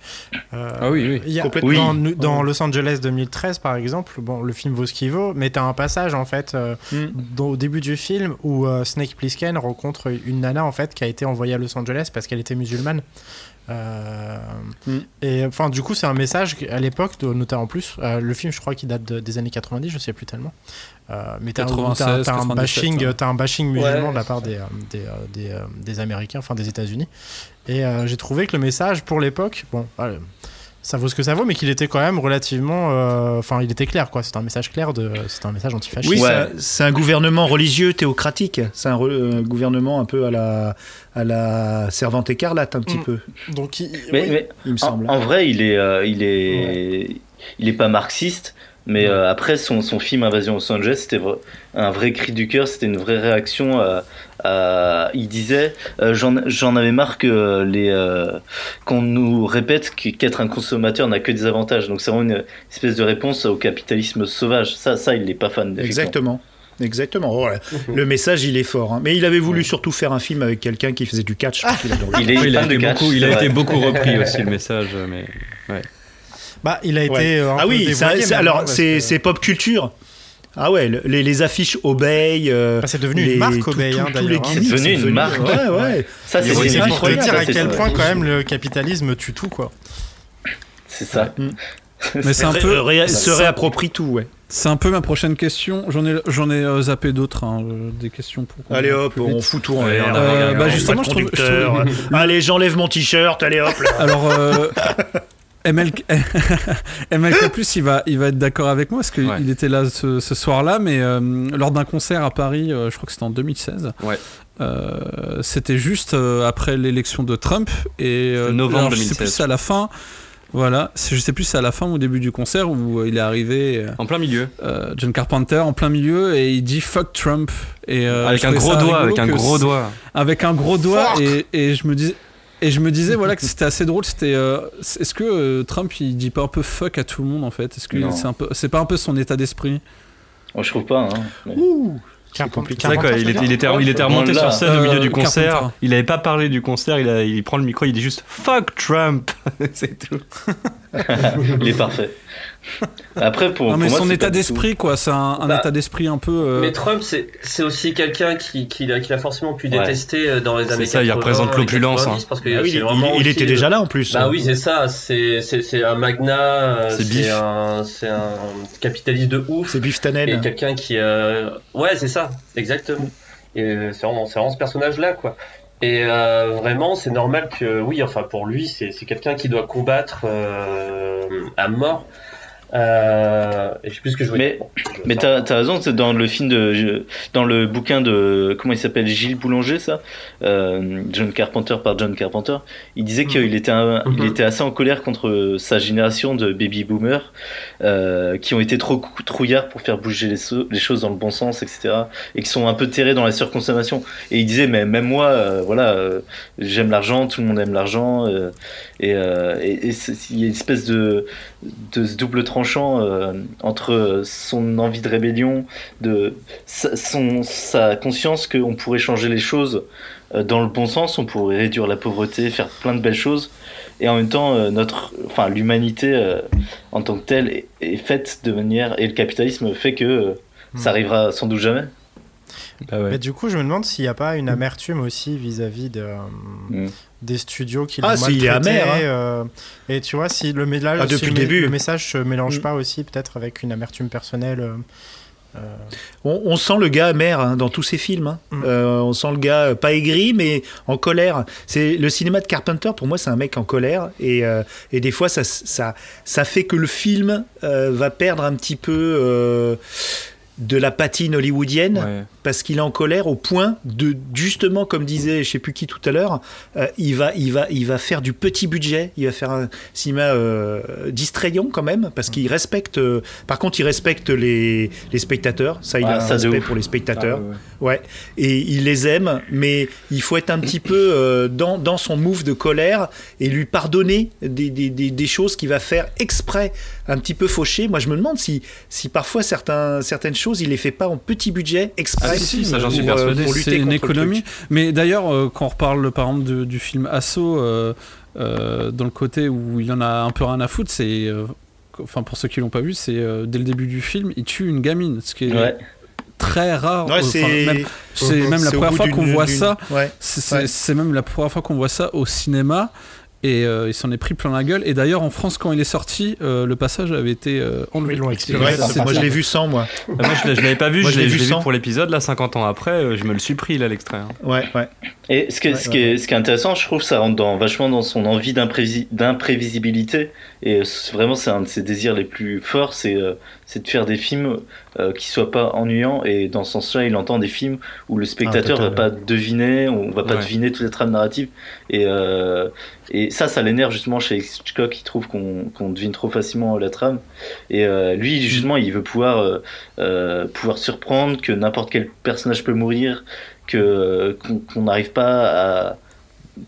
Euh, Ah oui, oui. y a- Complètement. Dans, Oui. dans Los Angeles 2013, par exemple, bon, le film vaut ce qu'il vaut, mais t'as un passage en fait dans- au début du film où euh, Snake Plissken rencontre une nana en fait qui a été envoyée à Los Angeles parce qu'elle était musulmane. Euh, Hmm. Et enfin, du coup, c'est un message à l'époque, de- notamment en plus. euh, le film, je crois qu'il date de- des années 90, je sais plus tellement. Euh, mais t'as 96, t'as- t'as un 97, bashing, ouais. t'as un bashing musulman Ouais, de la part des, des, des, des Américains, enfin des États-Unis. Et euh, j'ai trouvé que le message, pour l'époque, bon, euh, ça vaut ce que ça vaut, mais qu'il était quand même relativement. euh, Enfin, il était clair, quoi. C'était un message clair, de, c'était un message antifasciste. Oui, Ouais. c'est un- c'est gouvernement religieux théocratique. C'est un, gouvernement un peu à la, à la servante écarlate, un petit Mm. peu, Donc, il- mais, oui. mais il me semble. en vrai il est euh, il est il est pas marxiste. Mais euh, après son, son film Invasion Los Angeles, c'était un vrai cri du cœur, c'était une vraie réaction. À, à- il disait, euh, j'en j'en avais marre que les euh, qu'on nous répète qu'être un consommateur n'a que des avantages. Donc c'est vraiment une espèce de réponse au capitalisme sauvage. Ça, ça, il n'est pas fan. Exactement. Exactement. Oh le message, il est fort. hein. Mais il avait voulu surtout faire un film avec quelqu'un qui faisait du catch. donc il adorait. Il est Oui, il a été catch. beaucoup, il a c'est été vrai. beaucoup repris aussi le message, mais Bah, il a été. Ouais. euh, un ah peu oui, ça- hein, alors parce c'est que- c'est pop culture. Ah ouais, le- les, les affiches Obey. euh, Bah, c'est devenu les- une marque tout- Obey, hein, d'ailleurs, gimmicks C'est devenu une marque. Ouais, ouais. Ça, c'est C'est c'est pour te dire à c'est quel point, quand même, le capitalisme tue tout, quoi. C'est ça. Mm. mais c'est un peu ré- se réapproprie tout, ouais. C'est un peu ma prochaine question. J'en ai, j'en ai euh, zappé d'autres, hein, euh, des questions pour. Allez hop, plus vite. on fout tout en l'air. on Euh, bah, justement, je trouve- je. Allez, j'enlève mon t-shirt, allez hop là. Alors, MLK, MLK+, il va, il va être d'accord avec moi parce qu'il Ouais. était là ce, ce soir-là, mais euh, lors d'un concert à Paris, euh, je crois que c'était en 2016. Ouais. euh, c'était juste euh, après l'élection de Trump et euh, novembre alors, je sais 2016. plus à la fin. Voilà, je sais plus si c'est à la fin ou au début du concert où il est arrivé, En plein milieu. euh, John Carpenter en plein milieu et il dit fuck Trump et euh, avec un gros doigt, avec un gros doigt. avec un gros doigt Fuck. et, et je me disais et je me disais voilà que c'était assez drôle c'était euh, est-ce que euh, Trump il dit pas un peu fuck à tout le monde en fait? Est-ce que c'est un peu c'est pas un peu son état d'esprit? Moi, je trouve pas. Hein. Mais- Carpenter, C'est vrai quoi, il, était- il était, il était remonté sur scène au milieu Euh, du concert. Carpenter. Il avait pas parlé du concert. Il, a, il prend le micro, il dit juste fuck Trump. c'est tout. Il est parfait. Après, pour, non mais pour son état d'esprit quoi c'est un, un Bah, état d'esprit un peu euh, Mais Trump, c'est c'est aussi quelqu'un qui, qui, a, qui a forcément pu détester euh, dans les C'est années ça, il 80, représente l'opulence, 90, Parce que Ah oui, il, était le- déjà là en plus. Bah oui, c'est ça. C'est c'est- c'est un magnat. euh, C'est bif. C'est un, c'est un capitaliste de ouf. C'est Biff Et quelqu'un qui. euh, Ouais, c'est ça, exactement. Et c'est vraiment, c'est vraiment ce personnage-là, quoi. Et euh, vraiment, c'est normal que, oui, enfin, pour lui, c'est c'est quelqu'un qui doit combattre euh, à mort. Euh, et je sais plus ce que je voulais Mais- dire. Bon, Mais t'as as raison, c'est dans le film de, dans le bouquin de, comment il s'appelle, Gilles Boulanger, ça, euh, John Carpenter par John Carpenter. Il disait qu'il était, un- il Mhm. était assez en colère contre sa génération de baby boomers euh, qui ont été trop trouillards pour faire bouger les, so- les choses dans le bon sens, etc. Et qui sont un peu terrés dans la surconsommation. Et il disait, mais même moi, euh, voilà, euh, j'aime l'argent, tout le monde aime l'argent, euh, et, euh, et, et c'est- il y a une espèce de, de ce double tranchant euh, entre son envie de rébellion, de sa, son, sa conscience qu'on pourrait changer les choses euh, dans le bon sens, on pourrait réduire la pauvreté, faire plein de belles choses, et en même temps euh, notre, enfin l'humanité euh, en tant que telle est, est faite de manière et le capitalisme fait que euh, ça arrivera sans doute jamais. Bah ouais. Mais du coup, je me demande s'il n'y a pas une amertume aussi vis-à-vis de, euh, Mm. Des studios qui Ah, l'ont est maltraité, amer, hein. euh, et tu vois, si le, mé- là, Ah, si depuis le, le mé- début. le message se mélange Mm. pas aussi peut-être avec une amertume personnelle. euh, euh, On, on sent le gars amer hein, dans tous ses films. hein. Mm. Euh, on sent le gars pas aigri, mais en colère. C'est le cinéma de Carpenter. Pour moi, c'est un mec en colère, et, euh, et des fois, ça, ça, ça fait que le film va perdre un petit peu. De la patine hollywoodienne Ouais. parce qu'il est en colère au point de justement comme disait je sais plus qui tout à l'heure euh, il va il va il va faire du petit budget il va faire un cinéma euh, distrayant quand même parce qu'il respecte euh, par contre il respecte les, les spectateurs. Ça il Ah, a un ça, de respect pour les spectateurs. Ah, ouais, et il les aime mais il faut être un petit peu dans, dans son move de colère et lui pardonner des, des, des, des choses qu'il va faire exprès un petit peu fauché moi je me demande si si parfois certains certaines choses il les fait pas en petit budget exprès Ah, si, ça, j'en suis pour, euh, persuadé. c'est une contre le économie mais d'ailleurs euh, quand on reparle par exemple de- du film Assaut euh, euh, dans le côté où il en a un peu rien à foutre c'est euh, enfin pour ceux qui l'ont pas vu c'est euh, dès le début du film il tue une gamine ce qui est Ouais. très rare Ouais, Enfin, c'est même- c'est même la première fois qu'on voit ça Ouais. c'est c'est- Ouais. c'est même la première fois qu'on voit ça au cinéma et euh, il s'en est pris plein la gueule et d'ailleurs en France quand il est sorti euh, le passage avait été euh, enlevé ça, c'est- moi je l'ai vu sans moi. Ah, moi, je, je l'avais pas vu, Moi, je je l'ai vu vu sans. pour l'épisode, là, 50 ans après, euh, je me le suis pris, là, l'extrait. hein. Ouais, ouais. Et ce qui, est, Ouais, ce, qui est, ce qui est intéressant, je trouve, ça rentre dans, vachement dans son envie d'imprévisi- d'imprévisibilité. Et vraiment, c'est un de ses désirs les plus forts, c'est euh, c'est de faire des films euh, qui soient pas ennuyants. Et dans ce sens-là, il entend des films où le spectateur Ah, va pas deviner, on va pas Ouais. deviner toutes les trames narratives. Et, euh, et ça, ça l'énerve justement chez Hitchcock, il trouve qu'on qu'on devine trop facilement la trame. Et euh, lui, justement, il veut pouvoir, euh, euh, pouvoir surprendre, que n'importe quel personnage peut mourir, que qu'on n'arrive pas à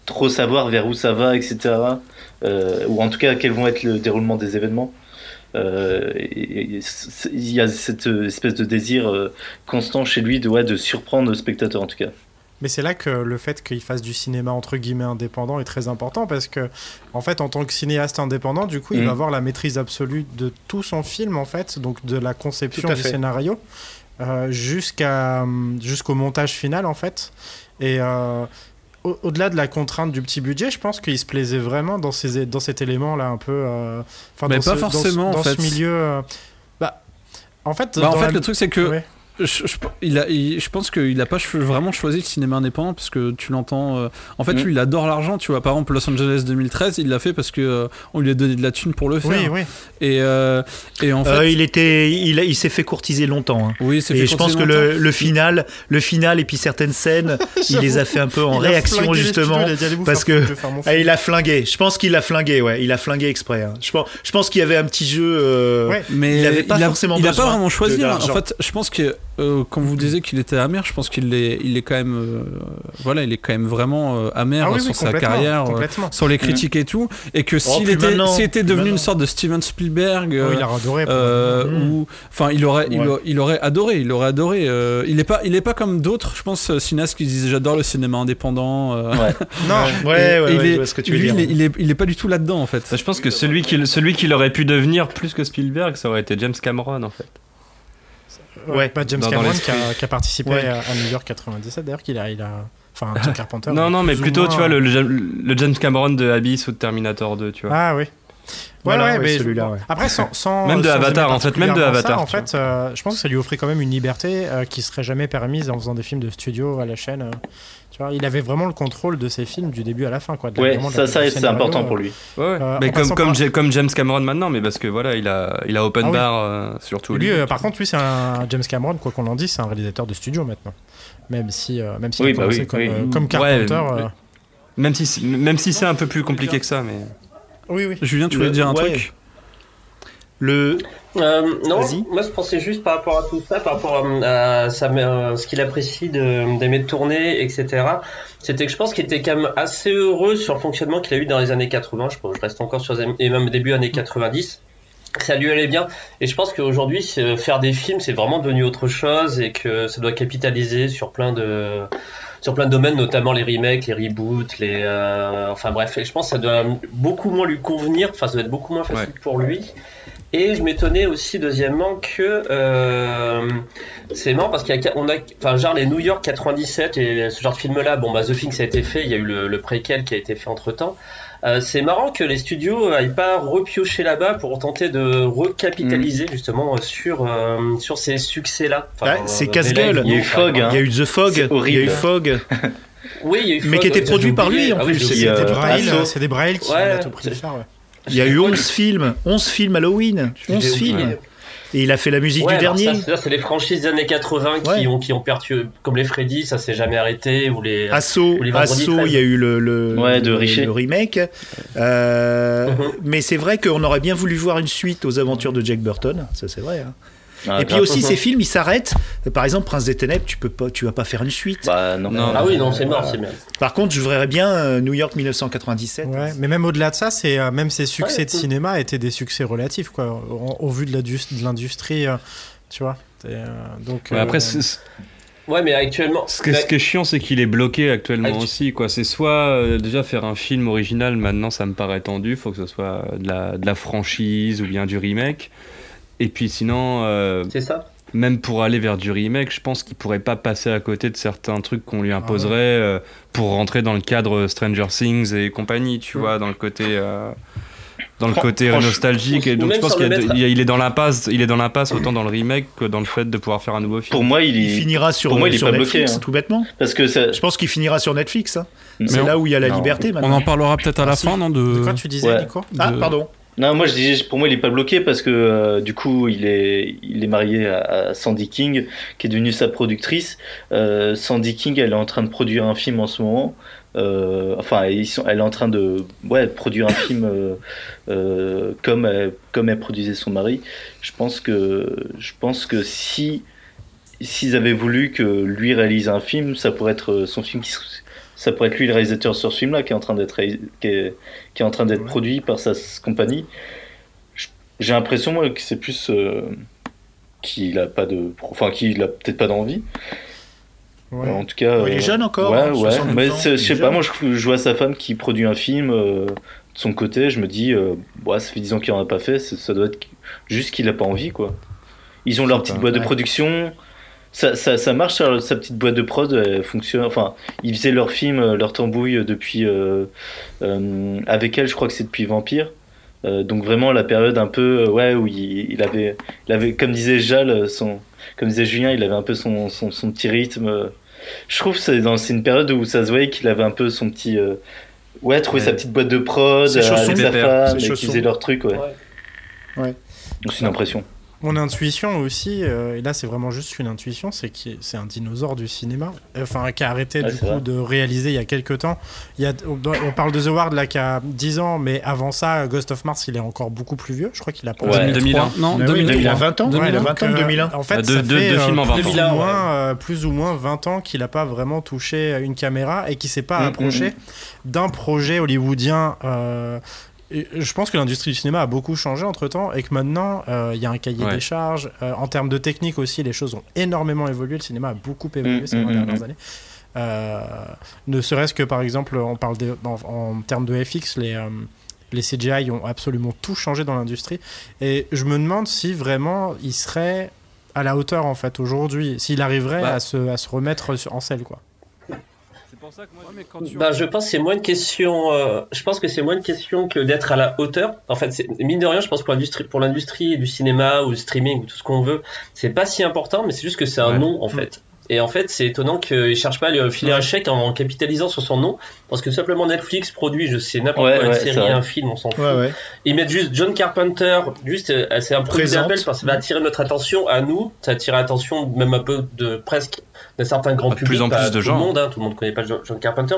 trop savoir vers où ça va, etc. Euh, ou en tout cas, quels vont être le déroulement des événements. Euh, et- et c'est- il y a cette espèce de désir euh, constant chez lui de, ouais, de surprendre le spectateur, en tout cas. Mais c'est là que le fait qu'il fasse du cinéma entre guillemets indépendant est très important parce que, en fait, en tant que cinéaste indépendant, du coup, il Mhm. va avoir la maîtrise absolue de tout son film, en fait, donc de la conception du fait. scénario jusqu'à jusqu'au montage final, en fait. Et euh, au- au-delà de la contrainte du petit budget, je pense qu'il se plaisait vraiment dans, ces, dans cet élément-là, un peu. euh, Mais dans pas ce- dans forcément, en dans ce milieu. euh, bah, En fait, Bah, en fait, la- le truc, c'est que Ouais. Je, je- il a, il- je pense qu'il a pas vraiment choisi le cinéma indépendant parce que tu l'entends. euh, en fait, Mm. lui, il adore l'argent, tu vois. Par exemple, Los Angeles 2013, il l'a fait parce que euh, on lui a donné de la thune pour le faire. Oui, oui. Et, euh, et en fait, il était, il, il s'est fait courtiser longtemps. hein. oui, c'est Et fait je pense que le, final, le final et puis certaines scènes, il les a fait un peu en réaction justement. studios, parce que- Ah, il a flingué. Je pense qu'il a flingué, ouais. Il a flingué exprès. hein. Je pense, je pense qu'il y avait un petit jeu. Ouais. Mais il avait pas a, forcément il a besoin pas vraiment choisi. hein. En fait, je pense que euh, quand vous disiez qu'il était amer, je pense qu'il est, il est quand même, euh, voilà, il est quand même vraiment euh, amer Ah oui, sur oui, sa carrière, euh, sur les critiques et tout, et que s'il plus était, s'il était devenu maintenant. une sorte de Steven Spielberg. Oh, il adoré. Ou enfin il aurait il, Ouais. a- il aurait adoré il aurait adoré euh, il est pas il est pas comme d'autres je pense cinéastes qui disent j'adore le cinéma indépendant euh, Ouais. Non, Ouais, ouais, et ouais, il est- je vois ce que tu veux lui, dire. il est, il est il est pas du tout là dedans en fait Bah, Je pense que celui qui, celui qui aurait pu devenir plus que Spielberg, ça aurait été James Cameron en fait. Ouais. Bah, James Dans- dans Cameron qui a, qui a participé Ouais. à, à New York 97 d'ailleurs qu'il a, il a, enfin John Carpenter. non, non, mais plutôt, moins- tu vois, le, le, le James Cameron de Abyss ou de Terminator 2, tu vois. Ah oui. Ouais, Voilà, ouais, mais celui-là, ouais. Après, sans, sans Même de sans Avatar, en fait, même de ça, Avatar, en fait, euh, je pense que ça lui offrait quand même une liberté euh, qui serait jamais permise en faisant des films de studio à la chaîne. euh. Tu vois, il avait vraiment le contrôle de ses films du début à la fin, quoi. de Ouais, ça, c'est important euh. pour lui. Ouais, ouais. Euh, mais comme, comme, par- Ja- comme James Cameron maintenant, mais parce que voilà, il a, il a open Ah oui. bar euh, sur tout. Lui, euh, par contre, lui, c'est un James Cameron, quoi qu'on en dise, c'est un réalisateur de studio maintenant. Même si, euh, même s'il Oui, a bah commencé oui, comme, oui. euh, comme Carpenter. euh, Même si, c'est- même si c'est un peu plus compliqué que ça, mais. Oui, oui. Julien tu voulais dire un truc? Le, Euh, non, moi je pensais juste par rapport à tout ça, par rapport à, à sa- euh, ce qu'il apprécie d'aimer de tourner, etc. C'était que je pense qu'il était quand même assez heureux sur le fonctionnement qu'il a eu dans les années 80. Je, pense- je reste encore sur les, et même début années 90. Ça lui allait bien. Et je pense qu'aujourd'hui, c'est- faire des films, c'est vraiment devenu autre chose et que ça doit capitaliser sur plein de sur plein de domaines, notamment les remakes, les reboots, les euh, enfin bref. Et je pense que ça doit beaucoup moins lui convenir. Enfin, ça doit être beaucoup moins facile pour lui. Et je m'étonnais aussi deuxièmement que euh, c'est marrant parce qu'il y a on a enfin genre les New York 97 et ce genre de film là bon bah The Thing ça a été fait il y a eu le, le préquel qui a été fait entre temps c'est marrant que les studios aillent pas repiocher là-bas pour tenter de recapitaliser justement sur euh, sur ces succès là Ouais, c'est casse-gueule. Il y a eu Fog, hein. il y a eu The Fog, il y a eu Fog, oui il y a eu Mais qui Fog, était produit par lui, en Ah plus. j'ai Il oublié. y a- C'est des euh, Braille, Asso. c'est des Braille qui Ouais, a tout pris faire. ouais. Il y a eu 11 films, 11 films Halloween, 11 J'ai films. Et il a fait la musique Ouais, du dernier. ça, c'est- les franchises des années 80 qui ont qui ont perdu comme les Freddy ça s'est jamais arrêté ou les Assaut, Ou les vendredis Assaut, 13. il y a eu le, le, Ouais, de le- Richer. le remake. Euh, Mhm. Mais c'est vrai qu'on aurait bien voulu voir une suite aux aventures de Jack Burton, ça c'est vrai. hein. Ah, Et puis aussi ces films, ils s'arrêtent. Par exemple, Prince des Ténèbres, tu peux pas, tu vas pas faire une suite. Bah non. Non. ah oui non c'est mort c'est bien Par contre, je verrais bien euh, New York 1997. Ouais, mais même au-delà de ça, c'est euh, même ces succès Ouais, de cinéma étaient des succès relatifs quoi, au, au vu de l'industrie, euh, tu vois. Euh, donc Ouais, euh, après, c'est- ouais mais actuellement ce, que- mais- ce qui est chiant, c'est qu'il est bloqué actuellement Actu- aussi. quoi. C'est soit euh, déjà faire un film original, maintenant ça me paraît tendu, faut que ce soit de la, de la franchise ou bien du remake. Et puis sinon, euh, c'est ça même pour aller vers du remake, je pense qu'il pourrait pas passer à côté de certains trucs qu'on lui imposerait euh, pour rentrer dans le cadre Stranger Things et compagnie, tu vois, dans le côté. euh, dans le Fran- côté nostalgique et donc je pense qu'il il il est dans l'impasse il est dans l'impasse autant dans le remake que dans le fait de pouvoir faire un nouveau film Pour moi, il finira sur, pour moi, il est sur pas Netflix, bloqué, hein. tout bêtement. Parce que ça. Je pense qu'il finira sur Netflix. hein. C'est on- là où il y a la non. liberté on maintenant. en parlera peut-être à la Ah, si. fin non de de quoi tu disais, Ouais. Nico? Ah, de- pardon. Non, moi je disais, pour moi il est pas bloqué parce que euh, du coup il est, il est marié à, Sandy King qui est devenue sa productrice. Euh, Sandy King elle est en train de produire un film en ce moment. Euh, enfin, elle est en train de ouais, produire un film comme, elle, comme elle produisait son mari. Je pense que, je pense que si s'ils avaient voulu que lui réalise un film, ça pourrait être son film qui ça pourrait être lui le réalisateur sur ce film-là qui est en train d'être réalis- qui est, qui est en train d'être Ouais. produit par sa compagnie. J'ai l'impression moi que c'est plus euh, qu'il a pas de, enfin qu'il a peut-être pas d'envie. Ouais. En tout cas, Ouais, il est euh, jeune encore, Ouais, hein, ouais. 72 Mais je sais pas, moi je, je vois sa femme qui produit un film euh, de son côté, je me dis, euh, ouais, ça fait 10 ans qu'il en a pas fait, ça doit être juste qu'il a pas envie, quoi. Ils ont leur petite boîte de ouais. production. Ça, ça, ça marche, sa sa petite boîte de prod, elle fonctionne. Enfin, ils faisaient leur film, euh, leur tambouille depuis. euh, euh, avec elle, je crois que c'est depuis Vampire. Euh, donc vraiment la période un peu euh, ouais où il, il avait il avait comme disait Jal son comme disait Julien il avait un peu son son, son petit rythme euh. je trouve que c'est dans c'est une période où ça se voyait qu'il avait un peu son petit euh, ouais trouver Ouais. sa petite boîte de prod euh, avec sa femme et qu'ils faisaient leur truc ouais, Ouais. Donc, c'est une impression Mon intuition aussi, euh, et là c'est vraiment juste une intuition, c'est que c'est un dinosaure du cinéma, enfin qui a arrêté Ouais, du coup vrai. de réaliser il y a quelques temps. Il y a, on, on parle de The Ward là qui a 10 ans, mais avant ça, Ghost of Mars il est encore beaucoup plus vieux. Je crois qu'il a pas. Ouais. 2001. Non, Ah oui, 2003. il a 20 ans. Ouais, il a donc, 20 ans, euh, 2001. En fait, deux- ça fait, deux euh, films en 20 ans. plus, ou 2001, moins, euh, plus ou moins 20 ans qu'il n'a pas vraiment touché une caméra et qu'il s'est pas Mm, approché mm, d'un projet hollywoodien. euh, je pense que l'industrie du cinéma a beaucoup changé entre temps et que maintenant euh, il y a un cahier Ouais. des charges. Euh, en termes de technique aussi, les choses ont énormément évolué. Le cinéma a beaucoup évolué Mm, ces mm, 20 dernières mm. années. Euh, ne serait-ce que par exemple, on parle de- en, en termes de FX, les, les CGI ont absolument tout changé dans l'industrie. Et je me demande si vraiment il serait à la hauteur en fait aujourd'hui, s'il arriverait Bah. à, se, à se remettre en selle quoi. Pour ça que moi, Bah, je pense que c'est moins une question. euh, je pense que c'est moins une question que d'être à la hauteur. En fait, mine de rien, je pense pour l'industrie, pour l'industrie du cinéma ou du streaming ou tout ce qu'on veut, c'est pas si important, mais c'est juste que c'est un Ouais. nom en fait. Et en fait, c'est étonnant qu'ils cherchent pas à lui filer un chèque en, en capitalisant sur son nom, parce que simplement Netflix produit, je sais n'importe Ouais, quoi, une ouais, série, un film, on s'en fout. Ouais, ouais. Ils mettent juste John Carpenter, juste euh, c'est un produit d'appel parce que ça va attirer notre attention à nous, ça attire l'attention même un peu de presque d'un certain grand De plus en plus de tout gens. le monde, hein, tout le monde connaît pas John Carpenter.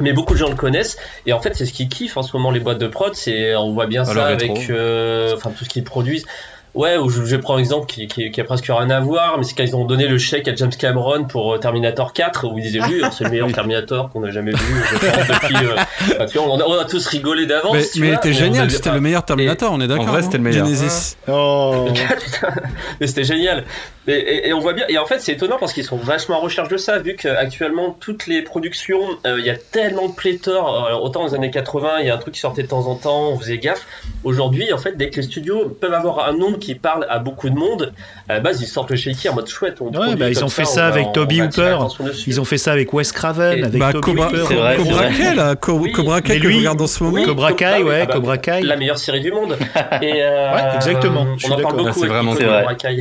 Mais beaucoup de gens le connaissent et en fait c'est ce qu'ils kiffent en ce moment les boîtes de prod, c'est on voit bien ça rétro. avec euh, enfin tout ce qu'ils produisent. Ouais, ou je, je prends un exemple qui, qui, qui a presque rien à voir, mais c'est quand ils ont donné le chèque à James Cameron pour euh, Terminator 4, où ils disaient oui, c'est le meilleur Terminator qu'on a jamais vu. je pense, depuis, euh, enfin, tu vois, on, a, on a tous rigolé d'avance. Mais, mais il vois, était on génial, c'était le meilleur Terminator, on est d'accord. vrai, hein, c'était le meilleur. Genesis. Oh. mais c'était génial. Et, et- et on voit bien. Et en fait, c'est étonnant parce qu'ils sont vachement en recherche de ça, vu qu'actuellement, toutes les productions, euh, il y a tellement de pléthore. Alors, autant dans les années 80, il y a un truc qui sortait de temps en temps, on faisait gaffe. Aujourd'hui, en fait, dès que les studios peuvent avoir un nom qui parle à beaucoup de monde, à la base, ils sortent le shaky en mode chouette. On Ouais, bah, ils ont fait ça va- avec on Toby Hooper. Ils ont fait ça avec Wes Craven, Et- avec Bah, Toby Cobra, Hooper. C'est vrai, c'est Cobra. Kai, là, Co- Oui. Cobra Kai que lui- je regarde en ce moment. Oui, Cobra Kai, ah ouais, ah bah, Cobra Kai. La meilleure série du monde. Et, euh, Ouais, exactement, je On en parle beaucoup. c'est avec vraiment Cobra. Kai.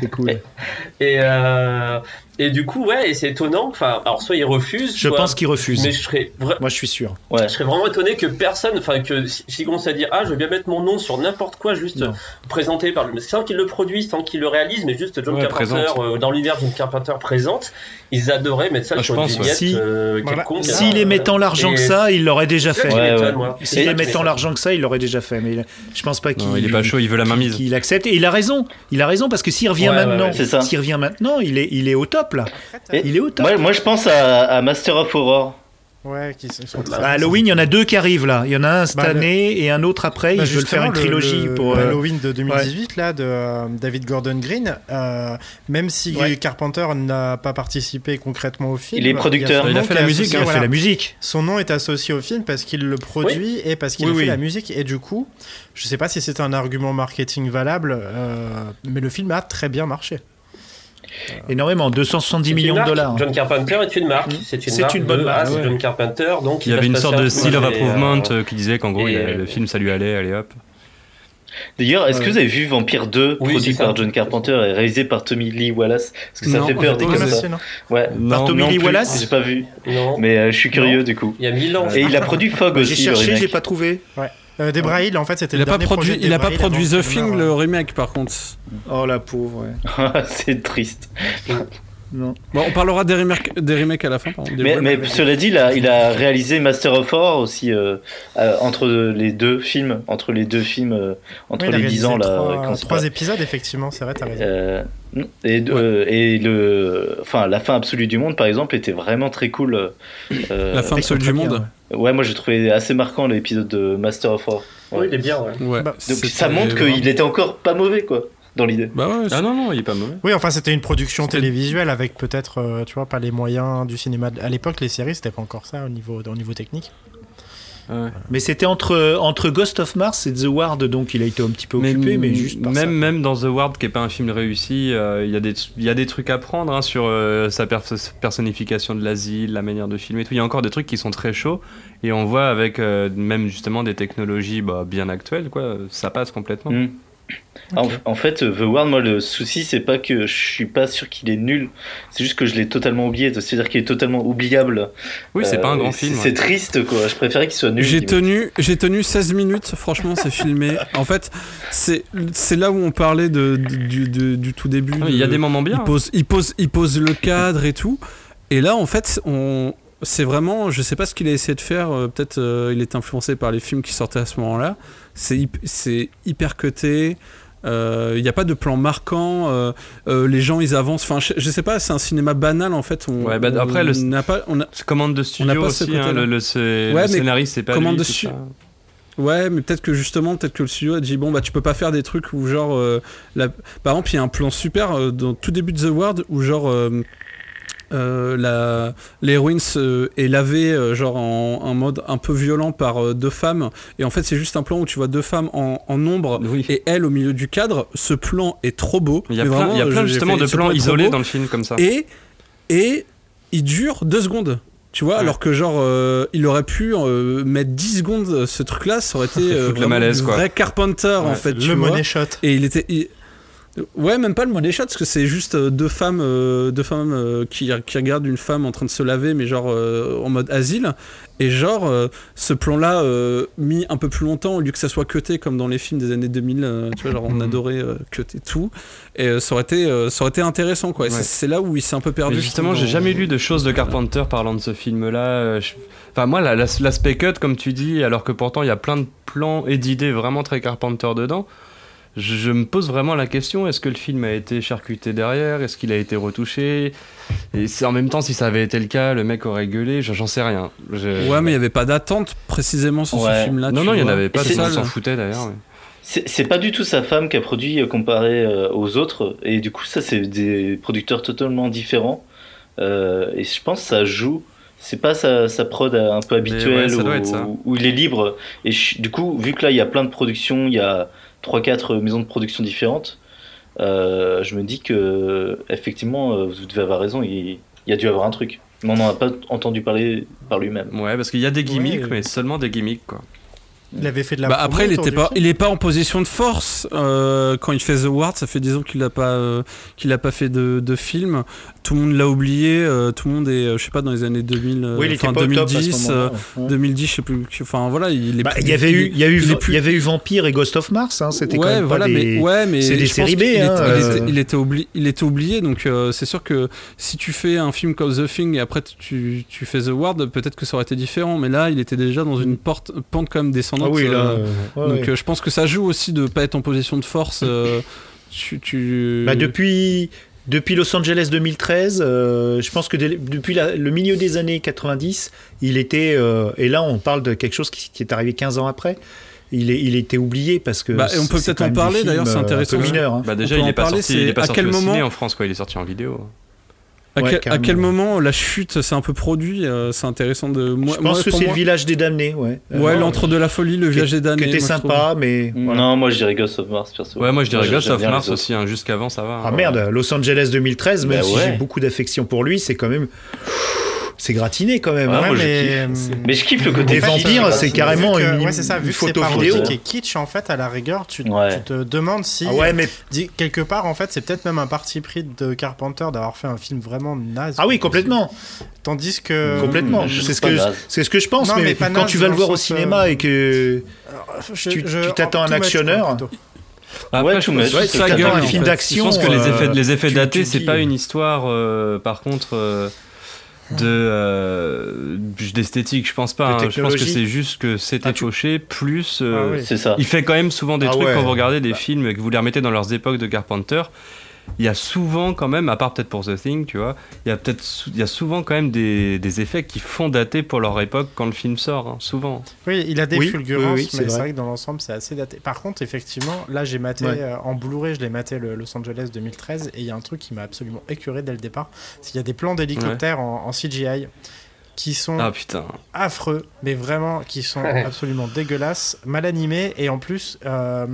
C'est cool. Et, euh, et du coup, ouais, et c'est étonnant. Enfin, alors soit ils refusent. Je soit- pense qu'ils refusent. Mais je serais, vra- Moi, je suis sûr. ouais je serais vraiment étonné que personne, enfin que si- s'ils commencent à dire ah je veux bien mettre mon nom sur n'importe quoi, juste Non. présenté par le, sans qu'ils le produisent, sans qu'ils le réalisent, mais juste John Ouais, Carpenter euh, dans l'univers John Carpenter présente, ils adoraient mettre ça Ah, je sur une pense, vignette Si- euh, Voilà. S'il est mettant l'argent et- que ça, il l'aurait déjà fait. Ouais, ouais. S'il est mettant l'argent que ça, il l'aurait déjà fait. Mais il- je pense pas qu'il. Il est pas chaud, il veut la main mise. Qu'il accepte. Et il a raison. Il a raison parce que s'il revient Ouais, maintenant, ouais, c'est ça. s'il revient maintenant, il est, il est au top là. Et- Il est au top. moi, moi je pense à, à Master of Horror Ouais, qui sont- sont Bah, très- À Halloween, il y en a deux qui arrivent là. Il y en a un cette Bah, le- année et un autre après. Bah, Ils veulent faire une trilogie le, pour. le euh, Halloween de 2018 là de euh, David Gordon Green. euh, même si Ouais. Carpenter n'a pas participé concrètement au film, Il est producteur. son Il a fait la musique, associé, il a voilà. fait la musique. Son nom est associé au film parce qu'il le produit et parce qu'il Oui, fait oui. la musique. Et du coup, je sais pas si c'est un argument marketing valable, euh, mais le film a très bien marché. Énormément, 270 C'est une millions de dollars. John Carpenter est une marque. Mm. C'est une C'est marque. une bonne de- marque, ouais. John Carpenter. Donc Il y va avait une sorte de seal of approval euh, euh, qui disait qu'en gros, il a- le film, ça lui allait, allez hop. D'ailleurs, est-ce que Ouais. vous avez vu Vampire 2, Oui, produit par John Carpenter et réalisé par Tommy Lee Wallace? Parce que ça Non, fait peur j'ai comme vu. ça. non Ouais. Par Tommy non Lee plus, Wallace J'ai pas vu. Non. Mais euh, je suis curieux du coup. Il y a mille ans. Et il a produit Fog Bah, J'ai aussi. le cherché, j'ai pas trouvé. Euh, Debra Hill, en fait, c'était Il le a pas dernier produit, projet il a Debra pas produit The Thing, le remake par contre. Oh la pauvre, ouais. c'est triste. Non. Bon, on parlera des remakes, des remakes à la fin. pardon, des Mais, mais cela dit, il a, il a réalisé Master of Horror aussi euh, euh, entre les deux films, entre les deux films, euh, entre Oui, les 10 ans là. trois, épisodes, effectivement, c'est vrai, t'as raison. Euh, et, euh, et le, enfin, la fin absolue du monde, par exemple, était vraiment très cool. euh, La fin absolue du bien, monde. Ouais. Moi j'ai trouvé assez marquant l'épisode de Master of Horror. Oui, il est bien. Ouais. Ouais. Bah, Donc ça montre vraiment- qu'il était encore pas mauvais, quoi, dans l'idée. Bah ouais, Ah non, non, il est pas mauvais. Oui, enfin, c'était une production télévisuelle avec peut-être, euh, tu vois, pas les moyens du cinéma. À l'époque, les séries, c'était pas encore ça au niveau, au niveau technique. Mais c'était entre, entre Ghost of Mars et The Ward, donc il a été un petit peu occupé, mais, juste par même, ça. même dans The Ward, qui est pas un film réussi, euh, il y, a des- il y a des trucs à prendre hein, sur euh, sa pers- personnification de l'asile, la manière de filmer et tout. Il y a encore des trucs qui sont très chauds et on voit avec euh, même justement des technologies bah, bien actuelles, quoi, ça passe complètement. Mm. En, en fait, The World, moi, le souci, c'est pas que je suis pas sûr qu'il est nul, c'est juste que je l'ai totalement oublié. C'est-à-dire qu'il est totalement oubliable. Oui, c'est Euh, pas un grand c'est- film. C'est ouais. triste, quoi. Je préférais qu'il soit nul. J'ai tenu, j'ai tenu 16 minutes, franchement, c'est filmé. En fait, c'est c'est là où on parlait de, de- du, de- du tout début. Ah, Il y a de- des moments bien. il pose, il, pose, il pose le cadre et tout. Et là, en fait, on. C'est vraiment, je sais pas ce qu'il a essayé de faire. euh, Peut-être euh, il est influencé par les films qui sortaient à ce moment-là. C'est hyp- c'est hyper cuté. euh, Il n'y a pas de plan marquant. euh, euh, les gens ils avancent. Enfin, je, je sais pas. C'est un cinéma banal en fait. On, Ouais, bah, après, on n'a pas. On a, commande de studio n'a pas ce aussi, hein, le, le, Ouais, scénariste, c'est pas commande lui, de. Ouais, mais peut-être que justement, peut-être que le studio a dit bon bah tu peux pas faire des trucs où genre, euh, la- par exemple, il y a un plan super euh, dans tout début de The Ward où genre euh, euh, la l'héroïne se- est lavée euh, genre en un mode un peu violent par euh, deux femmes et en fait c'est juste un plan où tu vois deux femmes en, en ombre Oui. et elle au milieu du cadre. Ce plan est trop beau. Il y a plein, vraiment, y a plein justement fait, de plans plan isolés beau. dans le film comme ça. Et, et il dure deux secondes. Tu vois, Ouais. alors que genre, euh, il aurait pu euh, mettre 10 secondes, euh, ce truc-là, ça aurait été euh, le malaise, quoi. vrai Carpenter, en fait. tu le vois. money shot. Et il était... il- Ouais, même pas le money shot, parce que c'est juste euh, deux femmes, euh, deux femmes euh, qui, qui regardent une femme en train de se laver, mais genre euh, en mode asile. Et genre, ce plan-là, mis un peu plus longtemps, au lieu que ça soit cuté comme dans les films des années 2000, euh, tu vois, genre on Mhm. adorait cuter tout. Et ça, aurait été, ça aurait été intéressant, quoi. Ouais. c'est- là où il s'est un peu perdu. Mais justement, j'ai jamais lu de choses de Carpenter parlant de ce film-là. je- Enfin, moi, la- la- l'aspect cut, comme tu dis, alors que pourtant il y a plein de plans et d'idées vraiment très Carpenter dedans, je, je me pose vraiment la question est-ce que le film a été charcuté derrière? Est-ce qu'il a été retouché? Et c'est- en même temps, si ça avait été le cas, le mec aurait gueulé, je- j'en sais rien. Je- Ouais, mais il n'y avait pas d'attente précisément sur Ouais. ce film-là. non, non, il y en avait pas, ça, s'en le- foutait d'ailleurs. C'est pas du tout sa femme qui a produit euh, comparé euh, aux autres, et du coup, ça, c'est des producteurs totalement différents. Euh, et je pense que ça joue. C'est pas sa, sa prod un peu habituelle ouais, ça où, il est libre. Et je- du coup, vu que là, il y a plein de productions, il y a 3-4 maisons de production différentes, euh, je me dis que, effectivement, euh, vous devez avoir raison, il, il y a dû avoir un truc. Mais on n'en a pas entendu parler par lui-même. Ouais, parce qu'il y a des gimmicks, Ouais. mais seulement des gimmicks, quoi. Il avait fait de la Bah, après, il était pas, il est pas en position de force euh, quand il fait The Ward. Ça fait 10 ans qu'il a pas, euh, qu'il a pas fait de, de film. Tout le monde l'a oublié. euh, tout le monde est, euh, je sais pas, dans les années 2000, euh, Oui, il était enfin, pas au top à ce 2010, euh. Ouais. 2010, je sais plus. Enfin voilà, il est. Bah, il y avait eu, il y a eu, il plus- y avait eu Vampire et Ghost of Mars. Hein, C'était quand Ouais, même voilà, pas des. mais ouais, mais c'est des séries B, hein, était, il, euh. était, il était oubli- il était oublié, donc euh, c'est sûr que si tu fais un film comme The Thing et après tu, tu fais The Ward, peut-être que ça aurait été différent, mais là il était déjà dans une porte, pente quand même descendante. Ah oui, là. euh, euh, ouais, donc ouais. euh, je pense que ça joue aussi de pas être en position de force. euh, tu, tu- Bah, depuis, depuis Los Angeles 2013, euh, je pense que dès- depuis la- le milieu des années 90, il était. euh, et là, on parle de quelque chose qui, qui est arrivé 15 ans après. Il, est, il était oublié parce que. Bah, on peut c'est peut-être en parler, d'ailleurs, c'est euh, intéressant. Un peu mineur. hein. Bah, déjà, il est pas parler, sorti, il est c'est pas à sorti quel au ciné moment- en France, quoi. Il est sorti en vidéo. À, Ouais, quel, à carrément. quel moment la chute c'est un peu produit euh, C'est intéressant de. Moi, je pense moi, que c'est le village des damnés, ouais. Ouais, Euh, l'entre de la folie, le village des damnés. Qui était sympa, mais. voilà. Non, moi, je dirais Ghost of Mars, perso. Ouais, moi je dirais Moi, Ghost of Mars aussi, hein, jusqu'avant ça va. Ah hein. merde, Los Angeles 2013, même Bah si ouais. j'ai beaucoup d'affection pour lui, c'est quand même. C'est gratiné quand même. Ouais, hein. moi, je mais, kiffe. euh, Mais je kiffe le côté Les kitsch, c'est carrément que- une, ouais, c'est ça, une vu que c'est photo parodique vidéo. et kitsch, en fait, à la rigueur, tu, Ouais. tu te demandes si, Ah ouais, mais dis- quelque part, en fait, c'est peut-être même un parti pris de Carpenter d'avoir fait un film vraiment naze. ah oui, complètement, Tandis que. complètement. je C'est ce que je- c'est ce que je pense. Non, mais, quand naze tu vas le voir au cinéma euh, et que Je- tu- je- tu t'attends en- un actionneur. plutôt. Après, Ouais, je pense- ouais, gueule, un en film fait. d'action. Je pense que les euh, effets, les effets tu- datés, tu c'est dis- pas une histoire, euh, par contre, euh, de euh, d'esthétique. Je pense pas. Hein. Je pense que c'est juste que c'était Ah, tu- fauché. Plus, euh, Ah oui. C'est ça. il fait quand même souvent des Ah trucs ouais. quand vous regardez des films et que vous les remettez dans leurs époques de Carpenter. Il y a souvent quand même, à part peut-être pour The Thing, tu vois, il y a peut-être, il y a souvent quand même des, des effets qui font dater pour leur époque quand le film sort. hein, souvent. Oui, il a des Oui, fulgurances, oui, oui, c'est mais c'est vrai. vrai que dans l'ensemble, c'est assez daté. Par contre, effectivement, là, j'ai maté Ouais. euh, en Blu-ray, je l'ai maté le Los Angeles 2013, et il y a un truc qui m'a absolument écœuré dès le départ, c'est qu'il y a des plans d'hélicoptères en, en CGI qui sont Ah putain. affreux, mais vraiment qui sont Ouais. absolument dégueulasses, mal animés et en plus euh,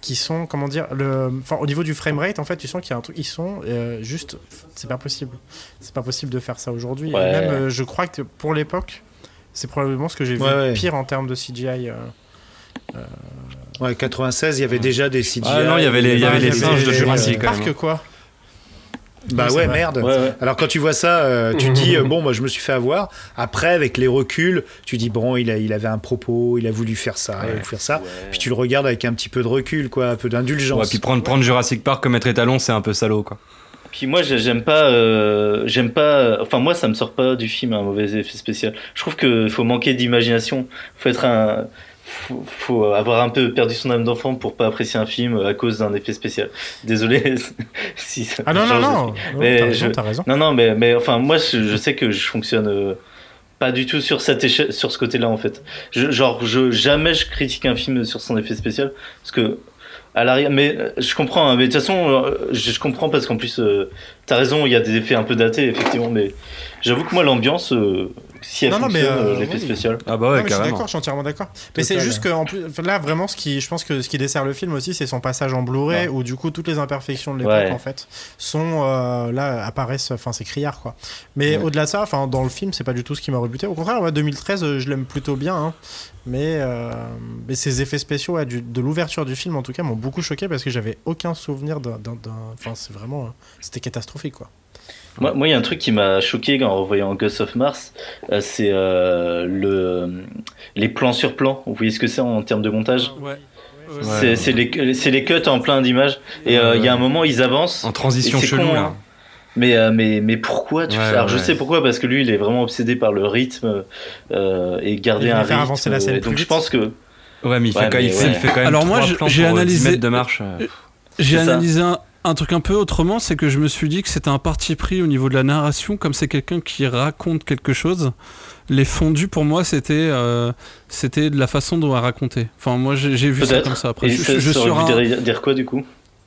qui sont comment dire le, enfin au niveau du framerate en fait tu sens qu'il y a un truc ils sont euh, juste c'est pas possible, c'est pas possible de faire ça aujourd'hui. Et Ouais. même euh, je crois que pour l'époque c'est probablement ce que j'ai vu Ouais, pire en termes de CGI. euh. Ouais, 96, il y avait déjà des CGI. Ah non, il y avait les- il y avait les singes de Jurassic. Parc quoi. Bah Ouais, merde. Ouais, ouais. Alors quand tu vois ça, euh, tu te dis euh, bon, moi je me suis fait avoir. Après, avec les reculs, tu dis bon, il, a, il avait un propos, il a voulu faire ça, il a voulu faire ça. Puis tu le regardes avec un petit peu de recul, quoi, un peu d'indulgence. Ouais, puis prendre, prendre Jurassic Park comme être étalon, c'est un peu salaud, quoi. Puis moi, j'ai- j'aime pas, euh, j'aime pas. Enfin, moi, ça me sort pas du film un mauvais effet spécial. Je trouve que faut manquer d'imagination. Faut être un, faut, faut avoir un peu perdu son âme d'enfant pour pas apprécier un film à cause d'un effet spécial. Désolé. si ça- Ah non non non, mais raison, je- raison. Non, non, mais, mais enfin, moi, je, je sais que je fonctionne euh, pas du tout sur cette échelle, sur ce côté-là, en fait. Je, genre, je, jamais je critique un film sur son effet spécial, parce que, à l'arrière, mais euh, je comprends, hein, mais de toute façon, euh, je, je comprends parce qu'en plus, euh, t'as raison, il y a des effets un peu datés, effectivement, mais j'avoue que moi, l'ambiance, euh, si elle Non, non, mais, fonctionne, euh, euh, l'effet oui. spécial. Ah bah Non, ouais, mais je suis d'accord, je suis entièrement d'accord. Mais c'est juste que en plus, là vraiment, ce qui, je pense que ce qui dessert le film aussi, c'est son passage en Blu-ray, Ouais. où du coup toutes les imperfections de l'époque Ouais. en fait sont euh, là apparaissent. Enfin, c'est criard quoi. Mais Ouais. au-delà de ça, enfin dans le film, c'est pas du tout ce qui m'a rebuté. Au contraire, ouais, 2013, euh, je l'aime plutôt bien. hein. Mais, euh, mais ces effets spéciaux ouais, du- de l'ouverture du film, en tout cas, m'ont beaucoup choqué parce que j'avais aucun souvenir d'un. Enfin, c'est vraiment. C'était catastrophique quoi. Moi, moi, il y a un truc qui m'a choqué en revoyant Ghost of Mars, euh, c'est euh, le, les plans sur plans. Vous voyez ce que c'est en termes de montage Ouais. C'est c'est les, les cuts en plein d'images. Et euh, il y a un moment, ils avancent. En transition chelou, con, là. hein. Mais, euh, mais, mais pourquoi tu Ouais, fais Alors, je sais pourquoi, parce que lui, il est vraiment obsédé par le rythme euh, et garder Il un rythme. avancer la scène donc, je vite. pense que. Ouais, mais il fait, Ouais, quand, il fait, ouais. il fait quand même Alors moi, trois j'ai- plans j'ai pour 10 analysé- mètres de marche. euh. J'ai analysé un, un truc un peu autrement, c'est que je me suis dit que c'était un parti pris au niveau de la narration, comme c'est quelqu'un qui raconte quelque chose. Les fondus pour moi c'était euh, c'était de la façon dont elle racontait. Enfin moi j'ai vu ça comme ça. Après Et je, ça, je suis un- voulu dire, dire quoi, du coup?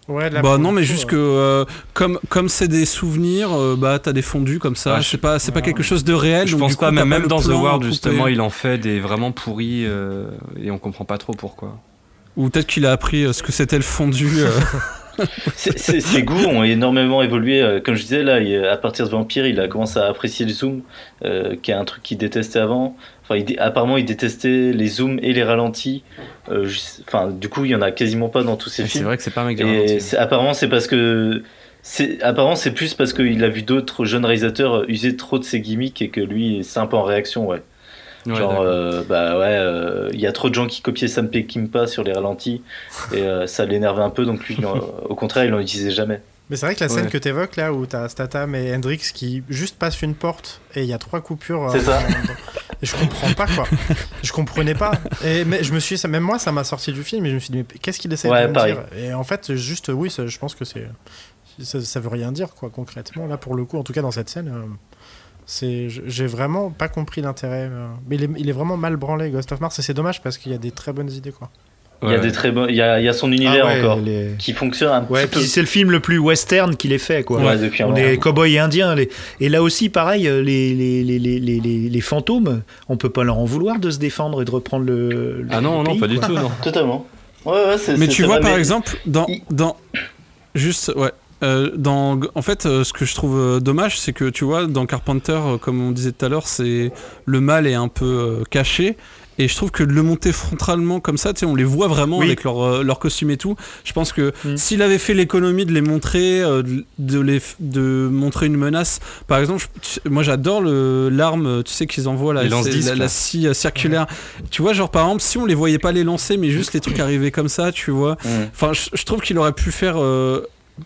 Ouais, là, bah non mais juste euh, que euh, comme comme c'est des souvenirs, euh, bah t'as des fondus comme ça. Ouais, je- c'est pas c'est pas ouais. quelque chose de réel. Je donc pense coup, pas, même, même dans The World, coupé. justement, il en fait des vraiment pourris euh, et on comprend pas trop pourquoi. Ou peut-être qu'il a appris euh, ce que c'était le fondu. Ses- goûts ont énormément évolué. euh, Comme je disais, là, il- à partir de Vampire, il a commencé à apprécier le zoom, euh, qui est un truc qu'il détestait avant. Enfin, il dé- apparemment, il détestait les zooms et les ralentis. Euh, Enfin, du coup, il y en a quasiment pas dans tous ses C'est films. vrai que c'est pas un mec de c'est- apparemment, c'est parce que. C'est, apparemment, c'est plus parce qu'il a vu d'autres jeunes réalisateurs user trop de ses gimmicks et que lui, c'est un peu en réaction, ouais. Ouais, Genre, euh, bah ouais, euh, il y a trop de gens qui copiaient Sam Peckinpah sur les ralentis et euh, ça l'énervait un peu, donc lui, au contraire, il n'en utilisait jamais. Mais c'est vrai que la scène Ouais. que tu évoques là où t'as Statham et Hendrix qui juste passent une porte et il y a trois coupures. euh, C'est ça. je comprends pas quoi. Je comprenais pas. Et mais je me suis, même moi, ça m'a sorti du film et je me suis dit mais qu'est-ce qu'il essaie Ouais, de me dire? Et en fait, juste oui, ça- je pense que c'est ça, ça veut rien dire quoi concrètement. Là pour le coup, en tout cas dans cette scène. C'est, j'ai vraiment pas compris l'intérêt. euh, Mais il est, il est vraiment mal branlé, Ghost of Mars, et c'est dommage parce qu'il y a des très bonnes idées, quoi. Il y a des très bons, il y a, il y a son univers Ah ouais, encore les- qui fonctionne un Ouais, petit peu. c'est le film le plus western qu'il ait fait, quoi. Ouais, depuis un On est cow-boys et indiens. les- Et là aussi, pareil, euh, les, les, les, les, les, les- les fantômes, on peut pas leur en vouloir de se défendre et de reprendre le. le- Ah non, le non, pays, pas du tout, non. Totalement. Ouais, ouais, c'est, Mais tu vois, vrai, par mais- exemple, dans, dans juste, ouais, euh, dans, en fait, euh, ce que je trouve euh, dommage, c'est que tu vois, dans Carpenter, comme on disait tout à l'heure, c'est le mal est un peu caché. Et je trouve que de le monter frontalement comme ça, tu sais, on les voit vraiment Oui. avec leur, leur costume et tout. Je pense que Mm. s'il avait fait l'économie de les montrer, de, les, de montrer une menace, par exemple, je- moi j'adore l'arme, tu sais, qu'ils envoient là, la, scie circulaire. Tu vois, genre par exemple, si on les voyait pas les lancer, mais juste les trucs arriver comme ça, tu vois, Mm. Enfin, je, je trouve qu'il aurait pu faire euh,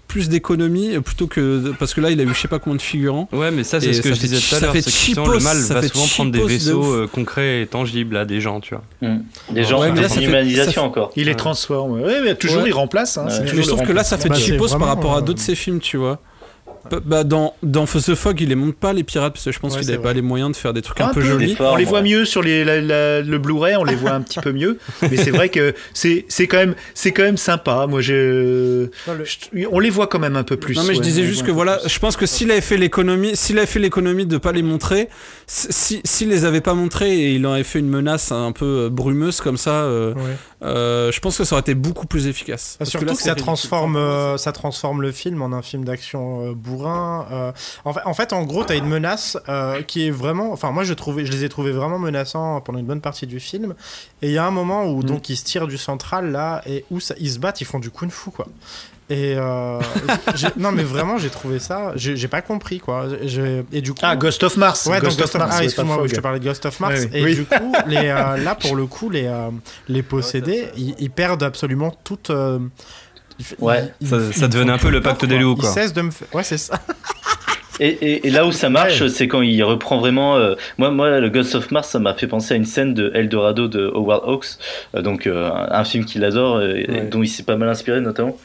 plus d'économies euh, plutôt que. Parce que là, il a eu je sais pas combien de figurants. Ouais, mais ça, c'est ce que ça je fait disais tout à ça l'heure. fait c'est le mal ça va fait souvent prendre des vaisseaux euh, concrets et tangibles à des gens, tu vois. Mm. Des gens l'humanisation ça fait- encore. Il les transforme. Ouais, mais toujours Ouais. il remplace. Hein, c'est je le trouve que là, ça fait Bah, c'est cheapos par rapport à euh, d'autres de ses films, tu vois. Bah, bah, dans, dans The Fog, il les monte pas les pirates parce que je pense Ouais, qu'il c'est avait pas les moyens de faire des trucs Un un, peu peu. jolis. Formes, on les voit ouais. mieux sur les, la- la- le Blu-ray, on les voit un petit peu mieux. Mais c'est vrai que c'est c'est quand même c'est quand même sympa. Moi, je, on les voit quand même un peu plus. Non mais je ouais. disais juste que voilà, je pense que s'il avait fait l'économie, s'il avait fait l'économie de pas les montrer, si s'il les avait pas montrés et il en avait fait une menace un peu euh, brumeuse comme ça, euh, Ouais. euh, je pense que ça aurait été beaucoup plus efficace. Ah, Parce Surtout là, que, ça transforme, euh, ça transforme le film en un film d'action euh, bourrin. euh. en, fait, en fait, en gros, t'as une menace euh, qui est vraiment. Enfin, moi, je, trouvais, je les ai trouvés vraiment menaçants pendant une bonne partie du film. Et il y a un moment où donc ils se tirent du central là et où ça- ils se battent, ils font du kung-fu quoi. Et euh, non, mais vraiment, j'ai trouvé ça. J'ai pas compris quoi. Et du coup. Ah, Ghost of Mars. Ouais, Ghost Ghost of Mars. Ah, excuse-moi, oui, je te parlais de Ghost of Mars. Et oui. du coup, les, euh, là, pour le coup, les, euh, les possédés, ils, ils perdent absolument toute. Ouais, ça- me devenait un peu le pacte des loups, Ils quoi. cessent de me faire. Ouais, c'est ça. Et, et, et là où ça marche, c'est quand il reprend vraiment. euh, moi, moi, le Ghost of Mars, ça m'a fait penser à une scène de Eldorado de Howard Hawks, euh, donc euh, un film qu'il adore, et Ouais. dont il s'est pas mal inspiré notamment,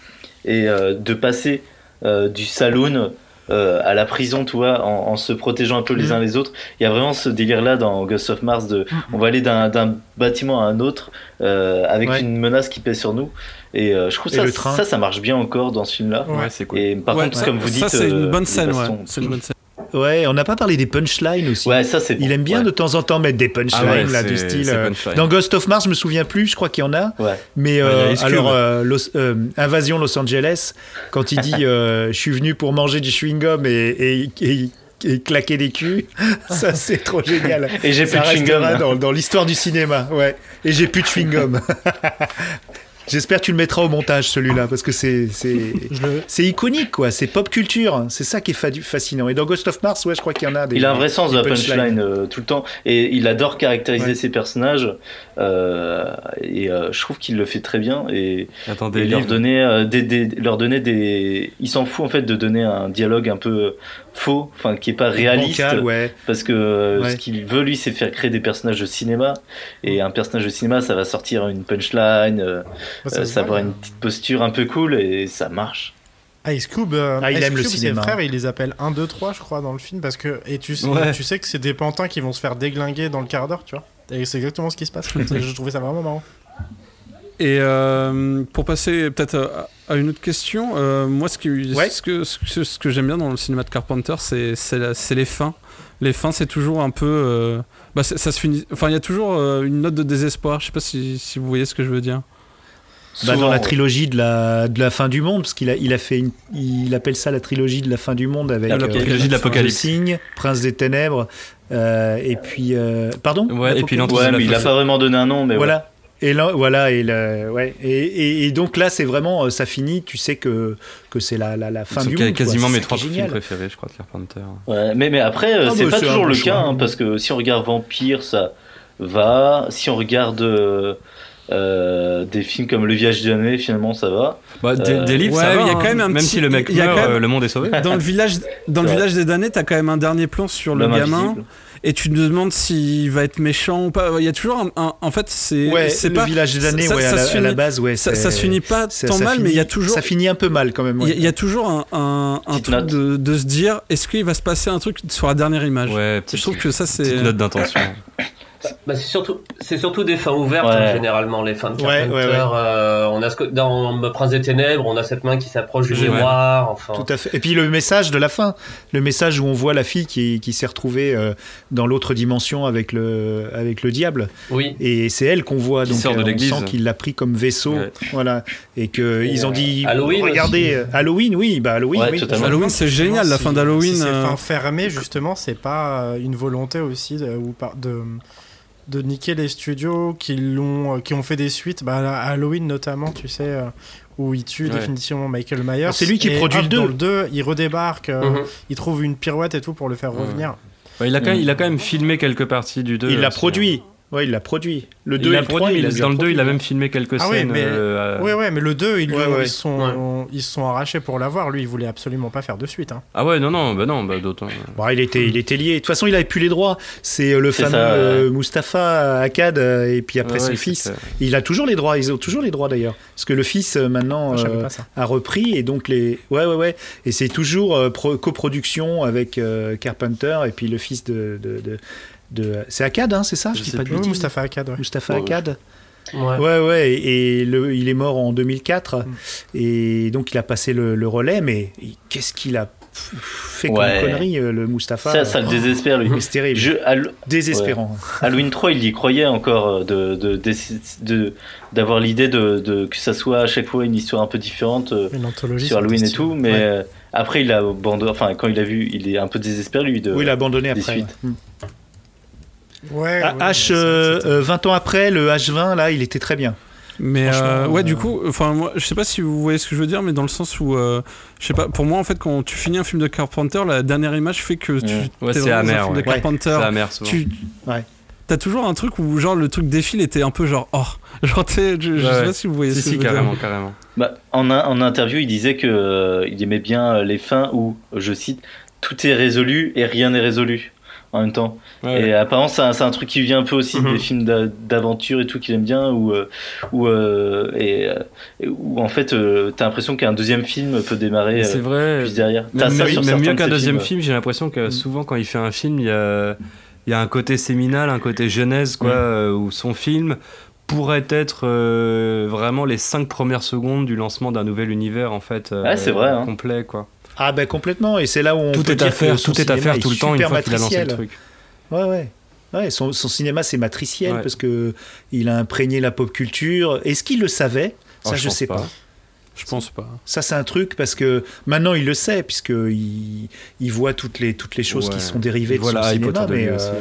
et euh, de passer euh, du saloon euh, à la prison, tu vois, en, en se protégeant un peu les Mhm. uns les autres. Il y a vraiment ce délire-là dans Ghost of Mars de, on va aller d'un d'un bâtiment à un autre euh, avec Ouais. une menace qui pèse sur nous. Et euh, je trouve Et ça, le train. ça, ça marche bien encore dans ce film-là. Ouais, c'est cool. Et par Ouais, contre, ça- comme vous dites, ça c'est une euh, bonne les scène, ouais. bastons. C'est une bonne scène. Ouais, on n'a pas parlé des punchlines aussi. Ouais, ça c'est bon. Il aime bien Ouais. de temps en temps mettre des punchlines Ah ouais, là du style. c'est euh, punchline. dans Ghost of Mars, je me souviens plus, je crois qu'il y en a. Ouais. Mais a euh, alors, euh, Los- euh, Invasion Los Angeles, quand il dit euh, je suis venu pour manger du chewing gum et, et, et- et claquer des culs, ça c'est trop génial. Et j'ai plus de chewing restera gum. dans, dans l'histoire du cinéma, ouais. Et j'ai plus de chewing gum. J'espère que tu le mettras au montage celui-là parce que c'est c'est iconique quoi, c'est pop culture, c'est ça qui est fa- fascinant. Et dans Ghost of Mars, ouais, je crois qu'il y en a des. Il a un vrai sens de la punchline euh, tout le temps et il adore caractériser Ouais. ses personnages euh, et euh, je trouve qu'il le fait très bien et, Attends, et leur donner euh, des, des- leur donner des il s'en fout en fait de donner un dialogue un peu faux enfin qui est pas réaliste Bancal, ouais. parce que euh, Ouais. ce qu'il veut lui c'est faire créer des personnages de cinéma et un personnage de cinéma ça va sortir une punchline euh, Bah, ça euh, ça va avoir une petite posture un peu cool et ça marche Ice Cube, euh, Ah, il Ice aime le Cube, cinéma. Ses frères, il les appelle 1, 2, 3, je crois, dans le film, parce que. Et tu Ouais. tu sais que c'est des pantins qui vont se faire déglinguer dans le quart d'heure, tu vois. Et c'est exactement ce qui se passe. je trouvais ça vraiment marrant. Et euh, pour passer peut-être à, à une autre question, euh, moi ce, qui, Ouais. ce que, ce que, ce que j'aime bien dans le cinéma de Carpenter, c'est les fins. Les fins, c'est toujours un peu. euh, bah, ça se finit. Enfin, il y a toujours euh, une note de désespoir. Je sais pas si, si vous voyez ce que je veux dire. Bah, dans la trilogie de la, de la fin du monde, parce qu'il a, il a fait une, il appelle ça la trilogie de la fin du monde avec La euh, trilogie de l'Apocalypse. Le Signe, Prince des Ténèbres, euh, et puis euh, pardon? Ouais, et puis ouais mais il a pas vraiment donné un nom mais Voilà. Et là, voilà, et, le- ouais, et, et- et donc là, c'est vraiment, euh, ça finit, tu sais que, que c'est la, la, la fin du monde. quasiment mes trois films préférés, je crois, de Carpenter. Ouais, mais, mais après, euh, Ah, c'est bah, pas toujours le cas, hein, parce que si on regarde Vampire, ça va. Si on regarde euh, euh, des films comme Le Village des damnés, finalement, ça va. Bah, des, Euh, des livres, ouais, ça va, il y a hein. quand même un même petit- si le mec il y a meurt, quand même- euh, le monde est sauvé. Dans le village, dans le village des damnés, t'as quand même un dernier plan sur le gamin, invisible. Et tu te demandes s'il va être méchant ou pas. Il y a toujours un. un- en fait, c'est. Ouais, c'est le pas. village des années, ça- ouais, ça à, la, se à la finit- base, ouais. Ça, ça se finit pas tant mal, mais il y a finit- toujours. Ça finit un peu mal quand même. Il ouais. y, a- il y a toujours un, un, un Petite truc note. de, de se dire est-ce qu'il va se passer un truc sur la dernière image? Ouais, Je trouve que ça c'est. petite note d'intention. Bah, c'est surtout, c'est surtout des fins ouvertes Ouais. hein, généralement les fins de Carpenter. ouais, ouais. euh, on a ce que, dans Prince des Ténèbres, on a cette main qui s'approche du Ouais. miroir. Enfin, Tout à fait. Et puis le message de la fin, le message où on voit la fille qui, qui s'est retrouvée euh, dans l'autre dimension avec le, avec le diable. oui. Et c'est elle qu'on voit, Qui donc sort de euh, on sent qu'il l'a pris comme vaisseau, Ouais. voilà, et que Et, ils ont dit, Halloween regardez, aussi. Halloween, oui, bah Halloween, Ouais, oui. totalement. Halloween c'est génial, la fin d'Halloween. Si c'est euh, fermée, justement, c'est pas une volonté aussi de, ou par- de, de niquer les studios qui, l'ont, euh, qui ont fait des suites. Bah, à Halloween, notamment, tu sais, euh, où il tue Ouais. définitivement Michael Myers. C'est lui qui Et produit hop, le deux. Dans le 2, il redébarque, euh, Mhm. il trouve une pirouette et tout pour le faire Ouais. revenir. Ouais, il, a quand même, il a quand même filmé quelques parties du 2. Il l'a produit. Ouais, il l'a produit. Le 2 il l'a le 3, produit, mais il a il- déjà dans le 2, produit. il a même filmé quelques Ah oui, scènes. mais- euh, Ouais, ouais, mais le 2, ils, Ouais, ils, sont, ils se sont arrachés pour l'avoir. Lui, il voulait absolument pas faire de suite. Hein. Ah ouais, non, non, bah non, bah d'autant. Bon, il était, il était lié. De toute façon, il avait plus les droits. C'est euh, le fameux ça, euh, Mustapha Akkad, euh, et puis après le fils. Il a toujours les droits. Ils ont toujours les droits d'ailleurs, parce que le fils euh, maintenant euh, ça. a repris et donc les. Ouais, ouais, ouais. Et c'est toujours euh, pro- coproduction avec euh, Carpenter et puis le fils de. de, de, de- C'est Akkad, hein, c'est ça Je dis sais pas de bêtises? Mustapha Akkad, ouais. Mustapha Ouais, ouais. Akkad. Ouais. Ouais, ouais, et le, il est mort en 2004, Mm. et donc il a passé le, le relais, mais qu'est-ce qu'il a fait comme Ouais. connerie, euh, le Mustapha? Ça, ça le désespère, lui. C'est terrible, Je, Hall- désespérant. Halloween 3, il y croyait encore euh, de, de, d'essayer de- d'avoir l'idée de, de, que ça soit à chaque fois une histoire un peu différente euh, Une anthologie. sur Halloween et tout, mais Ouais. après, il a abandonné, enfin, quand il a vu, il est un peu désespéré, lui, de. Oui, il a abandonné après. suites. Ouais. Ouais, Ah, ouais, H, euh, c'était- euh, 20 ans après, le H20, là, il était très bien. Mais euh, ouais, euh, du coup, enfin moi, je sais pas si vous voyez ce que je veux dire, mais dans le sens où, euh, je sais pas, pour moi en fait, quand tu finis un film de Carpenter, la dernière image fait que tu. Ouais. Ouais, c'est vraiment dans un amer, film ouais. de Carpenter. C'est amer tu. Ouais. T'as toujours un truc où genre le truc défile était un peu genre oh genre je, je Ouais, sais ouais. pas si vous voyez Si, ce que si, je veux dire. carrément, carrément. Bah, en, un- en interview, il disait que euh, il aimait bien euh, les fins où, je cite, tout est résolu et rien n'est résolu en même temps. Ouais. Et apparemment, c'est un, truc qui vient un peu aussi Mhm. des films d'a- d'aventure et tout qu'il aime bien, où, euh, où, euh, et, euh, où en fait, euh, t'as l'impression qu'un deuxième film peut démarrer c'est euh, vrai. plus derrière. Même, ça même- sur même certains mieux qu'un deuxième films. film, j'ai l'impression que Mm. souvent quand il fait un film, il y a, il y a un côté séminal, un côté genèse, quoi, Mm. euh, où son film pourrait être euh, vraiment les cinq premières secondes du lancement d'un nouvel univers, en fait. euh, Ouais, c'est vrai, hein. Complet, quoi. Ah, ben complètement, et c'est là où on tout peut est à dire faire, tout est à faire tout le temps une fois qu'il a lancé le truc. Ouais, ouais. Ouais, son, son cinéma c'est matriciel Ouais. parce que il a imprégné la pop culture. Est-ce qu'il le savait? Ça, Oh, je, je sais pas. pas. Je pense pas. Ça, c'est un truc parce que maintenant il le sait, puisque il, il voit toutes les, toutes les choses qui sont dérivées de Voilà, son cinéma. Mais, euh, aussi. Ouais.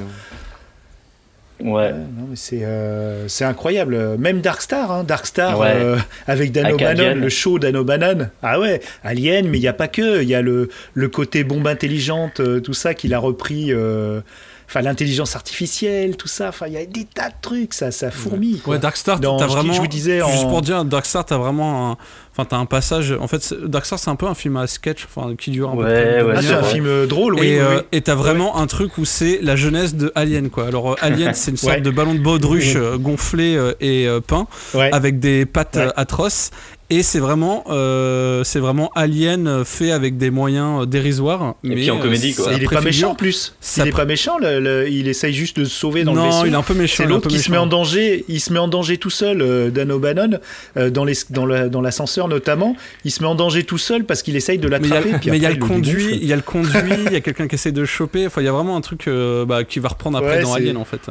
Ouais, non, mais c'est euh, c'est incroyable. Même Darkstar, hein, Darkstar Ouais. euh, avec Dan Avec O'Bannon, Alien. le show Dan O'Bannon. Ah ouais, Alien, mais il n'y a pas que. Il y a le, le côté bombe intelligente, euh, tout ça qu'il a repris. euh, Enfin, l'intelligence artificielle, tout ça. Enfin, il y a des tas de trucs, ça, ça fourmille. quoi. Ouais, Darkstar, t'as vraiment. je vous disais Juste en- pour dire, Darkstar, t'as vraiment un. Enfin, t'as un passage. En fait, c'est- Darkstar, c'est un peu un film à sketch, enfin, qui dure un peu Ouais, une ouais, Ah, c'est un ouais. film euh, drôle, oui. et oui, euh, oui. et t'as vraiment un truc où c'est la jeunesse de Alien, quoi. Alors, euh, Alien, c'est une sorte Ouais. de ballon de baudruche euh, gonflé euh, et euh, peint Ouais. avec des pattes Ouais. euh, atroces. Et c'est vraiment, euh, c'est vraiment Alien euh, fait avec des moyens euh, dérisoires. Et mais, puis en euh, comédie, quoi. il est pas méchant en plus. ça il est pas méchant. le- le- il essaye juste de se sauver dans le Non, vaisseau. il est un peu méchant. C'est l'autre peu qui se met en danger. Il se met en danger tout seul, euh, Dan O'Bannon, euh, dans les dans le- dans l'ascenseur notamment. Il se met en danger tout seul parce qu'il essaye de l'attraper. mais il y a le conduit, il y a le conduit, il y a quelqu'un qui essaie de choper. Enfin, il y a vraiment un truc euh, bah, qui va reprendre après Ouais, dans Alien en fait.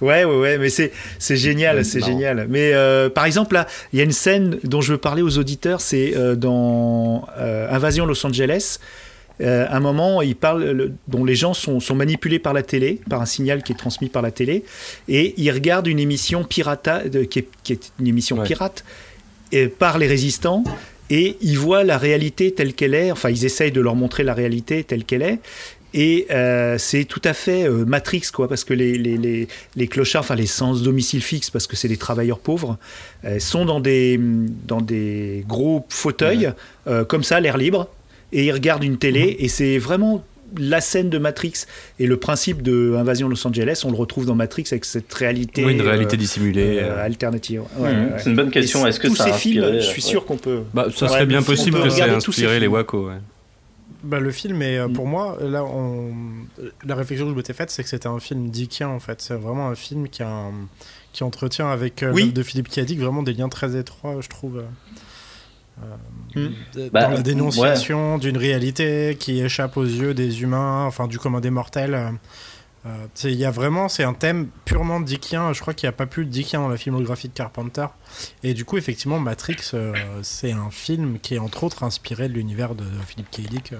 Ouais, ouais, ouais, mais c'est c'est génial, c'est génial. Mais euh, par exemple, là, il y a une scène dont je veux parler aux auditeurs, c'est euh, dans euh, Invasion Los Angeles. Un moment, il parle, le- dont les gens sont, sont manipulés par la télé, par un signal qui est transmis par la télé, et ils regardent une émission pirata, de- qui, est, qui est une émission Ouais. pirate, par les résistants, et ils voient la réalité telle qu'elle est. Enfin, ils essayent de leur montrer la réalité telle qu'elle est. Et euh, c'est tout à fait euh, Matrix, quoi, parce que les, les, les, les clochards, enfin les sans domicile fixe, parce que c'est des travailleurs pauvres, euh, sont dans des, dans des gros fauteuils, comme ça, l'air libre, et ils regardent une télé, et c'est vraiment la scène de Matrix. Et le principe de Invasion Los Angeles, on le retrouve dans Matrix avec cette réalité, Oui, une réalité euh, dissimulée. euh, euh. alternative. Ouais, ouais, ouais. C'est une bonne question. Est-ce que tous ça a ces films, inspiré, je suis sûr qu'on peut. Bah, ça serait bien possible que ça ait inspiré les. Waco, ouais. Bah, le film est, pour moi, là, on... la réflexion que je m'étais faite, c'est que c'était un film dickien, en fait. C'est vraiment un film qui, a un- qui entretient avec euh, Oui. de Philippe Cadic vraiment des liens très étroits, je trouve. Euh, euh, Mm. d- Bah, dans la dénonciation d'une réalité qui échappe aux yeux des humains, enfin du commun des mortels. euh, euh, c'est- Il y a vraiment, c'est un thème purement dickien. Je crois qu'il n'y a pas plus de dickien dans la filmographie de Carpenter. Et du coup, effectivement, Matrix, euh, c'est un film qui est entre autres inspiré de l'univers de, de Philippe K. Dick.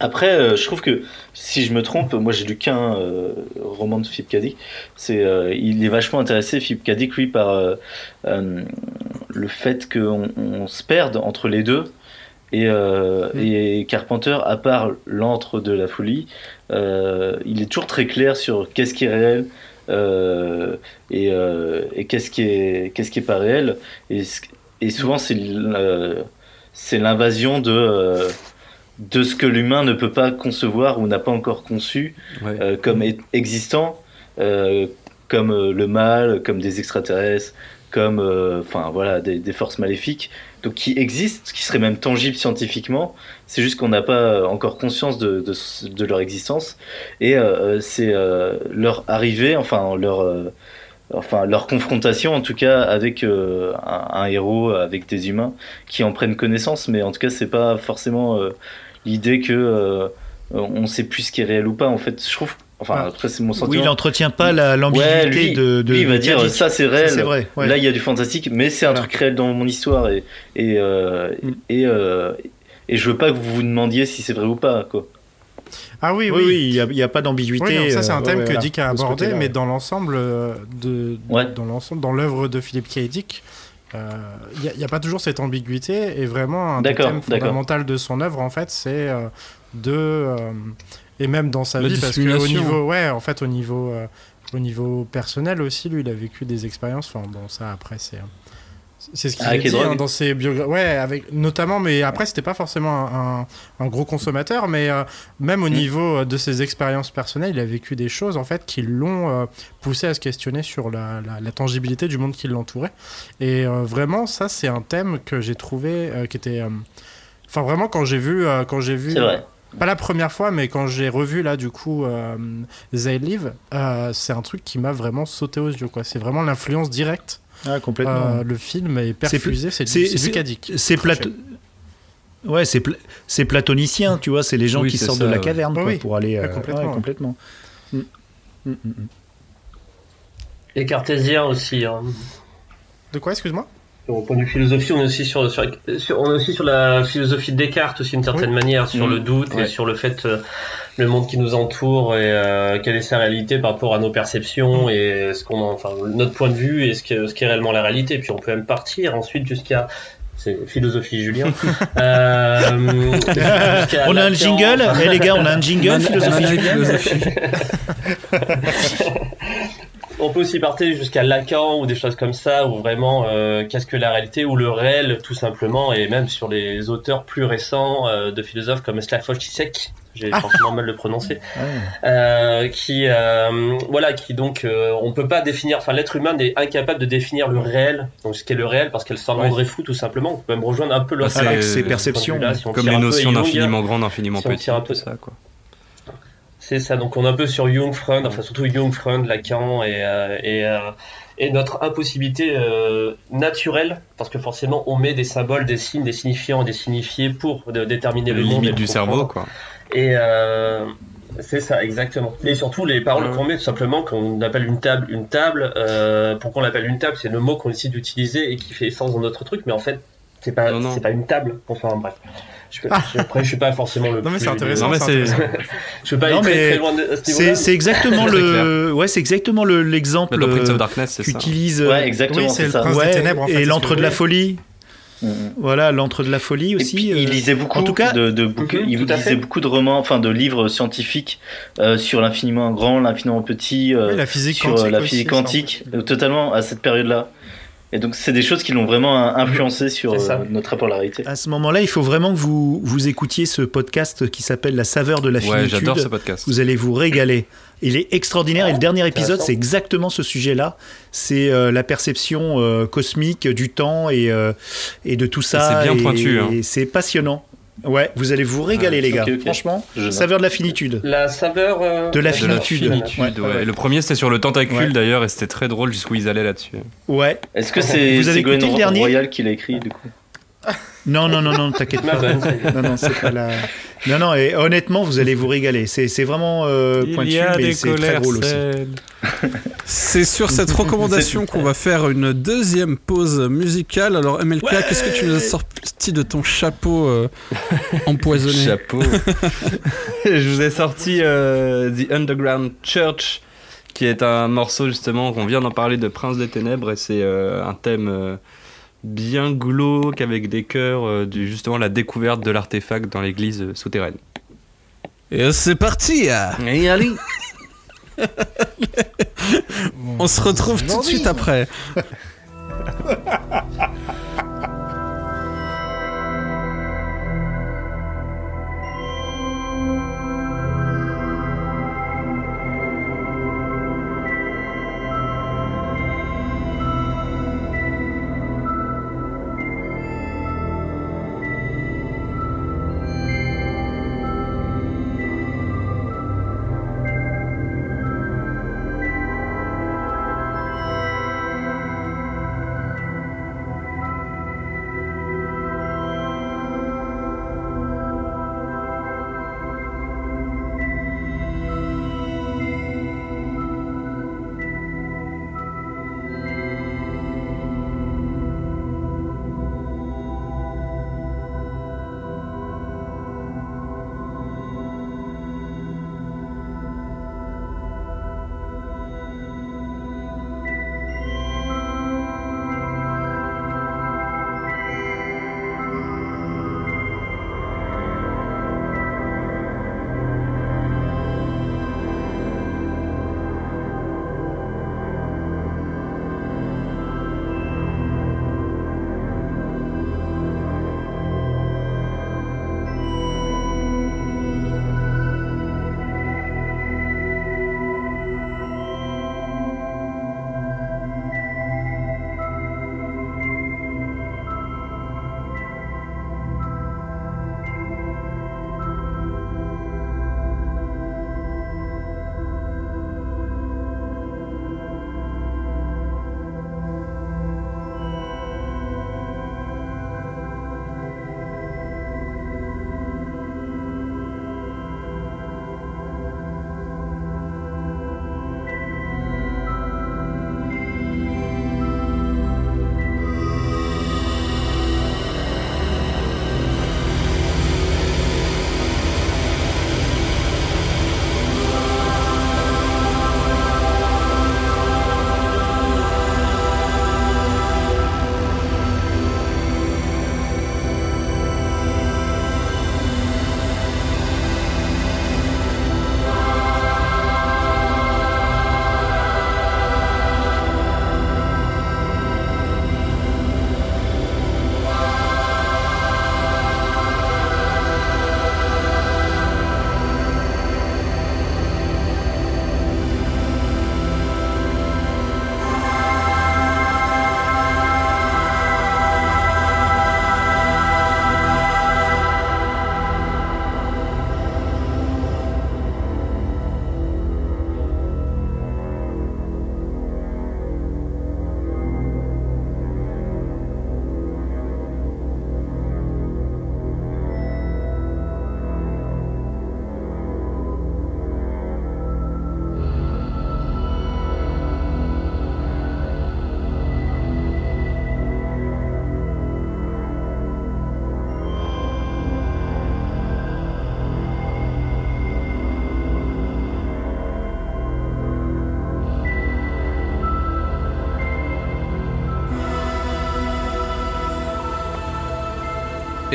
Après, euh, je trouve que si je me trompe, moi j'ai lu qu'un euh, roman de Philippe Cadic. C'est, euh, il est vachement intéressé, Philippe Cadic, lui, par euh, le fait qu'on on se perde entre les deux Et, euh, et Carpenter, à part l'antre de la folie, il est toujours très clair sur qu'est-ce qui est réel euh, et, euh, et qu'est-ce qui est qu'est-ce qui est pas réel. Et, et souvent c'est l'invasion de de ce que l'humain ne peut pas concevoir ou n'a pas encore conçu Ouais. euh, comme existant, euh, comme euh, le mal, comme des extraterrestres, comme enfin voilà des, des forces maléfiques, donc qui existent, qui seraient même tangibles scientifiquement. C'est juste qu'on n'a pas encore conscience de, de, de leur existence et c'est leur arrivée, enfin leur enfin leur confrontation en tout cas avec un, un héros, avec des humains qui en prennent connaissance, mais en tout cas c'est pas forcément l'idée que euh, on sait plus ce qui est réel ou pas. En fait, je trouve, enfin Ah. après c'est mon Oui, sentiment. il n'entretient pas la- l'ambiguïté Ouais, de, de. lui, il va dire ça c'est réel. Ça, c'est vrai, ouais. Là, il y a du fantastique, mais c'est un Voilà. truc réel dans mon histoire et et euh, Mm. et, euh, et je veux pas que vous vous demandiez si c'est vrai ou pas quoi. Ah oui, Oui, oui. oui, il n'y a, il y a pas d'ambiguïté. Oui, ça c'est euh, un thème ouais, que Dick a abordé, mais dans l'ensemble euh, de, Ouais. dans l'ensemble, dans l'œuvre de Philippe K. Dick, euh, il n'y a, pas toujours cette ambiguïté et vraiment un des thèmes de son œuvre en fait, c'est euh, de euh, et même dans sa La vie parce que au dissimulation. niveau, ouais, en fait au niveau euh, au niveau personnel aussi, lui, il a vécu des expériences. Enfin bon, ça après c'est c'est ce qu'il a dit hein, dans ses biographies. Ouais, avec notamment, mais après c'était pas forcément un, gros consommateur, mais euh, même au Mm. niveau euh, de ses expériences personnelles, il a vécu des choses en fait qui l'ont euh, poussé à se questionner sur la, la- la tangibilité du monde qui l'entourait. Et euh, vraiment, ça c'est un thème que j'ai trouvé qui était, enfin vraiment quand j'ai vu, quand j'ai vu, pas la première fois, mais quand j'ai revu là du coup euh, They Live, euh, c'est un truc qui m'a vraiment sauté aux yeux quoi. C'est vraiment l'influence directe. Ah, complètement. Euh, le film est perfusé, c'est du, cadique. c'est Ouais, c'est pla- c'est platonicien, tu vois, c'est les gens Oui, qui sortent ça, de la ouais. caverne quoi, Oui, pour aller ouais, euh, complètement. ouais, complètement. Mm. Mm, mm. Et cartésien aussi. Hein. De quoi, excuse-moi? Au point de vue philosophie, on est aussi sur, sur, sur- on est aussi sur la philosophie de Descartes aussi d'une certaine manière, sur le doute Ouais. et sur le fait euh, le monde qui nous entoure et euh, quelle est sa réalité par rapport à nos perceptions et ce qu'on, en- enfin notre point de vue et ce qui, ce qui est réellement la réalité. Puis on peut même partir ensuite jusqu'à c'est philosophie Julien. Euh, On a un jingle Eh les gars, on a un jingle, Julien philosophie. On peut aussi partir jusqu'à Lacan ou des choses comme ça, ou vraiment euh, qu'est-ce que la réalité ou le réel, tout simplement, et même sur les auteurs plus récents euh, de philosophes comme Slavoj Zizek, j'ai forcément mal le prononcer, euh, qui, euh, voilà, qui donc, euh, on peut pas définir, enfin l'être humain est incapable de définir le réel, donc ce qu'est le réel, parce qu'elle s'en Ouais. rendrait fou tout simplement. On peut même rejoindre un peu l'autre Bah, c'est- Avec euh, ses perceptions. si Comme les notions d'infiniment grand, d'infiniment si on petit, un peu- ça quoi. C'est ça, donc on est un peu sur Jung, Freud, enfin surtout Jung, Freud, Lacan et, euh, et, euh, et notre impossibilité euh, naturelle, parce que forcément on met des symboles, des signes, des signifiants et des signifiés pour de- déterminer Les le monde. le du cerveau quoi. Et euh, c'est ça, exactement. Et surtout les paroles Ouais. qu'on met, tout simplement, qu'on appelle une table, une table, euh, pourquoi on l'appelle une table? C'est le mot qu'on décide d'utiliser et qui fait sens dans notre truc, mais en fait, c'est pas, Non, non. c'est pas une table. Enfin bref. Je, peux- je- après, je suis pas forcément le Non, mais c'est intéressant. Non mais c'est Je suis pas Non, aller très, très loin de à ce niveau-là. C'est exactement le, ouais, c'est exactement le- l'exemple dans Prince euh, of Darkness, c'est ça. qu'utilise. euh, Ouais, exactement, oui, c'est le ça. prince des ouais, ténèbres en fait. et que de la folie. Mhm. Voilà, l'antre de la folie aussi. puis, euh, il lisait beaucoup en tout cas- de, de bouquins, Mhm, il lisait beaucoup de romans, enfin de livres scientifiques euh, sur l'infiniment grand, l'infiniment petit, euh, Oui, la physique sur euh, quantique la aussi, physique en quantique, euh, totalement à cette période-là. Et donc c'est des choses qui l'ont vraiment influencé sur euh, notre rapport à la réalité. À ce moment-là, il faut vraiment que vous, vous écoutiez ce podcast qui s'appelle La saveur de la Ouais, finitude. j'adore ce podcast. Vous allez vous régaler. Il est extraordinaire et le dernier épisode, c'est exactement ce sujet-là. C'est euh, la perception euh, cosmique du temps et, euh, et de tout ça. c'est bien Et- pointu, hein. Et c'est passionnant. Ouais, vous allez vous régaler, les gars. Franchement, Je saveur de la finitude. La saveur euh, De la De la finitude. finitude, Ouais, ouais. ouais. Le premier c'était sur le tentacule Ouais. d'ailleurs et c'était très drôle jusqu'où ils allaient là-dessus. Ouais. Est-ce que c'est Vous avez Ségolène écouté le dernier Royal qui l'a écrit du coup? Non, non, non, non, t'inquiète pas. Non, non, c'est pas la. Non, non, et honnêtement, vous allez vous régaler. C'est c'est vraiment euh, pointu, mais c'est très drôle aussi. C'est sur cette recommandation qu'on va faire une deuxième pause musicale. Alors MLK, Ouais. qu'est-ce que tu nous as sorti de ton chapeau euh, empoisonné? Chapeau. Je vous ai sorti euh, The Underground Church, qui est un morceau justement qu'on vient d'en parler de Prince des Ténèbres, et c'est euh, un thème euh, bien glauque avec des chœurs, euh, du, justement la découverte de l'artefact dans l'église euh, souterraine. Et c'est parti hein. Et allez On se retrouve tout de suite après.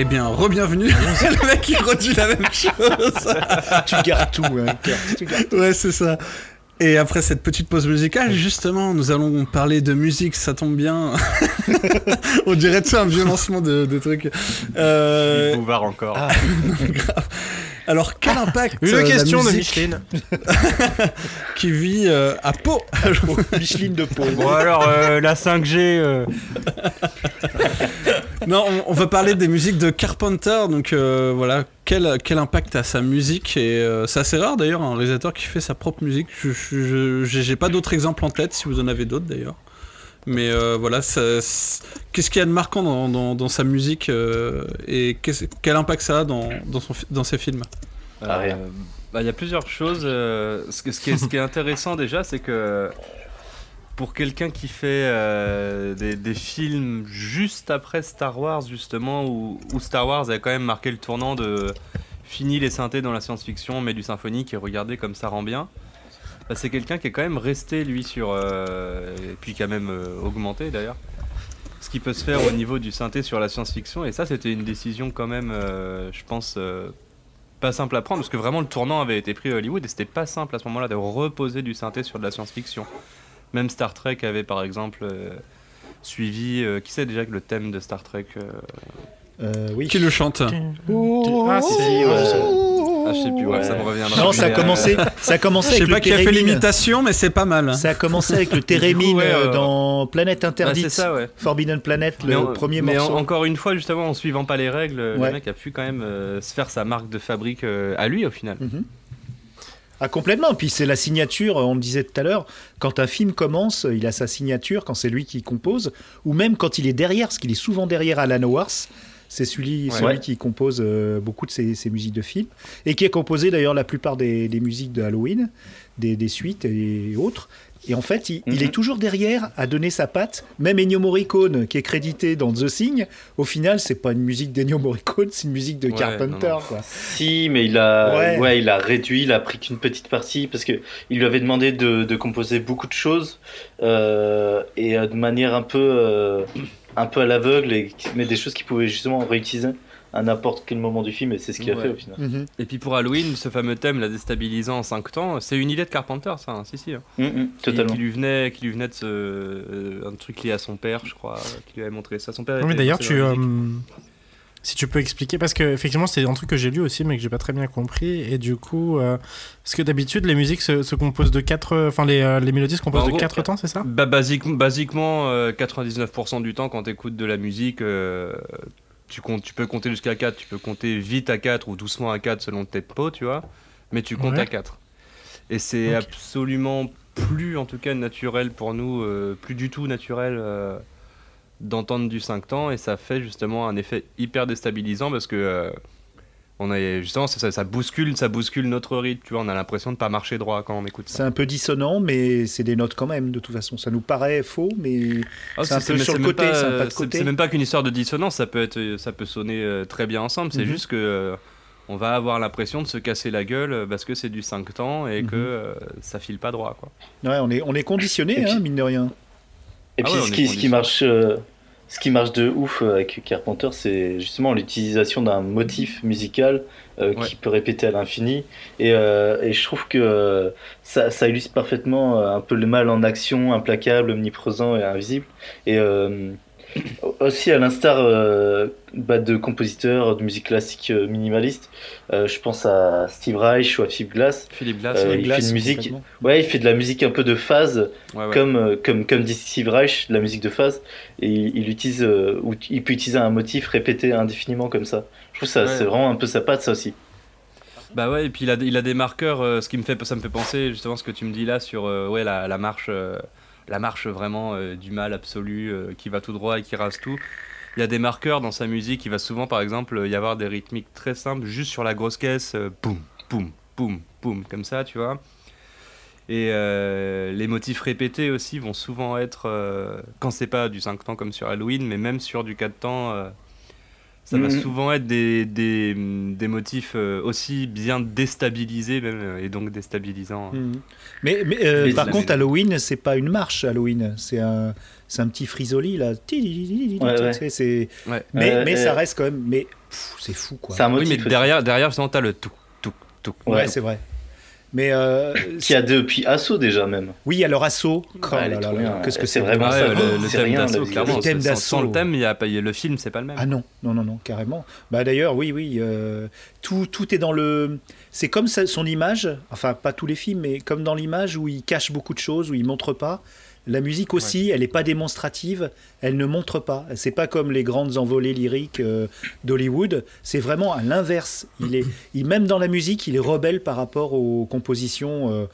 Eh bien, re-bienvenue. le mec qui redit la même chose. tu gardes tout, hein, Kurt, tu gardes tout. Ouais, c'est ça. Et après cette petite pause musicale, justement, nous allons parler de musique, ça tombe bien. On dirait tout un vieux lancement de, de trucs. Euh, Bouvard encore. Ah, grave. Alors, quel impact Une euh, la question de musique Micheline. qui vit euh, à Pau? Micheline de Pau. Bon alors, euh, la 5G... Non, on, va parler des musiques de Carpenter, donc euh, voilà, quel, impact a sa musique, et euh, c'est assez rare d'ailleurs, un réalisateur qui fait sa propre musique, je, j'ai pas d'autres exemples en tête, si vous en avez d'autres d'ailleurs. Mais euh, voilà, qu'est-ce qu'il y a de marquant dans, sa musique, et quel impact ça a dans, ses films? Bah, Il y a plusieurs choses. qui ce qui est intéressant déjà, c'est que pour quelqu'un qui fait euh, des, films juste après Star Wars, justement, où, Star Wars a quand même marqué le tournant de fini les synthés dans la science-fiction, mais du symphonique et regardez comme ça rend bien. bah, c'est quelqu'un qui est quand même resté lui sur euh, et puis qui a même euh, augmenté d'ailleurs ce qui peut se faire au niveau du synthé sur la science-fiction. Et ça, c'était une décision quand même, je pense, pas simple à prendre, parce que vraiment le tournant avait été pris à Hollywood et c'était pas simple à ce moment-là de reposer du synthé sur de la science-fiction. Même Star Trek avait par exemple euh, suivi. euh, qui sait déjà que le thème de Star Trek euh, Euh, oui. Qui le chante Ah, si, si, ouais, je sais. Ah, je sais plus, ouais, Ouais. ça me reviendra. Non, ça a commencé, ça a commencé Je sais pas qui a fait l'imitation, mais c'est pas mal. Ça a commencé avec le Térémine ouais, euh, dans Planète ah, Interdite. c'est ça, ouais. Forbidden Planet, Mais le en- premier mais en- morceau. encore une fois, justement, en suivant pas les règles, Ouais. le mec a pu quand même euh, se faire sa marque de fabrique euh, à lui au final. Mhm. Ah, complètement. Puis c'est la signature, on le disait tout à l'heure, quand un film commence, il a sa signature, quand c'est lui qui compose, ou même quand il est derrière, parce qu'il est souvent derrière Alan Howarth. C'est celui, Ouais. celui qui compose euh, beaucoup de ses, ses musiques de films, et qui a composé d'ailleurs la plupart des, des musiques de Halloween, des, des suites et autres. Et en fait, il, il Mhm. est toujours derrière à donner sa patte. Même Ennio Morricone, qui est crédité dans The Thing, au final, c'est pas une musique d'Ennio Morricone, c'est une musique de Ouais, Carpenter. non, non. Quoi. Si, mais il a, Ouais. ouais. il a réduit, il a pris qu'une petite partie parce que il lui avait demandé de, de composer beaucoup de choses euh, et euh, de manière un peu, euh, un peu à l'aveugle et mais des choses qu'il pouvait justement réutiliser à n'importe quel moment du film et c'est ce qu'il a fait au final. Mhm. Et puis pour Halloween, ce fameux thème, la déstabilisant en 5 temps, c'est une idée de Carpenter, ça, hein, si, si. hein. Mm, mm, Qui- totalement. Qui, lui venait, qui lui venait de ce, euh, un truc lié à son père, je crois, euh, qui lui avait montré ça. Son père. Oui, mais d'ailleurs, tu, euh, si tu peux expliquer, parce que effectivement, c'est un truc que j'ai lu aussi, mais que j'ai pas très bien compris. Et du coup, euh, parce que d'habitude, les musiques se, se composent de quatre, enfin les, euh, les mélodies se composent En de gros, quatre temps, c'est ça? Bah, basique- basiquement, euh, 99% du temps, quand tu écoutes de la musique, euh, tu, comptes, tu peux compter jusqu'à 4, tu peux compter vite à 4 ou doucement à 4 selon tes tempo, tu vois, mais tu comptes Ouais. à 4. Et c'est absolument plus, en tout cas, naturel pour nous, euh, plus du tout naturel euh, d'entendre du 5 temps, et ça fait justement un effet hyper déstabilisant parce que. On a, justement, ça, ça- ça bouscule, ça bouscule notre rythme, tu vois, on a l'impression de pas marcher droit quand on écoute ça. C'est un peu dissonant, mais c'est des notes quand même, de toute façon. Ça nous paraît faux, mais Ah, C'est un peu mais sur le même côté, pas, c'est même pas qu'une histoire de dissonance, ça peut, être, ça peut sonner euh, très bien ensemble. C'est Mhm. juste que euh, on va avoir l'impression de se casser la gueule euh, parce que c'est du 5 temps et Mhm. que euh, ça file pas droit. Quoi. ouais, on est, on est conditionné, hein, mine de rien. Et Ah puis ouais, ce, est qui, ce qui marche, euh, ce qui marche de ouf euh, avec Carpenter, c'est justement l'utilisation d'un motif musical euh, Ouais. qui peut répéter à l'infini. Et, euh, et je trouve que ça, ça illustre parfaitement un peu le mal en action, implacable, omniprésent et invisible. Et euh, aussi à l'instar euh, bah, de compositeurs de musique classique euh, minimaliste, euh, je pense à Steve Reich ou à Philip Glass. Philippe Glass, Euh, il Glass, fait une musique-. Ouais, il fait de la musique un peu de phase Ouais, ouais. comme, euh, comme, comme dit Steve Reich, la musique de phase, et il, il utilise, euh, ou il peut utiliser un motif répété indéfiniment comme ça. Je trouve ça, Ouais. c'est vraiment un peu sa patte, ça aussi. Bah ouais, et puis il a, il a des marqueurs, euh, ce qui me fait, ça me fait penser justement ce que tu me dis là sur euh, ouais, la, la marche, euh, la marche vraiment euh, du mal absolu euh, qui va tout droit et qui rase tout. Il y a des marqueurs dans sa musique, il va souvent par exemple y avoir des rythmiques très simples juste sur la grosse caisse, euh, boum, boum, boum, boum, comme ça, tu vois. Et euh, les motifs répétés aussi vont souvent être, euh, quand c'est pas du 5 temps comme sur Halloween, mais même sur du 4 temps, euh, ça va Mhm. souvent être des, des, des motifs euh, aussi bien déstabilisés même, euh, et donc déstabilisants. Mais, mais, euh, Mais par contre, Halloween, c'est pas une marche, Halloween. C'est un, c'est un petit frisoli, là. Ouais, ouais. Ouais. Mais, Euh, mais euh, ça reste quand même. Mais pff, c'est fou, quoi. Un Oui, mais derrière, derrière justement, t'as le tout, tout, tout. Ouais. c'est vrai. Mais euh, qui a depuis Assaut déjà même. oui, alors là, bien. Qu'est-ce que C'est vraiment Ouais, le, thème rien, musique. clairement. Le thème sans, le thème, il y a pas, il y a- le film, c'est pas le même. Ah non, non, non, non, carrément. Bah d'ailleurs, oui, oui, euh, tout, tout est dans le. C'est comme ça- son image, enfin pas tous les films, mais comme dans l'image où il cache beaucoup de choses, où il montre pas. La musique aussi, elle n'est pas démonstrative, elle ne montre pas. C'est pas comme les grandes envolées lyriques euh, d'Hollywood. C'est vraiment à l'inverse. Il est, il, même dans la musique, il est rebelle par rapport aux compositions. euh,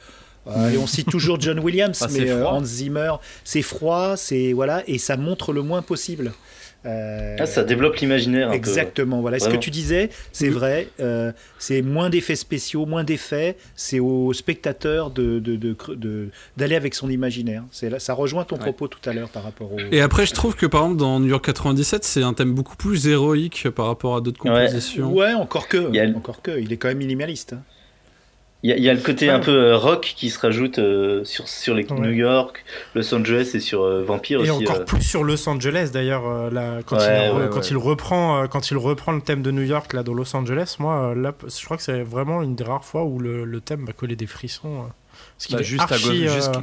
euh, et on cite toujours John Williams, Ah, mais. Hans Zimmer, c'est froid, c'est voilà, et ça montre le moins possible. Euh, Ah, ça développe l'imaginaire Exactement, voilà. Ce que tu disais, c'est vrai. euh, c'est moins d'effets spéciaux, moins d'effets. C'est au spectateur de, de, de, d'aller avec son imaginaire. Là, ça rejoint ton Ouais. propos tout à l'heure par rapport au. Et après, je trouve que par exemple, dans New York 97, c'est un thème beaucoup plus héroïque par rapport à d'autres compositions. Ouais, encore que, Il a- encore que. Il est quand même minimaliste. hein. Il y, a- il y a le côté Ouais. un peu euh, rock qui se rajoute euh, sur, sur les Ouais. New York, Los Angeles et sur euh, Vampire Et aussi. encore euh. plus sur Los Angeles d'ailleurs, quand, Ouais, il, quand reprend, euh, quand il reprend le thème de New York là dans Los Angeles, moi, là, je crois que c'est vraiment une des rares fois où le, le thème m'a collé des frissons. parce qu'il Bah, est juste à archi, euh, juste-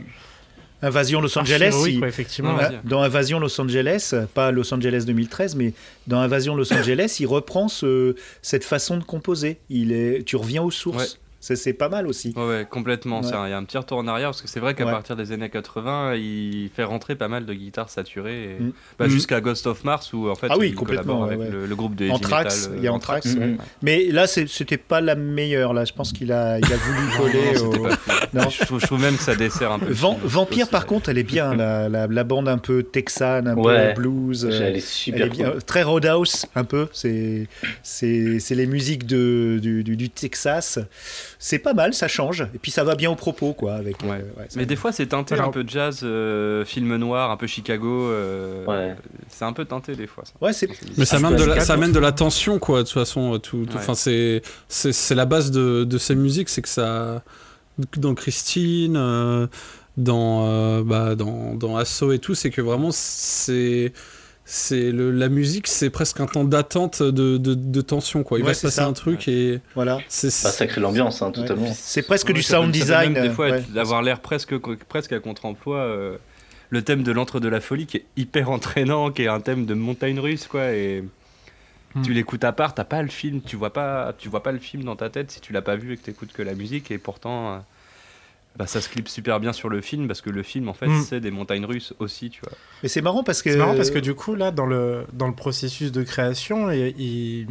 Invasion Los Angeles, il- quoi, effectivement. Dans Invasion Los Angeles, pas Los Angeles 2013, mais dans Invasion Los Angeles, il reprend ce- cette façon de composer. Il est, tu reviens aux sources. C'est pas mal aussi. Ouais, ouais, complètement. Ouais. Il y a un petit retour en arrière parce que c'est vrai qu'à Ouais. partir des années 80, il fait rentrer pas mal de guitares saturées. et- Mm. bah, Mm. Jusqu'à Ghost of Mars où en fait Ah oui, il complètement, collabore avec. Le, le groupe de Anthrax, euh, il y a Anthrax. Ouais. Mais là, c'est- c'était pas la meilleure. Là, je pense qu'il a, il a voulu Non, coller. non, c'était au-. Non. Je, trouve, je trouve même que ça dessert un peu. Van- Vampire, aussi, par ouais. contre, elle est bien. la, la, la bande un peu texane, un Ouais. peu blues. euh, Elle est Elle super est bien, cool. très Roadhouse un peu, c'est c'est c'est les musiques de, du, du, du Texas. C'est pas mal, ça change et puis ça va bien au propos quoi avec. Ouais. euh, ouais, Mais des fois, c'est teinté Alors- un peu de jazz, euh, film noir, un peu Chicago. euh, Ouais. C'est un peu teinté des fois. Ça. ouais c'est Mais ça amène, de la, ça amène de la tension, quoi, de toute façon. Tout, tout- Ouais. enfin, c'est, c'est, c'est la base de, de ces musiques, c'est que ça. Dans Christine, euh, dans, euh, bah, dans, dans Asso et tout, c'est que vraiment, c'est. C'est le, la musique, c'est presque un temps d'attente de, de, de tension, quoi. Il Ouais, va se c'est passer ça. un truc et voilà, c'est. Bah, ça crée l'ambiance, hein, totalement. c'est presque Ouais, du sound design. même des fois ouais. être- d'avoir l'air presque, presque à contre-emploi. euh, le thème de l'entre de la folie qui est hyper entraînant, qui est un thème de montagne russe, quoi. Et Hmm. tu l'écoutes à part, t'as pas le film, tu vois pas, tu vois pas le film dans ta tête si tu l'as pas vu et que t'écoutes que la musique. Et pourtant, euh, bah, ça se clip super bien sur le film parce que le film, en fait, Hmm. c'est des montagnes russes aussi, tu vois. Mais c'est marrant parce que C'est marrant parce que du coup, là, dans le, dans le processus de création, il-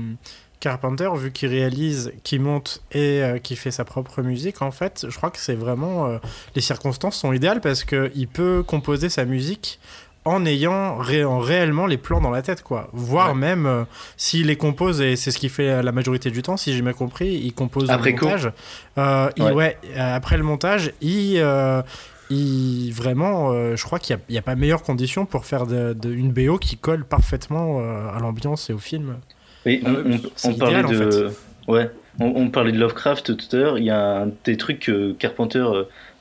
Carpenter, vu qu'il réalise, qu'il monte et euh, qu'il fait sa propre musique, en fait, je crois que c'est vraiment. euh, les circonstances sont idéales parce qu'il peut composer sa musique en ayant ré- en réellement les plans dans la tête, quoi. Voire Ouais. même euh, s'il les compose, et c'est ce qu'il fait la majorité du temps, si j'ai bien compris, il compose Après le montage. Euh, il- Ouais. après le montage, il. euh, il vraiment, je crois qu'il n'y a, pas meilleure condition pour faire de, de- une BO qui colle parfaitement à l'ambiance et au film. Oui, Ah on, parlait en de. Ouais, on, on parlait de Lovecraft tout à l'heure. Il y a un des trucs que Carpenter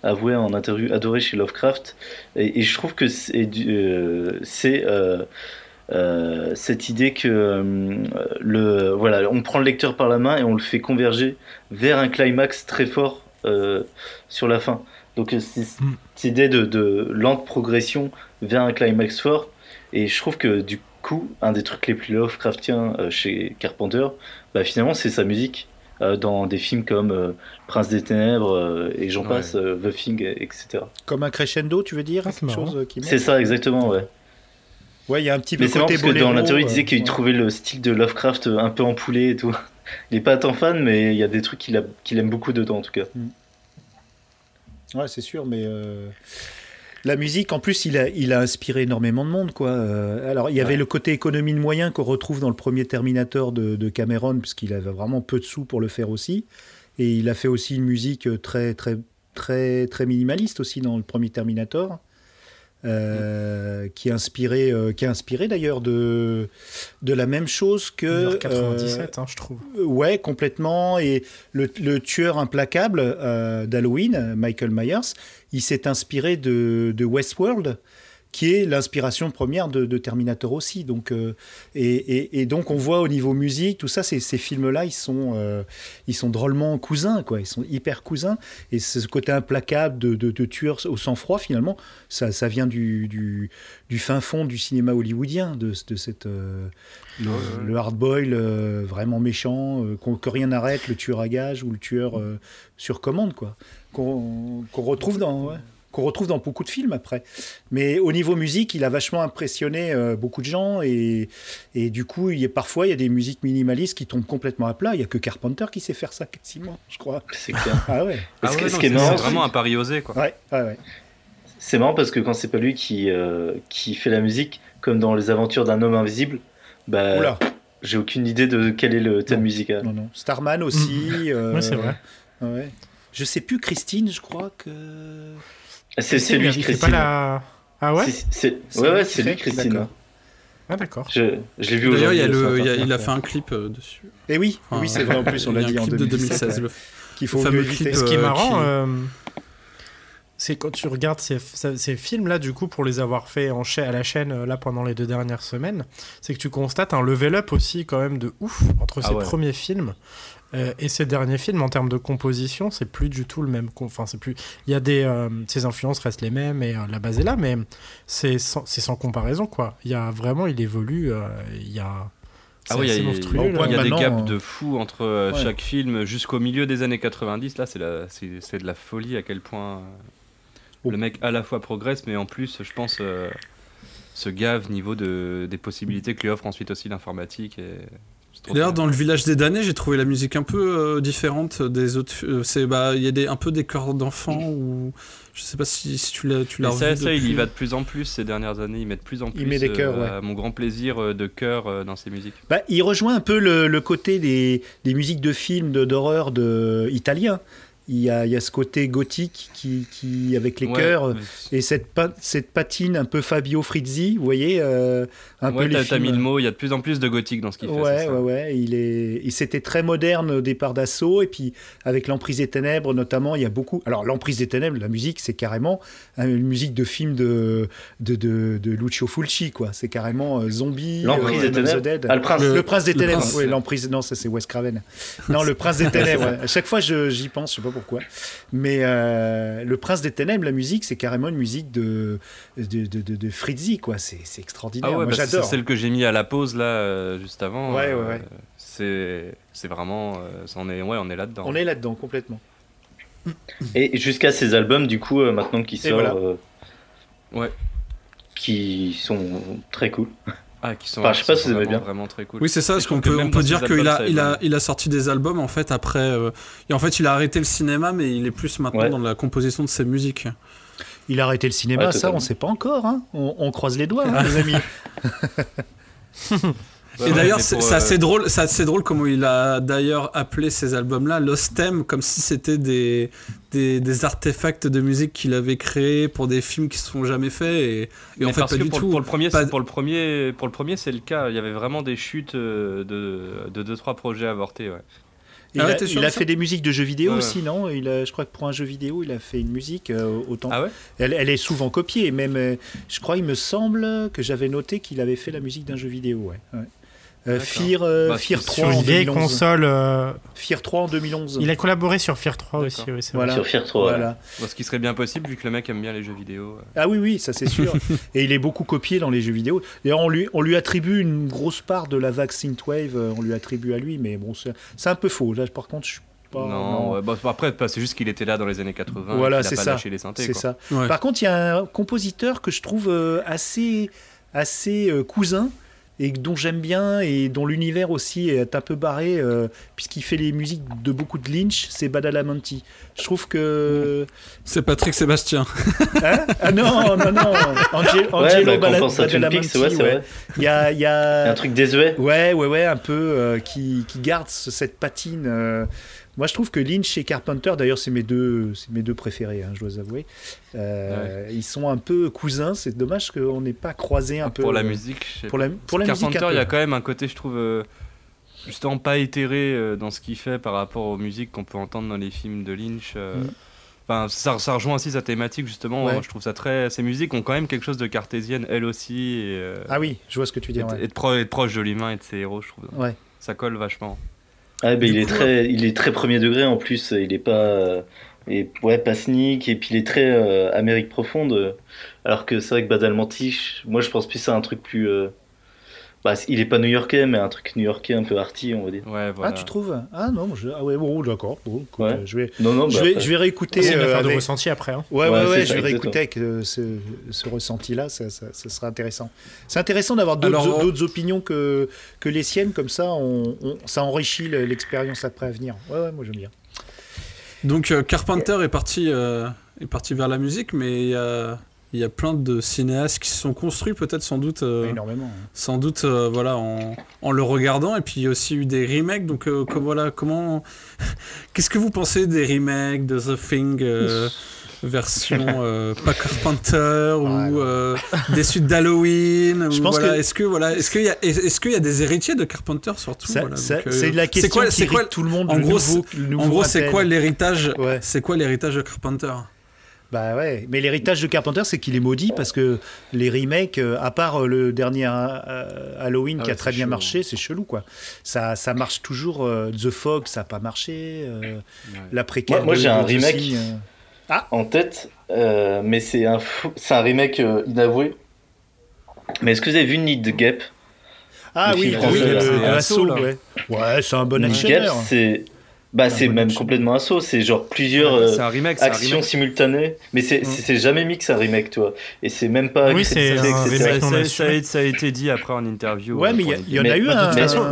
avouait en interview adoré chez Lovecraft. Et, et je trouve que c'est euh, euh, euh, cette idée que le, voilà, on prend le lecteur par la main et on le fait converger vers un climax très fort sur la fin. Donc c'est cette idée de, de lente progression vers un climax fort. Et je trouve que du coup, un des trucs les plus Lovecraftiens chez Carpenter, bah, finalement, c'est sa musique. Euh, dans des films comme euh, Prince des Ténèbres euh, et j'en Ouais. passe, euh, The Thing, etc. comme un crescendo, tu veux dire Ah, c'est chose euh, qui monte C'est ça, exactement, ouais. Ouais, il y a un petit peu Mais c'est parce que dans l'interview, il disait qu'il ouais. trouvait le style de Lovecraft un peu empoulé et tout. Il est pas tant fan, mais il y a des trucs qu'il a- aime beaucoup dedans, en tout cas. Ouais, c'est sûr, mais euh, la musique, en plus, il a, il a inspiré énormément de monde, quoi. Euh, alors, il y avait le côté économie de moyens qu'on retrouve dans le premier Terminator de, de Cameron, puisqu'il avait vraiment peu de sous pour le faire aussi. Et il a fait aussi une musique très, très, très, très minimaliste aussi dans le premier Terminator. euh, qui est inspiré, euh, qui est inspiré d'ailleurs de, de la même chose que 97, hein, je trouve. euh, Ouais, complètement. Et le, le tueur implacable euh, d'Halloween, Michael Myers, il s'est inspiré de, de Westworld, qui est l'inspiration première de, de Terminator aussi. Donc, euh, et, et- et donc, on voit au niveau musique, tout ça, ces, ces films-là, ils sont, euh, ils sont drôlement cousins, quoi. Ils sont hyper cousins. Et ce côté implacable de, de, de tueur au sang-froid, finalement, ça, ça vient du, du, du fin fond du cinéma hollywoodien, de, cette. euh, le, le hard-boil euh, vraiment méchant, que rien n'arrête, le tueur à gage ou le tueur sur commande, quoi. Qu'on retrouve dans. ouais, qu'on retrouve dans beaucoup de films après. Mais au niveau musique, il a vachement impressionné euh, beaucoup de gens et, et du coup, il y a, parfois, il y a des musiques minimalistes qui tombent complètement à plat. Il y a que Carpenter qui sait faire ça quasiment, je crois. C'est clair. Ah ouais. Ah ouais, ce c'est- vraiment un pari osé, quoi. Ouais, ouais, ouais. C'est marrant parce que quand c'est pas lui qui, euh, qui fait la musique, comme dans Les Aventures d'un homme invisible, bah, Oula, j'ai aucune idée de quel est le thème Non. musical. non, non. Starman aussi. euh, Ouais, c'est vrai. ouais. Je sais plus, Christine, je crois que. C'est lui, Christine. pas la... Ah ouais C'est- Ouais, lui ouais, qui c'est lui, fait Christine. D'accord. Ah d'accord. Je, je l'ai vu D'ailleurs, il, a aujourd'hui, il, il fait un clip euh, dessus. Et oui, Enfin, oui, c'est vrai, en plus, on l'a dit en de 2017. 2016. ouais. le- qu'il faut Le fameux clip, Ce qui est euh, marrant, qui- euh, c'est quand tu regardes ces, ces- films-là, du coup, pour les avoir fait en cha- à la chaîne euh, là pendant les deux dernières semaines, c'est que tu constates un level up aussi quand même de ouf entre Ah ces ouais. premiers films euh, et ces derniers films en termes de composition. C'est plus du tout le même. Enfin, c'est plus. Il y a des. euh, ces influences restent les mêmes et euh, la base est là, mais c'est sans, c'est sans comparaison quoi. Il y a vraiment, il évolue. euh, il y a. Ah c'est oui, il y a- y des gaps euh, de fou entre euh, ouais. chaque film jusqu'au milieu des années 90. Là, c'est la- c'est c'est de la folie à quel point euh, Oh. le mec à la fois progresse, mais en plus, je pense, euh, se gave niveau de, des possibilités que lui offre ensuite aussi l'informatique. Et... D'ailleurs, dans le village des damnés, j'ai trouvé la musique un peu euh, différente des autres. euh, c'est bah, il y a des un peu des chœurs d'enfants ou je sais pas si, si tu l'as tu l'as ça, ça, il y va de plus en plus ces dernières années. Il met de plus en plus. met des euh, chœurs, ouais. à mon grand plaisir euh, de chœur euh, dans ses musiques. Bah, il rejoint un peu le, le côté des, des musiques de films d'horreur de, italiens. Il y, a, il y a ce côté gothique qui, qui avec les Ouais. chœurs et cette, pa- cette patine un peu Fabio Frizzi, vous voyez, euh, un Ouais, peu les t'as mis le mot. Il y a de plus en plus de gothique dans ce qu'il fait. Ouais, ouais, ouais. Il est, il c'était très moderne au départ d'assaut, et puis avec l'emprise des ténèbres notamment, il y a beaucoup. Alors l'emprise des ténèbres, la musique, c'est carrément une musique de film de de, de, de Lucio Fulci, quoi. C'est carrément euh, zombie. L'emprise euh, des of the ténèbres. Dead. Ah, le prince. Le, prince des ténèbres. Oui, l'emprise. Non, ça c'est Wes Craven. Non, le prince des ténèbres. À chaque fois, je- j'y pense, je sais pas pourquoi. Mais euh, le prince des ténèbres, la musique, c'est carrément une musique de de de, de, de Frizzi, quoi. C'est c'est extraordinaire. Ah ouais, Moi, bah, c'est celle que j'ai mis à la pause là euh, juste avant. Ouais, euh, ouais, ouais. C'est c'est vraiment euh, on est ouais on est là dedans. On est là-dedans complètement. Et jusqu'à ces albums, du coup, euh, maintenant qui Et sortent, voilà. euh, Ouais. qui sont très cool. Ah qui sont, Enfin, je sais pas si vraiment, bien. vraiment très cool. Oui, c'est ça, parce qu'on peut, on peut dire qu'il a, il a, évolue. il a sorti des albums en fait après. euh, et en fait, il a arrêté le cinéma, mais il est plus maintenant Ouais. dans la composition de ses musiques. Il a arrêté le cinéma, Ouais, ça, on sait pas encore. Hein. On, on croise les doigts, hein, les amis. Ouais, et ouais, d'ailleurs, c'est pour, c'est euh, assez drôle, c'est assez drôle comment il a d'ailleurs appelé ces albums-là Lost Theme, comme si c'était des, des, des artefacts de musique qu'il avait créés pour des films qui se sont jamais faits. Et, en fait, pas du pour, tout. pour le premier, Pas- pour le premier, pour le premier, c'est le cas. Il y avait vraiment des chutes euh, de de deux trois projets avortés. Ouais. Il Ah ouais, a, il a fait des musiques de jeux vidéo Ouais. aussi, non? Il a, Je crois que pour un jeu vidéo, il a fait une musique euh, autant. Ah ouais? elle, elle est souvent copiée, même. je crois, il me semble que j'avais noté qu'il avait fait la musique d'un jeu vidéo. Ouais. Euh. Fear, euh, Bah, Fear sur 3 Sur en une vieille 2011. console. euh, Fear 3 en 2011. Il a collaboré sur Fear 3 aussi, D'accord. oui, c'est Voilà. Sur Fear 3. ouais. Voilà. Bon, ce qui serait bien possible vu que le mec aime bien les jeux vidéo. euh. Ah oui, oui, ça c'est sûr. Et il est beaucoup copié dans les jeux vidéo. D'ailleurs, on lui, on lui attribue une grosse part de la vague Synthwave, on lui attribue à lui, mais bon, c'est un peu faux. Là, par contre, je suis pas. non, bah, après bah, c'est juste qu'il était là dans les années 80. Voilà, c'est pas ça. lâché les synthés. C'est quoi. ça. Ouais. Par contre, il y a un compositeur que je trouve euh, assez, assez euh, cousin et dont j'aime bien et dont l'univers aussi est un peu barré euh, puisqu'il fait les musiques de beaucoup de Lynch, c'est Badalamenti. Je trouve que C'est Patrick Sébastien. Hein? Ah non non non Ange- Ouais, Angelo bah, à Twin Badalamenti, ouais, c'est ouais. vrai. Il y a il y a a un truc désuet. Ouais, ouais, ouais, un peu euh, qui, qui garde ce- cette patine. euh. Moi, je trouve que Lynch et Carpenter, d'ailleurs, c'est mes deux, c'est mes deux préférés, hein, je dois avouer. Euh, Ils sont un peu cousins. C'est dommage qu'on n'ait pas croisé un peu. Pour la euh, musique, Pour la, pour la musique, Carpenter, il y a quand même un côté, je trouve, euh, justement pas éthéré euh, dans ce qu'il fait par rapport aux musiques qu'on peut entendre dans les films de Lynch. euh. Mm. Enfin, ça, ça rejoint aussi sa thématique, justement. Ouais. Je trouve ça très. Ces musiques ont quand même quelque chose de cartésienne, elles aussi. Et, euh, Ah oui, je vois ce que tu dis. et, ouais. et de pro- et de proche de l'humain et de ses héros, je trouve. Ouais. Ça colle vachement. Ah, bah, il, est très, il est très premier degré en plus. Il est pas. euh, Et, ouais, pas sneak. Et puis il est très euh, Amérique profonde. euh, Alors que c'est vrai que Badalamenti, moi je pense plus à un truc plus. euh, Bah, il est pas new-yorkais, mais un truc new-yorkais un peu arty, on va dire. Ouais, voilà. Ah, tu trouves? Ah non, je... ah ouais, bon, d'accord. Bon, écoute, Ouais. euh, je vais, Non, non, bah, je vais, après- je vais réécouter. C'est une euh, de ressenti après. hein. Ouais, Ouais, ouais, je vais réécouter avec euh, ce, ce ressenti-là, ça, ça, ça sera intéressant. C'est intéressant d'avoir d'autres Alors, d'autres opinions que, que les siennes, comme ça, on, on- ça enrichit le- l'expérience après à venir. Ouais, ouais, moi j'aime bien. Donc euh, Carpenter est parti, euh, est parti vers la musique, mais il y a, il y a plein de cinéastes qui se sont construits peut-être sans doute, euh, Énormément. hein. sans doute euh, voilà en, en le regardant. Et puis il y a aussi eu des remakes. Donc euh, comme, voilà comment, qu'est-ce que vous pensez des remakes de The Thing version pas Carpenter ou des suites d'Halloween Je pense voilà. que- Est-ce que voilà, est-ce qu'il y a est-ce qu'il y a des héritiers de Carpenter surtout voilà, c'est la question quoi, qui quoi, tout le monde. en le gros, nouveau- le nouveau en gros, c'est quoi l'héritage Ouais. C'est quoi l'héritage de Carpenter? Bah ouais, mais l'héritage de Carpenter, c'est qu'il est maudit parce que les remakes, euh, à part euh, le dernier euh, Halloween Ah qui a ouais, très bien chelou. marché, c'est chelou quoi. Ça, ça marche toujours. euh, The Fog, ça n'a pas marché. euh, La préquelle. Moi- moi, j'ai un remake. Euh. en tête, euh, mais c'est un, fou- c'est un remake euh, inavoué. Mais est-ce que vous avez vu Need the Gap? Ah Le oui, film oui, le, le Assaut, là. ouais. Ouais, c'est un bon Need the action. Gap, c'est bah, c'est bon même action. complètement assaut. C'est genre plusieurs euh, c'est un remake, c'est un actions remake. simultanées. Mais c'est Mm. c'est c'est jamais mis que c'est un remake, toi. Et c'est même pas. Oui, c'est Ça, ça, assumé. ça a, été dit après en interview. Ouais, euh, mais il y, en a eu bah, De un. toute façon,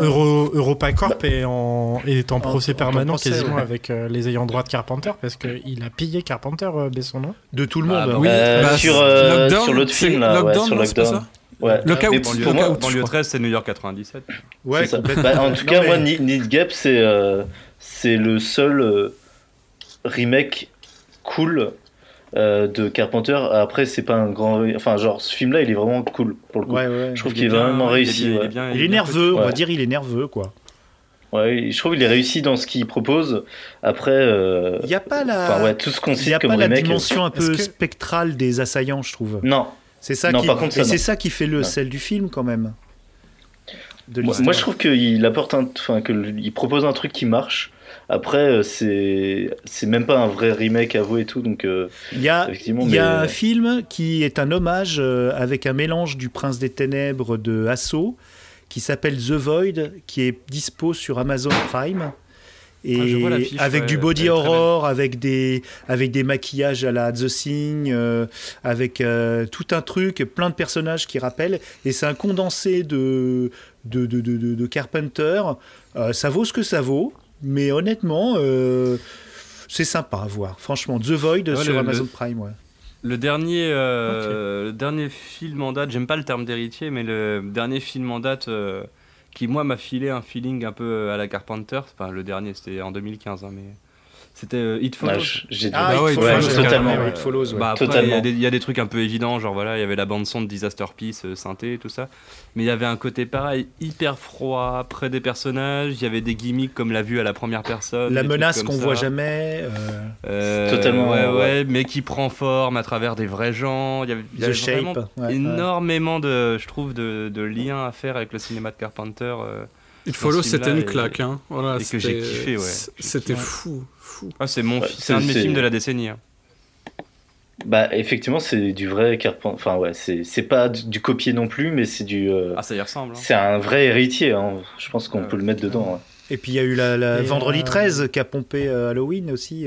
EuropaCorp est en, est en procès en permanent procès, quasiment ouais. avec euh, les ayants droit de Carpenter parce qu'il a pillé Carpenter, euh, Besson, non de tout le Ah, monde. bah Oui, Euh, bah, sur, c'est- euh, l'autre c'est film, là, ouais, Lockdown, sur c'est Lockdown. Ouais. Mais Lockout, pour moi- Banlieue crois. 13, c'est New York 97. Ouais, C'est. Bah, en tout cas, mais- moi, Need Need Gap, c'est euh, c'est le seul euh, remake cool euh, de Carpenter. Après, c'est pas un grand. Enfin, genre, ce film-là, il est vraiment cool pour le coup. Ouais, ouais. Je trouve Il qu'il est bien- vraiment il est réussi. ouais. Il est bien- Il il est bien nerveux, on va dire, il est nerveux, quoi. Ouais, je trouve qu'il est réussi dans ce qu'il propose. Après, euh, Il n'y a pas la. enfin, ouais, tout ce qu'on Il n'y cite a comme pas la remake. euh, dimension un peu que- spectrale des assaillants, je trouve. Non, C'est ça, Non, qui... par contre, ça, et c'est non. ça qui fait le sel du film, quand même. De moi, je trouve qu'il apporte un, enfin que le- il propose un truc qui marche. Après, euh, c'est c'est même pas un vrai remake à vous et tout, donc euh, Il y a, effectivement. il y a mais- un film qui est un hommage euh, avec un mélange du Prince des Ténèbres de Assaut, qui s'appelle The Void, qui est dispo sur Amazon Prime. Et Ah, avec ouais, du body horror, avec des, avec des maquillages à la The Thing, euh, avec euh, tout un truc, plein de personnages qui rappellent. Et c'est un condensé de, de, de, de, de- de Carpenter. Euh, ça vaut ce que ça vaut, mais honnêtement, euh, c'est sympa à voir. Franchement, The Void Ouais, sur le- Amazon le- Prime, ouais. Le dernier, euh, le dernier film en date, j'aime pas le terme d'héritier, mais le dernier film en date euh, qui, moi, m'a filé un feeling un peu à la Carpenter. Enfin, le dernier, c'était en 2015, hein, mais c'était euh, It Ah, Follows. Ah, Bah ouais, It ouais, Follows, totalement. ouais, It Follows, ouais. Bah, après, il y, Totalement. a des- il y a des trucs un peu évidents, genre voilà, il y avait la bande-son de Disaster Peace, euh, synthé, tout ça. Mais il y avait un côté pareil, hyper froid, près des personnages. Il y avait des gimmicks comme la vue à la première personne. La menace qu'on ça. voit jamais. euh, Euh, Totalement, Ouais, ouais. ouais, mais qui prend forme à travers des vrais gens. Il y avait, il y The avait Shape. vraiment ouais, ouais. énormément de, je trouve, de, de liens à faire avec le cinéma de Carpenter. euh. It Follow, c'était une claque. Hein. Voilà, et que j'ai kiffé, ouais. C'était fou, fou. Ah, c'est mon, Ouais, c'est un de mes films de la décennie. hein. Bah, effectivement, c'est du vrai Carpenter. Enfin, ouais, c'est c'est pas du, du copier non plus, mais c'est du. euh, Ah, ça y ressemble. hein. c'est un vrai héritier. hein. Je pense qu'on Ouais. peut le mettre dedans. ouais. Et puis il y a eu la, Vendredi euh, 13 qui a pompé euh, Halloween aussi.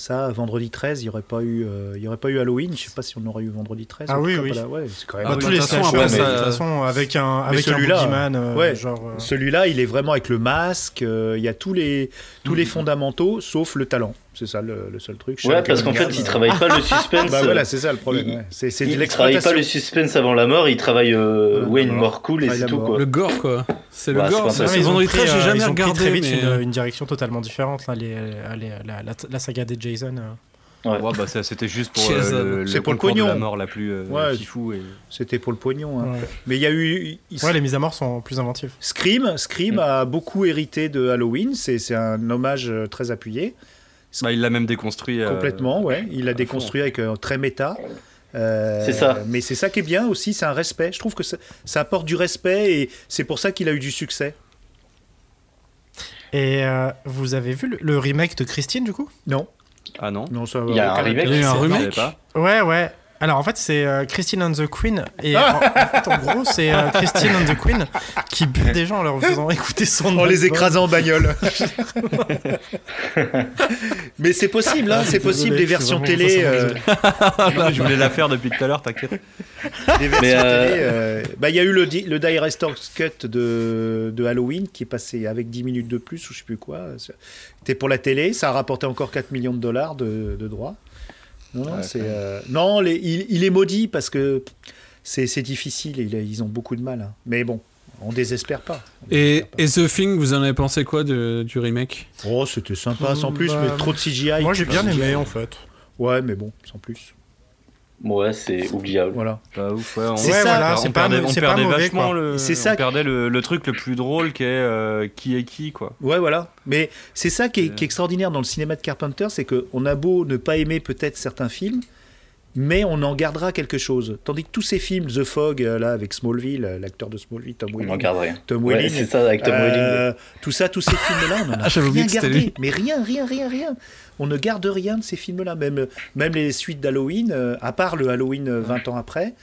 Euh, ça, Vendredi 13, il n'y aurait, pas eu, euh, il y aurait pas eu Halloween. Je sais pas si on aurait eu Vendredi 13. Ah oui, oui. là. Ouais, c'est quand même Ah Bah, tous de les toute façon, ouais, c'est- mais- de toute façon, avec un, avec un euh, ouais. genre... euh, Celui-là, il est vraiment avec le masque. euh, Il y a tous les, tous Mm. les fondamentaux, sauf le talent. C'est ça le, le seul truc. Ouais, parce qu'en fait, Cunningham, il euh, travaille pas le suspense. Bah voilà, c'est ça le problème. il- ouais. C'est c'est il, de il travaille pas le suspense avant la mort, il travaille euh, Voilà, ouais, une la mort. mort cool et c'est tout quoi. Le gore, quoi. C'est le Bah, gore. c'est ils ont pris, 13, j'ai euh, jamais ils ont pris regardé. très vite mais... une, une direction totalement différente, là, les, les- la, la, la saga des Jason. euh. Ouais. Ouais, bah, ça, c'était juste pour euh, le, C'est pour le de pognon. la mort la plus euh, Ouais. fifou. Et... C'était pour le pognon. hein. Ouais. Mais il y a eu. il- Ouais, les mises à mort sont plus inventives. Scream, Scream Mm. a beaucoup hérité de Halloween. C'est c'est un hommage euh, très appuyé. Bah, il l'a même déconstruit. euh, Complètement, ouais. Il l'a fond. déconstruit avec un très méta. Euh, C'est ça. Mais c'est ça qui est bien aussi, c'est un respect. Je trouve que ça, ça apporte du respect et c'est pour ça qu'il a eu du succès. Et euh, vous avez vu le, le remake de Christine, du coup? Non, Ah non non, ça Il y a un remake Il y a eu un remake? Ouais, ouais. Alors en fait, c'est euh, Christine and the Queen. Et en, en fait, en gros, c'est euh, Christine and the Queen qui bute des gens en leur faisant écouter son En les écrasant en bagnole. mais c'est possible, hein, Ah, c'est possible, des versions télé. euh, Non, je voulais la faire depuis tout à l'heure, t'inquiète. des versions Mais, euh, télé, euh, bah, il y a eu le, di- le Director's Cut de, de Halloween qui est passé avec 10 minutes de plus ou je sais plus quoi. C'était pour la télé, ça a rapporté encore 4 millions de dollars de, de droits. Non, non, Ouais, c'est, euh, non les- il, il est maudit parce que c'est c'est difficile, il- ils ont beaucoup de mal. hein. Mais bon, on désespère pas. On Et, désespère et The Thing, vous en avez pensé quoi de- du remake? Pas. Oh, c'était sympa, sans plus, Bah, mais trop de CGI. Moi, j'ai bien aimé en fait. Ouais, mais bon, sans plus. Ouais, c'est oubliable. Voilà. Pas ouf, ouais. On, C'est ouais, ça, voilà, c'est on pas perdait, on pas mauvais, vachement le, C'est on ça. perdait le, le truc le plus drôle qui est euh, qui est qui, quoi. Ouais, voilà. Mais c'est ça qui est, Euh. qui est extraordinaire dans le cinéma de Carpenter, c'est qu'on a beau ne pas aimer peut-être certains films, mais on en gardera quelque chose. Tandis que tous ces films, The Fog, euh, là, avec Smallville, l'acteur de Smallville, Tom On Welling, n'en garde rien. Tom Ouais, Welling, c'est ça, avec Tom Welling. euh, tout ça, tous ces films-là, on en a Ah, rien gardé. Mais rien, rien, rien, rien. On ne garde rien de ces films-là. Même, même les suites d'Halloween, euh, à part le Halloween euh, 20 ans après,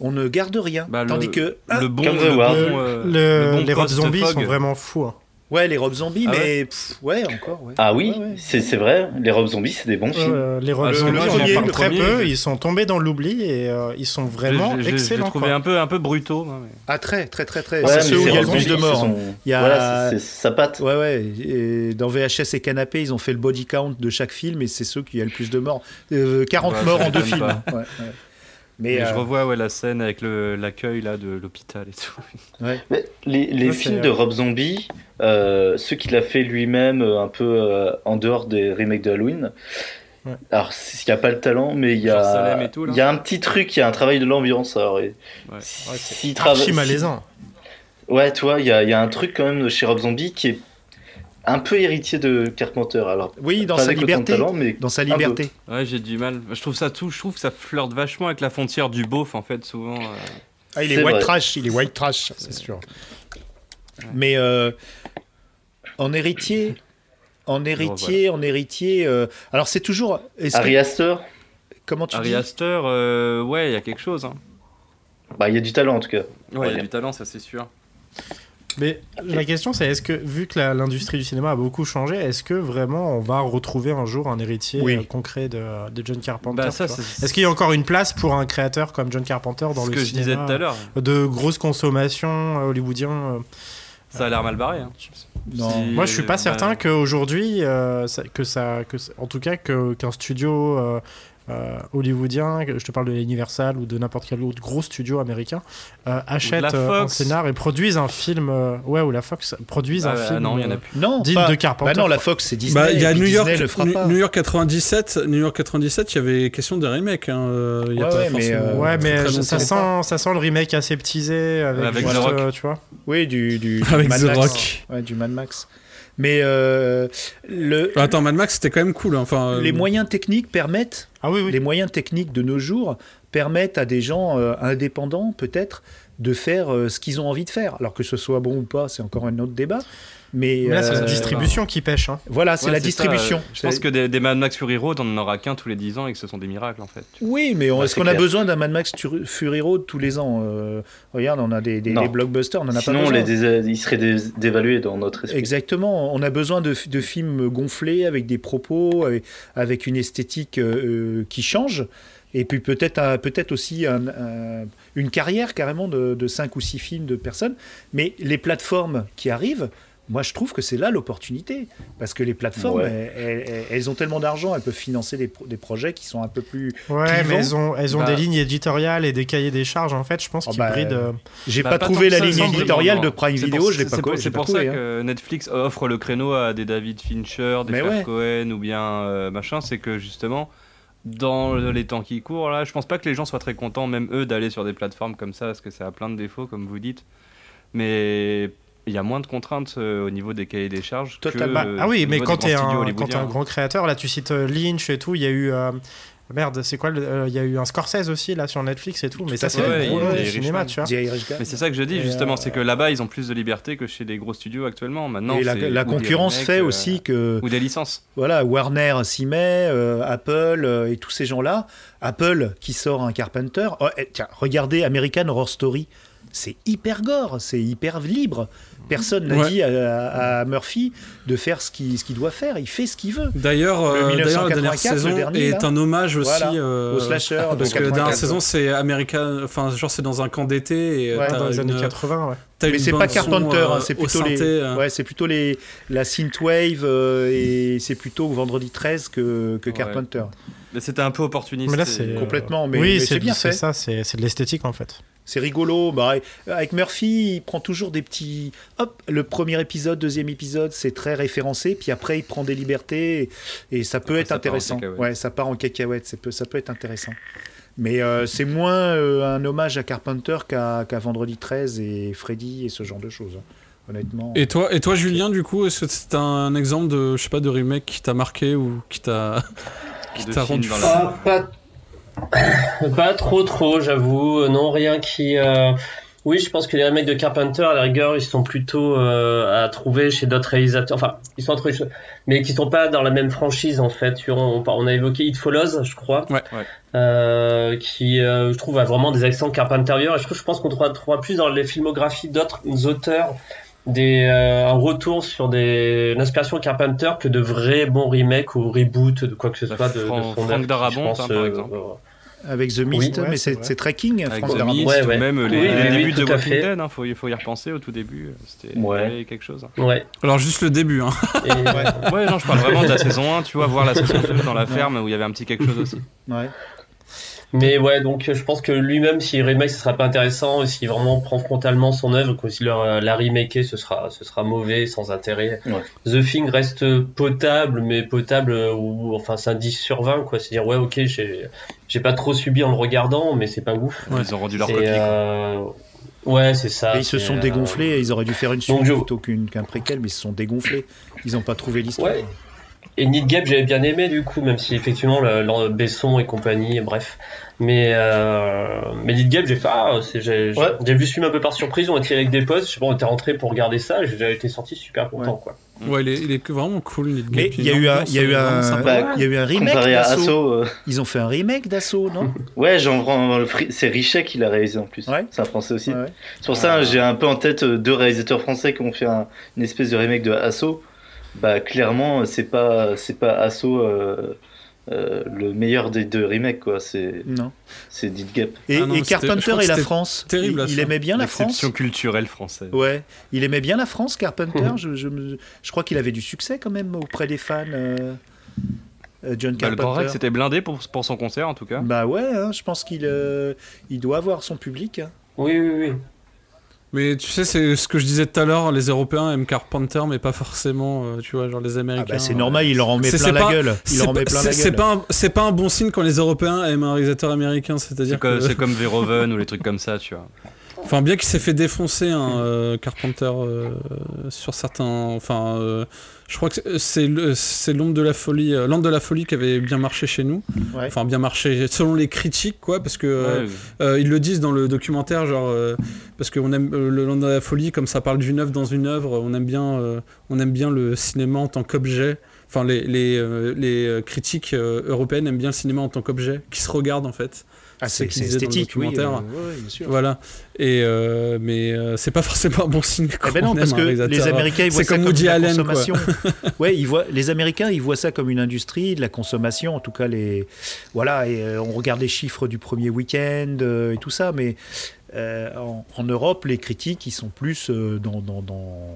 on ne garde rien. Bah, le- Tandis que, ah, le bon, Ward. bon, euh, Le- le bon les robes zombies sont vraiment fous. hein. Ouais, les robes zombies, Ah mais pff, ouais, encore. Ouais. Ah oui, Ouais, ouais. c'est c'est vrai, les robes zombies, c'est des bons films. Euh, les robes Ah, le- zombies, le le très premier, peu. je- Ils sont tombés dans l'oubli et euh, ils sont Je- vraiment je- je- Je excellents. trouvé quoi. un peu un peu brutaux. hein, mais- Ah, très, très, très, très. Ouais, c'est ceux où il y a le plus de hein. sont- Il y a- Voilà, c'est c'est sa patte. Ouais, ouais. Et dans VHS et Canapé, ils ont fait le body count de chaque film et c'est ceux qui a le plus de morts. Euh, 40 Ouais, morts en deux films. Mais Et euh, je revois ouais, la scène avec l'accueil là de l'hôpital et tout. ouais. Mais les les Ouais, films c'est, de euh, Rob Zombie, euh, ceux qu'il a fait lui-même euh, un peu euh, en dehors des remakes de Halloween. Ouais. Alors, il n'y a pas le talent, mais il y a, tout, il y a un petit truc, il y a un travail de l'ambiance. Alors, et Ouais. si- Ouais, si- malaisant. Ouais, tu vois, il y a, il y a un truc quand même chez Rob Zombie qui est un peu héritier de Carpenter. Alors, Oui, dans sa liberté. talent, mais Dans sa liberté. Ouais, j'ai du mal. Je trouve ça tout. Je trouve que ça flirte vachement avec la frontière du beauf en fait souvent. euh. Ah, il est, white vrai. trash. Il est white trash, c'est sûr. Mais euh, en héritier. En héritier, en héritier. euh, alors c'est toujours. est-ce que- Ari Aster, comment tu Ari dis Aster, euh, ouais, il y a quelque chose. Hein. bah, il y a du talent en tout cas. Ouais, il y a dire. du talent, ça c'est sûr. Mais la question, c'est est-ce que, vu que l'industrie du cinéma a beaucoup changé, est-ce que vraiment on va retrouver un jour un héritier Oui. euh, concret de, de John Carpenter Bah, Est-ce qu'il y a encore une place pour un créateur comme John Carpenter dans le que je disais tout à l'heure. de grosse consommation euh, hollywoodien euh, Ça a l'air mal barré. Hein. Non. Moi, je suis pas bah, certain qu'aujourd'hui, euh, que ça, que, en tout cas, que- qu'un studio euh, euh, hollywoodien, que je te parle de Universal ou de n'importe quel autre gros studio américain, euh, achète la euh, un scénar et produise un film, euh, ouais, ou la Fox produise Ah, un bah, film. non, il y en a euh, plus. Non, digne pas- de Carpenter, Bah non, la. Fox c'est Disney. Bah, il y a New York, Disney le fera pas. New York 97, New York 97, il y avait question de remake. Hein. il y a Ouais, pas ouais, mais, euh, Ouais, mais ça sent, ça sent le remake aseptisé avec, Avec juste, The Rock. euh, tu vois. Oui, du, du, du Avec Mad The Max. Rock. Ouais, du Mad Max. Mais euh, le, Bah, Attends, Mad Max, c'était quand même cool. hein. Enfin, les euh, moyens techniques permettent Ah oui, oui. les moyens techniques de nos jours permettent à des gens euh, indépendants, peut-être, de faire euh, ce qu'ils ont envie de faire. Alors que ce soit bon ou pas, c'est encore un autre débat. Mais, Mais là, c'est euh, la distribution qui pêche. Hein. Voilà, c'est Ouais, la ça, distribution. euh, je pense que des, des Mad Max Fury Road, on en aura qu'un tous les 10 ans et que ce sont des miracles en fait. Oui, mais on- Ouais, est-ce qu'on a besoin d'un Mad Max Fury Road tous les ans Euh, Regarde, on a des, des- Non. des blockbusters, on en a Sinon, pas besoin. dés- ils seraient dé- dévalués dans notre esprit. Exactement, on a besoin de, de films gonflés avec des propos, avec, avec une esthétique euh, euh, qui change, et puis peut-être un- peut-être aussi un- un- une carrière carrément de, de 5 ou 6 films de personnes. Mais les plateformes qui arrivent, moi je trouve que c'est là l'opportunité, parce que les plateformes, Ouais. elles, elles- elles ont tellement d'argent, elles peuvent financer des, pro- des projets qui sont un peu plus... Ouais, clivants. mais elles ont, elles ont Bah. des lignes éditoriales et des cahiers des charges, en fait, je pense Oh, qu'ils bah, brident. euh, J'ai Bah, pas, pas trouvé la que ça, ligne éditoriale de Prime Video, je l'ai c'est pas, C'est pas pour ça trouvé. hein. que Netflix offre le créneau à des David Fincher, des ouais. Cohen ou bien euh, machin. C'est que justement, dans les temps qui courent, là, je pense pas que les gens soient très contents, même eux, d'aller sur des plateformes comme ça parce que ça a plein de défauts, comme vous dites. Mais il y a moins de contraintes euh, au niveau des cahiers des charges. que, Totalement. Bah, ah oui, mais quand grands studios un, grand créateur, là tu cites euh, Lynch et tout, il y a eu. euh, Merde, c'est quoi le- euh, Il y a eu un Scorsese aussi là sur Netflix et tout, mais ça c'est Ouais, il y a cinéma, tu vois. Mais c'est ça que je dis Et, justement, c'est que là-bas ils ont plus de liberté que chez des gros studios actuellement. Maintenant, et la, concurrence remakes, fait euh, aussi que ou des licences. voilà, Warner s'y met, euh, Apple euh, et tous ces gens-là. Apple qui sort un Carpenter. Oh, eh, tiens, regardez American Horror Story. C'est hyper gore, c'est hyper libre. Personne n'a Ouais. dit à, à Murphy de faire ce qu'il doit faire. Il fait ce qu'il veut. D'ailleurs, Le euh, d'ailleurs, la dernière 1984, le saison dernier, est là. un hommage aussi Voilà, euh, au slasher Parce que la dernière 84. saison, c'est américain. Enfin, genre, c'est dans un camp d'été. Ouais, t'as Dans les une- années 80, ouais. T'as Mais c'est pas Carpenter, euh, hein, c'est au plutôt les, hein. ouais, c'est plutôt les la synthwave euh, et c'est plutôt Vendredi 13 que, que Ouais. Carpenter. Mais c'était un peu opportuniste. Mais là, et- c'est. euh, complètement, mais- oui, mais c'est bien c'est fait. ça, c'est c'est de l'esthétique en fait. C'est rigolo. Bah, avec Murphy, il prend toujours des petits. Hop, le premier épisode, deuxième épisode, c'est très référencé. Puis après, il prend des libertés et, et ça peut Après, être ça intéressant. Ouais, ça part en cacahuète. Ça peut, ça peut être intéressant. Mais euh, c'est moins euh, un hommage à Carpenter qu'à Vendredi 13 et Freddy et ce genre de choses. hein. Honnêtement. Et toi, et toi, Julien, du coup, est-ce que c'est un exemple de, je sais pas, de remake qui t'a marqué ou qui t'a, rendu dans fou la- Ah, pas... pas trop trop, j'avoue. Euh, Non, rien qui. euh, Oui, je pense que les remakes de Carpenter, à la rigueur, ils sont plutôt euh, à trouver chez d'autres réalisateurs. Enfin, ils sont à trouver chez- mais qui sont pas dans la même franchise en fait. On, on a évoqué It Follows, je crois, Ouais. Ouais. Euh, qui, euh, je trouve, a vraiment des accents Carpenteriens. Et je, trouve, je pense qu'on trouvera, trouvera plus dans les filmographies d'autres auteurs des, euh, un retour sur des, une inspiration Carpenter que de vrais bons remakes ou reboots de quoi que ce Bah, soit de, de Fran- son Frank œuvre, Darabont, hein, par euh, exemple. Euh, Avec The Mist, Oui, mais ouais, c'est c'est vrai. c'est très King, Avec The Darabont. Mist, Ouais, ou ouais. même les, Oui, les oui, oui, débuts de Walking. Dead, hein, faut, faut y repenser au tout début. C'était Ouais. il y avait quelque chose. Ouais. Alors juste le début, hein. Et, Ouais, non, je parle vraiment de la saison 1, tu vois, voir la saison 2 dans la ferme où il y avait un petit quelque chose aussi. Ouais. Mais ouais, donc euh, je pense que lui-même, s'il remake, ce sera pas intéressant. Et s'il vraiment prend frontalement son œuvre, que s'il la, la remaker, ce sera, ce sera mauvais, sans intérêt. Ouais. The Thing reste potable, mais potable, euh, ou enfin, c'est un 10 sur 20, quoi. C'est-à-dire, ouais, ok, j'ai, j'ai pas trop subi en le regardant, mais c'est pas ouf. Ouais. Ils ont rendu leur copie. euh, Ouais, c'est ça. Et ils se sont euh, dégonflés et ils auraient dû faire une suite donc, plutôt qu'une- qu'un préquel, mais ils se sont dégonflés. Ils n'ont pas trouvé l'histoire. Ouais. Et Need Gap, j'avais bien aimé du coup, même si effectivement le, le- Besson et compagnie, bref. Mais euh, mais Gap, j'ai fait ah, j'ai Ouais. vu ce film un peu par surprise. On était avec des potes, je sais pas, on était rentré pour regarder ça. J'ai déjà été sorti super content Ouais. quoi. Ouais, il est, il est vraiment cool. Mais il y a eu un, y a eu est vraiment un, sympa. Il y a eu un remake d'Assaut. Euh, Ils ont fait un remake d'Assaut, non? Ouais, c'est Richet qui l'a réalisé en plus. Ouais. C'est un français aussi. C'est pour ça j'ai un peu en tête euh, deux réalisateurs français qui ont fait un- une espèce de remake de Asso. Bah clairement c'est pas c'est pas Asso euh, euh, le meilleur des deux remakes quoi. C'est Non. c'est Gap. Et, Ah non, et Carpenter et la France terrible, il, il aimait bien la France culturelle française. Ouais, il aimait bien la France, Carpenter. Je, je, me- je crois qu'il avait du succès quand même auprès des fans. euh, euh, John Bah, le Grand Carpenter. Rex c'était blindé pour, pour son concert en tout cas. Bah ouais, hein, je pense qu'il euh, il doit avoir son public. hein. Oui, oui, oui. Mais tu sais, c'est ce que je disais tout à l'heure, les Européens aiment Carpenter, mais pas forcément, euh, tu vois, genre les Ah Américains. bah c'est normal, il leur en met plein la gueule. Il en pas, met plein la gueule. c'est pas un bon signe quand les Européens aiment un réalisateur américain, C'est c'est-à-dire c'est comme Verhoeven ou les trucs comme ça, tu vois. Enfin, bien qu'il s'est fait défoncer, hein, euh, Carpenter, euh, sur certains... Enfin, euh, je crois que c'est le- c'est l'ombre de la folie, euh, l'ombre de la folie qui avait bien marché chez nous. Ouais. Enfin, bien marché selon les critiques, quoi, parce que... euh, Ouais, Euh, ils le disent dans le documentaire, genre euh, parce qu'on aime euh, le Land de la folie, comme ça parle d'une œuvre dans une œuvre, on aime bien, euh, on aime bien le cinéma en tant qu'objet. Enfin, les, les, euh, les critiques euh, européennes aiment bien le cinéma en tant qu'objet, qui se regarde en fait. C'est esthétique, oui. documentaire. euh, ouais, bien sûr. Voilà. Et euh, mais euh, c'est pas forcément un bon signe. Eh ben non, on parce aime que les Américains, ils voient c'est ça comme comme Woody de la Allen, quoi. consommation. ouais, ils voient, les Américains, ils voient ça comme une industrie, de la consommation. En tout cas, les, voilà, et euh, on regarde les chiffres du premier week-end euh, et tout ça, mais euh, en, en Europe, les critiques, ils sont plus euh, dans, dans, dans,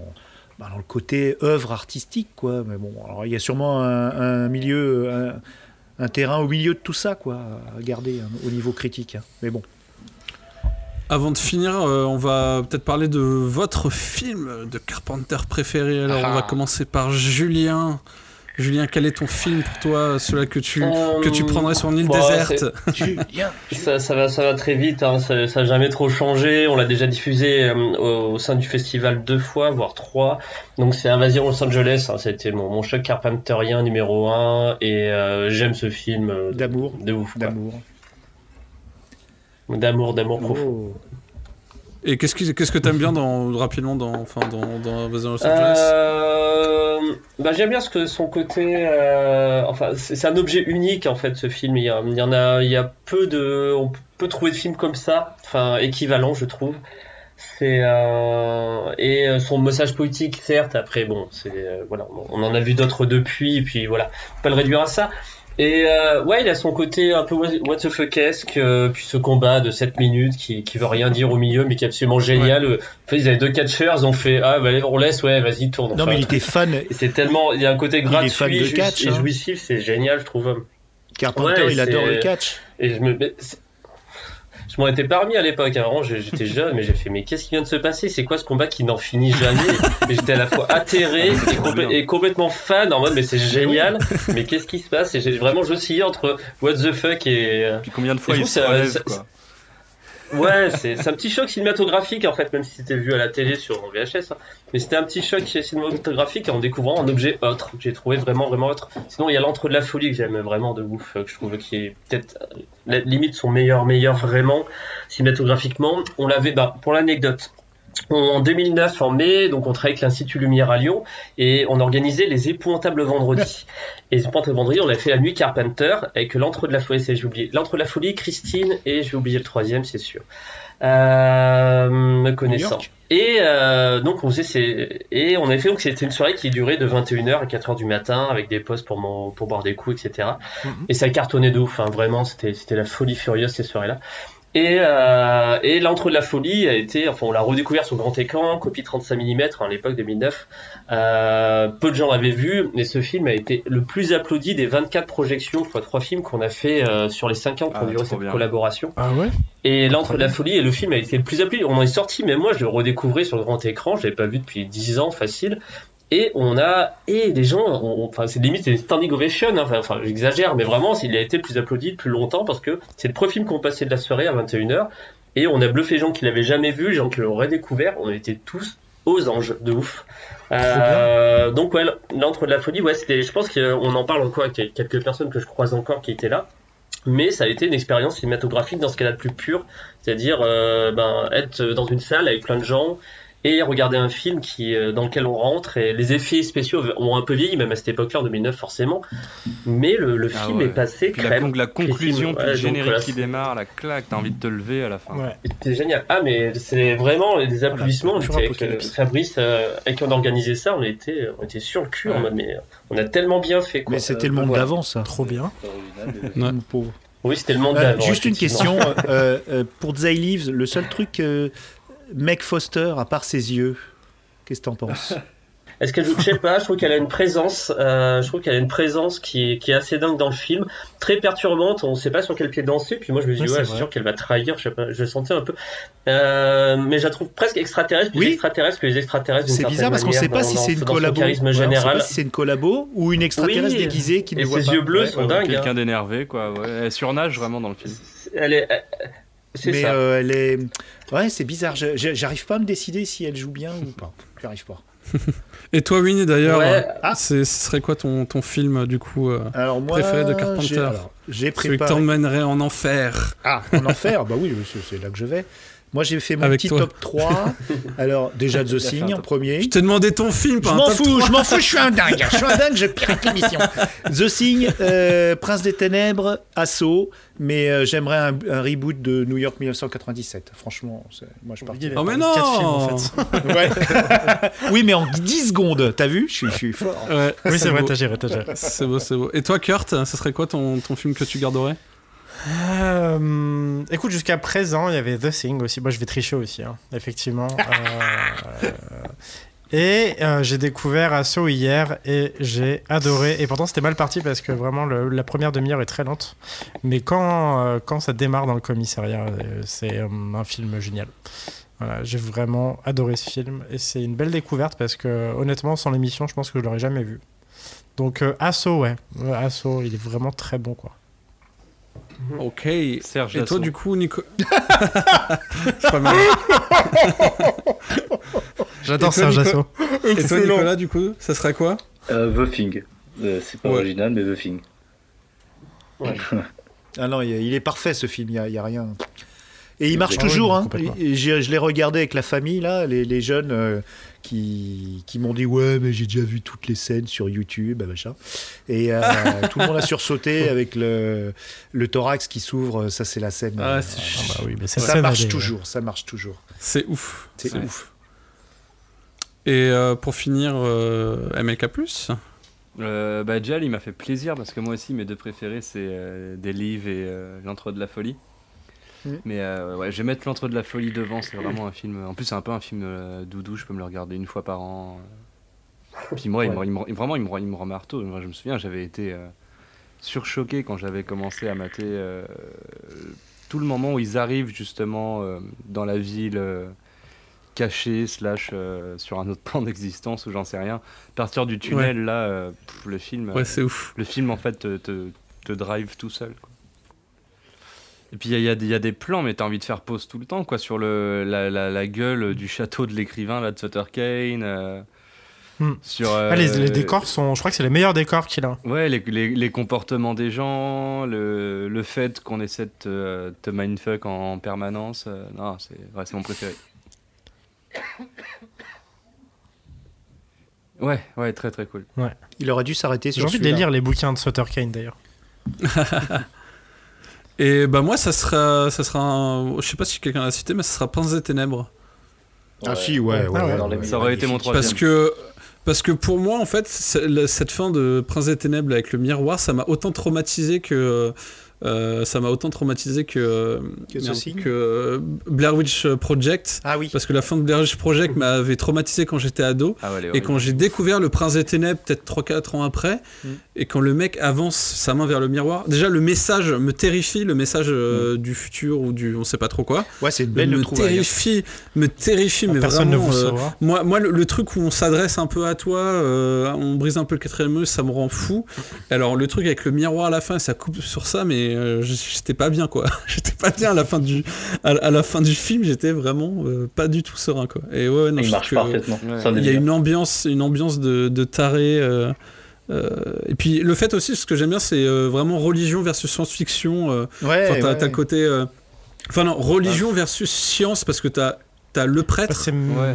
bah, dans le côté œuvre artistique, quoi. Mais bon, alors il y a sûrement un, un milieu, un, un terrain au milieu de tout ça, quoi, à garder hein, au niveau critique. hein. Mais bon. Avant de finir, euh, on va peut-être parler de votre film de Carpenter préféré. Alors, on va Ah. commencer par Julien. Julien, quel est ton film pour toi, celui que tu, Euh, que tu prendrais sur une île bon, déserte Julien, Ça, ça va, ça va très vite. Hein. Ça, ça a jamais trop changé. On l'a déjà diffusé euh, au, au sein du festival deux fois, voire trois. Donc c'est Invasion Los Angeles. Hein. C'était mon, mon choc carpenterien numéro un. Et euh, j'aime ce film euh, D'amour. de ouf. d'amour. D'amour, d'amour profond. Et qu'est-ce que qu'est-ce que t'aimes bien dans rapidement dans enfin dans dans Invasion Los Angeles Euh, bah, j'aime bien ce que son côté. euh, enfin, c'est un objet unique en fait ce film. Il y, en a, il y a peu de. On peut trouver de films comme ça, enfin équivalent je trouve. C'est euh, et euh, son message politique certes. Après bon, c'est euh, voilà, on en a vu d'autres depuis. Et puis voilà, pas le réduire à ça. Et euh, ouais, il a son côté un peu what the fuck-esque, euh, puis ce combat de 7 minutes qui, qui veut rien dire au milieu, mais qui est absolument génial. Euh, En fait, ils avaient deux catcheurs, ils ont fait ah bah on laisse, ouais, vas-y tourne. Non, Enfin, mais il était fan. et c'est tellement, il y a un côté est gratuit fan de catch, et hein. jouissif, c'est génial, je trouve. Carpenter, Ouais, il adore le catch. Et je me, je m'en étais pas remis à l'époque. hein. J'étais jeune, mais j'ai fait, mais qu'est-ce qui vient de se passer? C'est quoi ce combat qui n'en finit jamais? Et j'étais à la fois atterré Ah, et, complètement fan en mode, mais c'est génial. mais qu'est-ce qui se passe? Et j'ai vraiment j'oscillais entre what the fuck et. euh, Puis combien de fois Et je il trouve se que ça- relève ça- quoi. Ouais, c'est un petit choc cinématographique en fait, même si c'était vu à la télé sur VHS. hein. Mais c'était un petit choc cinématographique en découvrant un objet autre que j'ai trouvé vraiment vraiment autre. Sinon, il y a l'entre de la folie que j'aime vraiment de ouf, euh, que je trouve qui est peut-être euh, limite son meilleur meilleur vraiment cinématographiquement. On l'avait, bah, pour l'anecdote. En 2009, en mai, donc on travaillait avec l'Institut Lumière à Lyon et on organisait les épouvantables vendredis. Et les épouvantables vendredis, on a fait la nuit Carpenter avec l'entre de la folie, c'est j'ai oublié. L'entre de la folie, Christine et je vais oublier le troisième, c'est sûr. Euh, me connaissant. Et euh, donc on faisait ces... et on a fait donc c'était une soirée qui durait de 21h à 4h du matin avec des postes pour mon... pour boire des coups etc. Mhm. Et ça cartonnait de ouf, hein, vraiment c'était c'était la folie furieuse ces soirées-là. Et, euh, et l'entre de la folie a été, enfin on l'a redécouvert sur grand écran, copie 35 mm à l'époque 2009. Euh, peu de gens l'avaient vu, mais ce film a été le plus applaudi des 24 projections, fois trois films qu'on a fait euh, sur les 5 ans qui Ah, ont duré trop cette bien. collaboration. Ah ouais? Et l'entre de la folie et le film a été le plus applaudi. On en est sorti, mais moi je le redécouvrais sur le grand écran, je l'avais pas vu depuis 10 ans facile. Et on a et les gens, enfin c'est limite c'est standing ovation, hein. enfin, enfin, j'exagère, mais vraiment il a été le plus applaudi le plus longtemps parce que c'est le premier film qu'on passait de la soirée à 21h et on a bluffé les gens qui l'avaient jamais vu, les gens qui l'ont redécouvert, on était tous aux anges de ouf. Euh, donc ouais, l'entre de la folie, ouais, c'était, je pense qu'on en parle encore avec quelques personnes que je croise encore qui étaient là. Mais ça a été une expérience cinématographique dans ce qu'elle a de plus pur, c'est-à-dire euh, ben, être dans une salle avec plein de gens et regarder un film qui, euh, dans lequel on rentre et les effets spéciaux ont un peu vieilli, même à cette époque-là en 2009 forcément. Mais le, le Ah film ouais. est passé Puis la, crème. la conclusion, ouais, puis le donc générique qui démarre, la claque, t'as envie de te lever à la fin. Ouais. C'était génial. Ah, mais c'est vraiment des applaudissements. on était avec euh. Fabrice, euh, avec qui on organisait ça, on était, on était sur le cul en mode, mais euh, on a tellement bien fait. Quoi. Mais c'était Euh, le monde d'avant, ça. Trop bien. Pauvre. Oui, c'était le monde d'avant. juste une question. euh, euh, pour Zay Leaves, le seul truc, euh, Meg Foster, à part ses yeux, qu'est-ce que t'en penses? Est-ce qu'elle joue Je sais pas. Je trouve qu'elle a une présence. euh, je trouve qu'elle a une présence qui, est- qui est assez dingue dans le film, très perturbante. On sait pas sur quel pied danser. Puis moi, je me dis Oui, ouais, c'est sûr qu'elle va trahir. Je sais pas. Je le sentais un peu. Euh, mais je la trouve presque extraterrestre. Plus Oui. extraterrestre que les extraterrestres. C'est bizarre parce qu'on manière, sait pas si c'est une collabo. Ouais, général. pas si c'est une collabo ou une extraterrestre Oui. déguisée qui ne Et voit ses pas. yeux bleus Ouais, sont ouais, ouais. dingues. Quelqu'un hein. d'énervé, quoi. Ouais. Elle surnage vraiment dans le film. Elle est. C'est Mais ça. euh, elle est. Ouais, c'est bizarre. Je- je- J'arrive pas à me décider si elle joue bien ou pas. J'arrive pas. Et toi, Winnie, d'ailleurs, Ouais. euh, c'est- ce serait quoi ton, ton film, du coup, euh, Alors moi, Préféré de Carpenter. j'ai- alors, J'ai celui qui préparé. t'emmènerait en enfer Ah, en enfer? Bah oui, c'est- c'est là que je vais. Moi, j'ai fait mon Avec petit toi. top 3. Alors, déjà The Thing en premier. Je t'ai demandé ton film, Je pas un m'en fous, 3. je m'en fous, je suis un dingue. Je suis un dingue, je pirate l'émission. The Thing, euh, Prince des Ténèbres, Assaut, mais euh, j'aimerais un, un reboot de New York 1997. Franchement, moi je avait Oh, mais non films, en fait. Ouais. oui, mais en 10 secondes, t'as vu? Je suis, je suis fort. Ouais, Oui, c'est vrai, t'as géré, t'as géré. C'est beau, c'est beau. Et toi, Kurt, ce serait quoi ton, ton film que tu garderais? Euh, écoute, jusqu'à présent, il y avait The Thing aussi. Moi, je vais tricher aussi, hein, effectivement. Euh, et euh, j'ai découvert Asso hier et j'ai adoré. Et pourtant, c'était mal parti parce que vraiment, le- la première demi-heure est très lente. Mais quand, quand ça démarre dans le commissariat, c'est un film génial. Voilà, j'ai vraiment adoré ce film et c'est une belle découverte parce que honnêtement, sans l'émission, je pense que je l'aurais jamais vu. Donc, Asso. Ouais, Asso, il est vraiment très bon, quoi. Ok. Serge Et toi, Dassault. du coup, Nico. C'est pas mal. J'adore Serge Nico Asso. Et toi, Nicolas, du coup, ça serait quoi Euh, The Thing. Euh, c'est pas Ouais. original, mais The Thing. Ah non, il est parfait ce film, il n'y a, il y a rien. Et il marche Ah toujours. hein. Et j'ai- Je l'ai regardé avec la famille, là, les, les jeunes euh, qui, qui m'ont dit Ouais, mais j'ai déjà vu toutes les scènes sur YouTube, machin. Et euh, tout le monde a sursauté avec le, le thorax qui s'ouvre. Ça, c'est la scène. Ah, euh, c'est Ah bah oui, mais cette ça scène, marche toujours, ça marche toujours. c'est ouf. C'est ouf. Et euh, pour finir, euh, MLK+, Euh, bah, Jal, il m'a fait plaisir parce que moi aussi, mes deux préférés, c'est euh, Des Livres et euh, L'Entre de la Folie. Mm. Mais euh, ouais, je vais mettre L'Entre de la Folie devant, c'est vraiment un film. En plus, c'est un peu un film euh, doudou, je peux me le regarder une fois par an. Puis moi, il me- il me- vraiment, il me, rend- il me rend marteau. Moi, je me souviens, j'avais été euh, surchoqué quand j'avais commencé à mater euh, tout le moment où ils arrivent justement dans la ville cachée, slash euh, sur un autre plan d'existence ou j'en sais rien. À partir du tunnel, là, euh, pff, le film, Ouais, c'est ouf. le film en fait te, te, te drive tout seul. quoi. Et puis il y a, y des- il y a des plans, mais t'as envie de faire pause tout le temps, quoi, sur le, la, la, la gueule du château de l'écrivain là de Sutter Kane. euh, Hmm. Sur Ah, les, euh, les décors sont, je crois que c'est les meilleurs décors qu'il a. Ouais, les, les, les comportements des gens, le, le fait qu'on essaie de te, te mindfuck en, en permanence. euh, non, c'est ouais, c'est mon préféré. Ouais, ouais, très très cool. Il aurait dû s'arrêter J'ai sur envie de les lire les bouquins de Sutter Kane d'ailleurs. Et bah moi, ça sera, ça sera un... Je sais pas si quelqu'un l'a cité, mais ça sera Prince des Ténèbres. Ah si, ouais, ouais. Ah ouais. ouais, Dans les- ouais, Ça aurait été mon troisième. Parce que, parce que pour moi, en fait, cette fin de Prince des Ténèbres avec le miroir, ça m'a autant traumatisé que. Euh, ça m'a autant traumatisé que. Que merde, ceci que euh, Blair Witch Project. Ah oui. Parce que la fin de Blair Witch Project m'avait traumatisé quand j'étais ado. Ah ouais, Et quand j'ai découvert le Prince des Ténèbres, peut-être 3-4 ans après, Mm. et quand le mec avance sa main vers le miroir, déjà le message me terrifie, le message euh, Mm. du futur ou du on sait pas trop quoi, Ouais, c'est une belle me terrifie, me terrifie, mais Personne ne vraiment. vous euh, saura. moi, moi le, le truc où on s'adresse un peu à toi, euh, on brise un peu le quatrième mur, ça me rend fou. Alors le truc avec le miroir à la fin, ça coupe sur ça, mais euh, j'étais pas bien quoi. j'étais pas bien à la fin du, à, à la fin du film, j'étais vraiment euh, pas du tout serein quoi. Et ouais, non, Il je marche que- parfaitement. Ouais. Il y a une ambiance, une ambiance de, de taré. euh, euh, et puis le fait aussi, ce que j'aime bien, c'est euh, vraiment religion versus science-fiction. euh, Ouais, Enfin, t'as ouais. le côté. euh, Enfin, non, religion versus science, parce que t'as as le prêtre Ouais.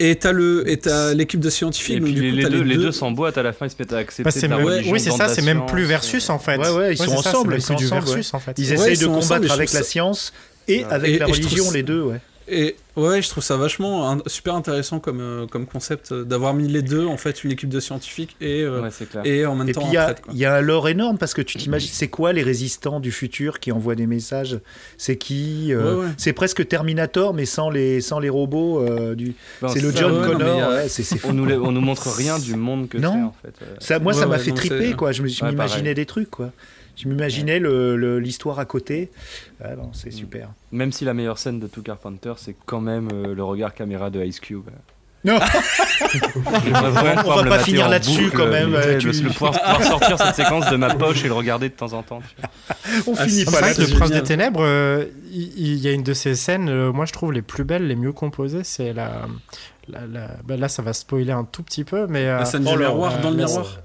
Et t'as le et t'as l'équipe de scientifiques. Et puis les, coup, les t'as deux, les deux s'emboîtent à la fin, ils se mettent à accepter bah, ta même- oui, c'est ça, c'est même science, plus versus en fait. Ouais, ouais, ils sont ça, ensemble, ils plus sont du ensemble, versus en fait. Ils Ouais, essayent ils de ensemble, combattre avec la science et avec la religion, les deux, ouais. Et ouais, je trouve ça vachement un- super intéressant comme, euh, comme concept euh, d'avoir mis les deux, en fait, une équipe de scientifiques et, euh, Ouais, et en même Et temps il y, a- un lore énorme parce que tu t'imagines, c'est quoi les résistants du futur qui envoient des messages? C'est qui euh, Ouais, ouais. C'est presque Terminator, mais sans les, sans les robots. euh, du... Ben, c'est le ça, John Connor. a- ouais, c'est c'est fou. On nous, on nous montre rien du monde que c'est Non. en fait. euh. Ça, moi, Ouais, ça m'a ouais, fait non, triper, c'est- quoi. Je me- je Ouais, m'imaginais pareil. des trucs, quoi. Je m'imaginais l'histoire à côté. Ah, c'est Mm. super. Même si la meilleure scène de tout Carpenter, c'est quand même euh, le regard caméra de Ice Cube. Non. On va pas finir là-dessus, quand même, euh, tu le, pouvoir, pouvoir sortir cette séquence de ma poche et le regarder de temps en temps. On Ah, finit pas C'est là. vrai que le Prince des Ténèbres, euh, il y, a une de ces scènes, euh, moi je trouve les plus belles, les mieux composées, c'est la, la, la- bah, là ça va spoiler un tout petit peu, mais euh, La scène Oh du là, miroir euh, dans le miroir.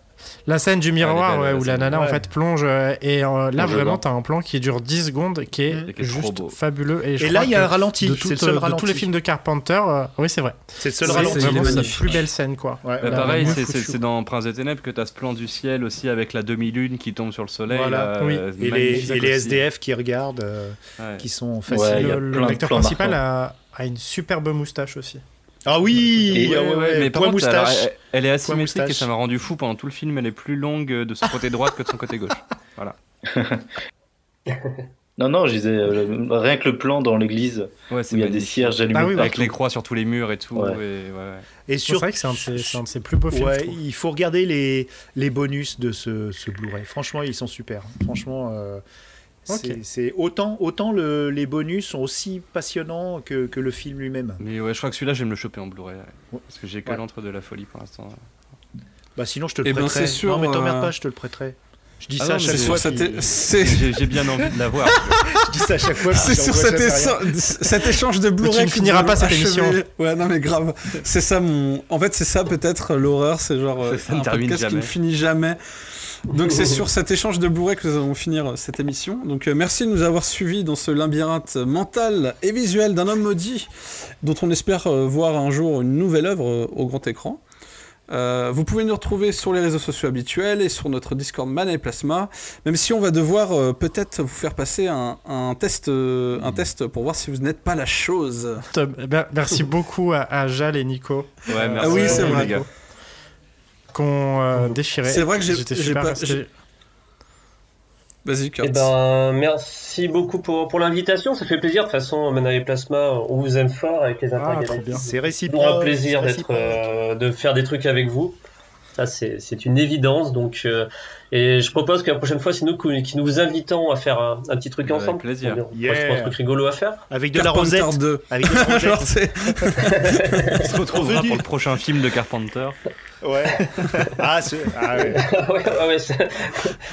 La scène du miroir belle, ouais, la où la nana en fait plonge euh, et euh, là vraiment t'as un plan qui dure 10 secondes qui est, Et qui est trop juste fabuleux et, je Et là, il y a un ralenti. de, C'est toutes, le seul euh, de ralenti. tous les films de Carpenter, euh, oui c'est vrai. C'est le seul ralenti. c'est- magnifique. plus belle scène quoi. Ouais. Bah, La- pareil, la c'est- dans Prince des Ténèbres que tu as ce plan du ciel aussi avec la demi-lune qui tombe sur le soleil. Voilà. là, Oui. Et les, et. SDF qui regardent, euh, Ouais. qui sont faciles. le l'acteur principal a une superbe moustache aussi. Ah oui, Et- ah ouais, ouais, mais par point contre, alors, moustache. elle, elle est asymétrique moustache. et ça m'a rendu fou pendant tout le film. Elle est plus longue de son côté droit que de son côté gauche. Non, non, je disais, euh, rien que le plan dans l'église Ouais, où c'est il y a des cierges allumés Ah oui, Avec les croix sur tous les murs et tout. Ouais. et ouais, ouais. Et C'est vrai que c'est un, de ses- c'est un de ses plus beaux films. il faut regarder les, les bonus de ce, ce Blu-ray. Franchement, ils sont super. Franchement, euh, c'est- c'est autant, autant le- les bonus sont aussi passionnants que, que le film lui-même. Mais ouais, je crois que celui-là, je vais me le choper en Blu-ray. ouais. Parce que j'ai que Ouais. l'entre de la folie pour l'instant. Bah sinon, je te le Eh ben, prêterai. c'est sûr, non, mais t'emmerdes euh, pas, je te le prêterai. Je dis Ah ça à non, chaque C'est fois. c'est- J'ai bien envie de la voir. Je dis ça à chaque fois. C'est sur cet, échange- cet échange de Blu-ray tu ne finiras pas cette émission. Ouais, non mais grave. C'est ça mon. En fait, c'est ça peut-être l'horreur, c'est genre euh, Ça ne un termine podcast qui ne finit jamais. Donc c'est sur cet échange de Blu-ray que nous allons finir euh, cette émission. Donc euh, merci de nous avoir suivis dans ce labyrinthe mental et visuel d'un homme maudit, dont on espère euh, voir un jour une nouvelle œuvre euh, au grand écran. Euh, vous pouvez nous retrouver sur les réseaux sociaux habituels et sur notre Discord Mana et Plasma, même si on va devoir euh, peut-être vous faire passer un, un test, euh, un test pour voir si vous n'êtes pas la chose. Eh ben, Merci beaucoup à, à Jal et Nico Ouais, merci. Ah oui, c'est beaucoup, vrai. les gars. Qu'on euh, déchirait. C'est vrai que j'ai- pas- Vas-y, Kurt. Eh ben, merci beaucoup pour, pour l'invitation. Ça fait plaisir. De toute façon, Mana et Plasma, on vous aime fort avec les Ah, intergalactiques. bien. C'est C'est réciproque. toujours un plaisir c'est d'être, euh, de faire des trucs avec vous. Ça, c'est c'est une évidence. Donc, euh, et je propose que la prochaine fois, c'est nous qui nous invitons à faire un, un petit truc Avec ensemble. plaisir. On Yeah. trouve un truc rigolo à faire. Avec de la Carpenter rosette. 2. Avec de la rosette. Genre, c'est- On se retrouvera pour le prochain film de Carpenter. Ouais. Ah, c'est ah ouais. ouais, ouais, ouais, c'est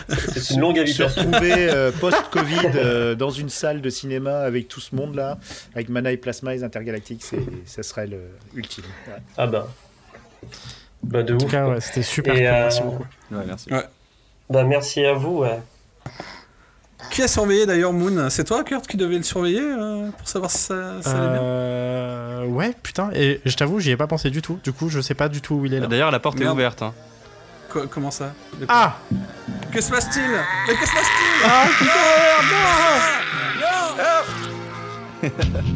c'est une longue Se invitation. retrouver euh, post-Covid euh, dans une salle de cinéma avec tout ce monde-là, avec Mana et Plasma et c'est, ça serait le ultime. Ouais. Ah bah. Bah de En tout ouf. cas, ouais, c'était super. Et, cool, euh, Merci beaucoup. Ouais, merci. Bah merci à vous. Qui a surveillé d'ailleurs Moon C'est toi, Kurt, qui devais le surveiller euh, pour savoir si ça, ça allait bien Euh, ouais, putain. Et je t'avoue, j'y ai pas pensé du tout. Du coup, je sais pas du tout où il est là. D'ailleurs, la porte est ouverte. Hein. Co- Comment ça Ah Que se passe-t-il Mais que se passe-t-il Ah putain, non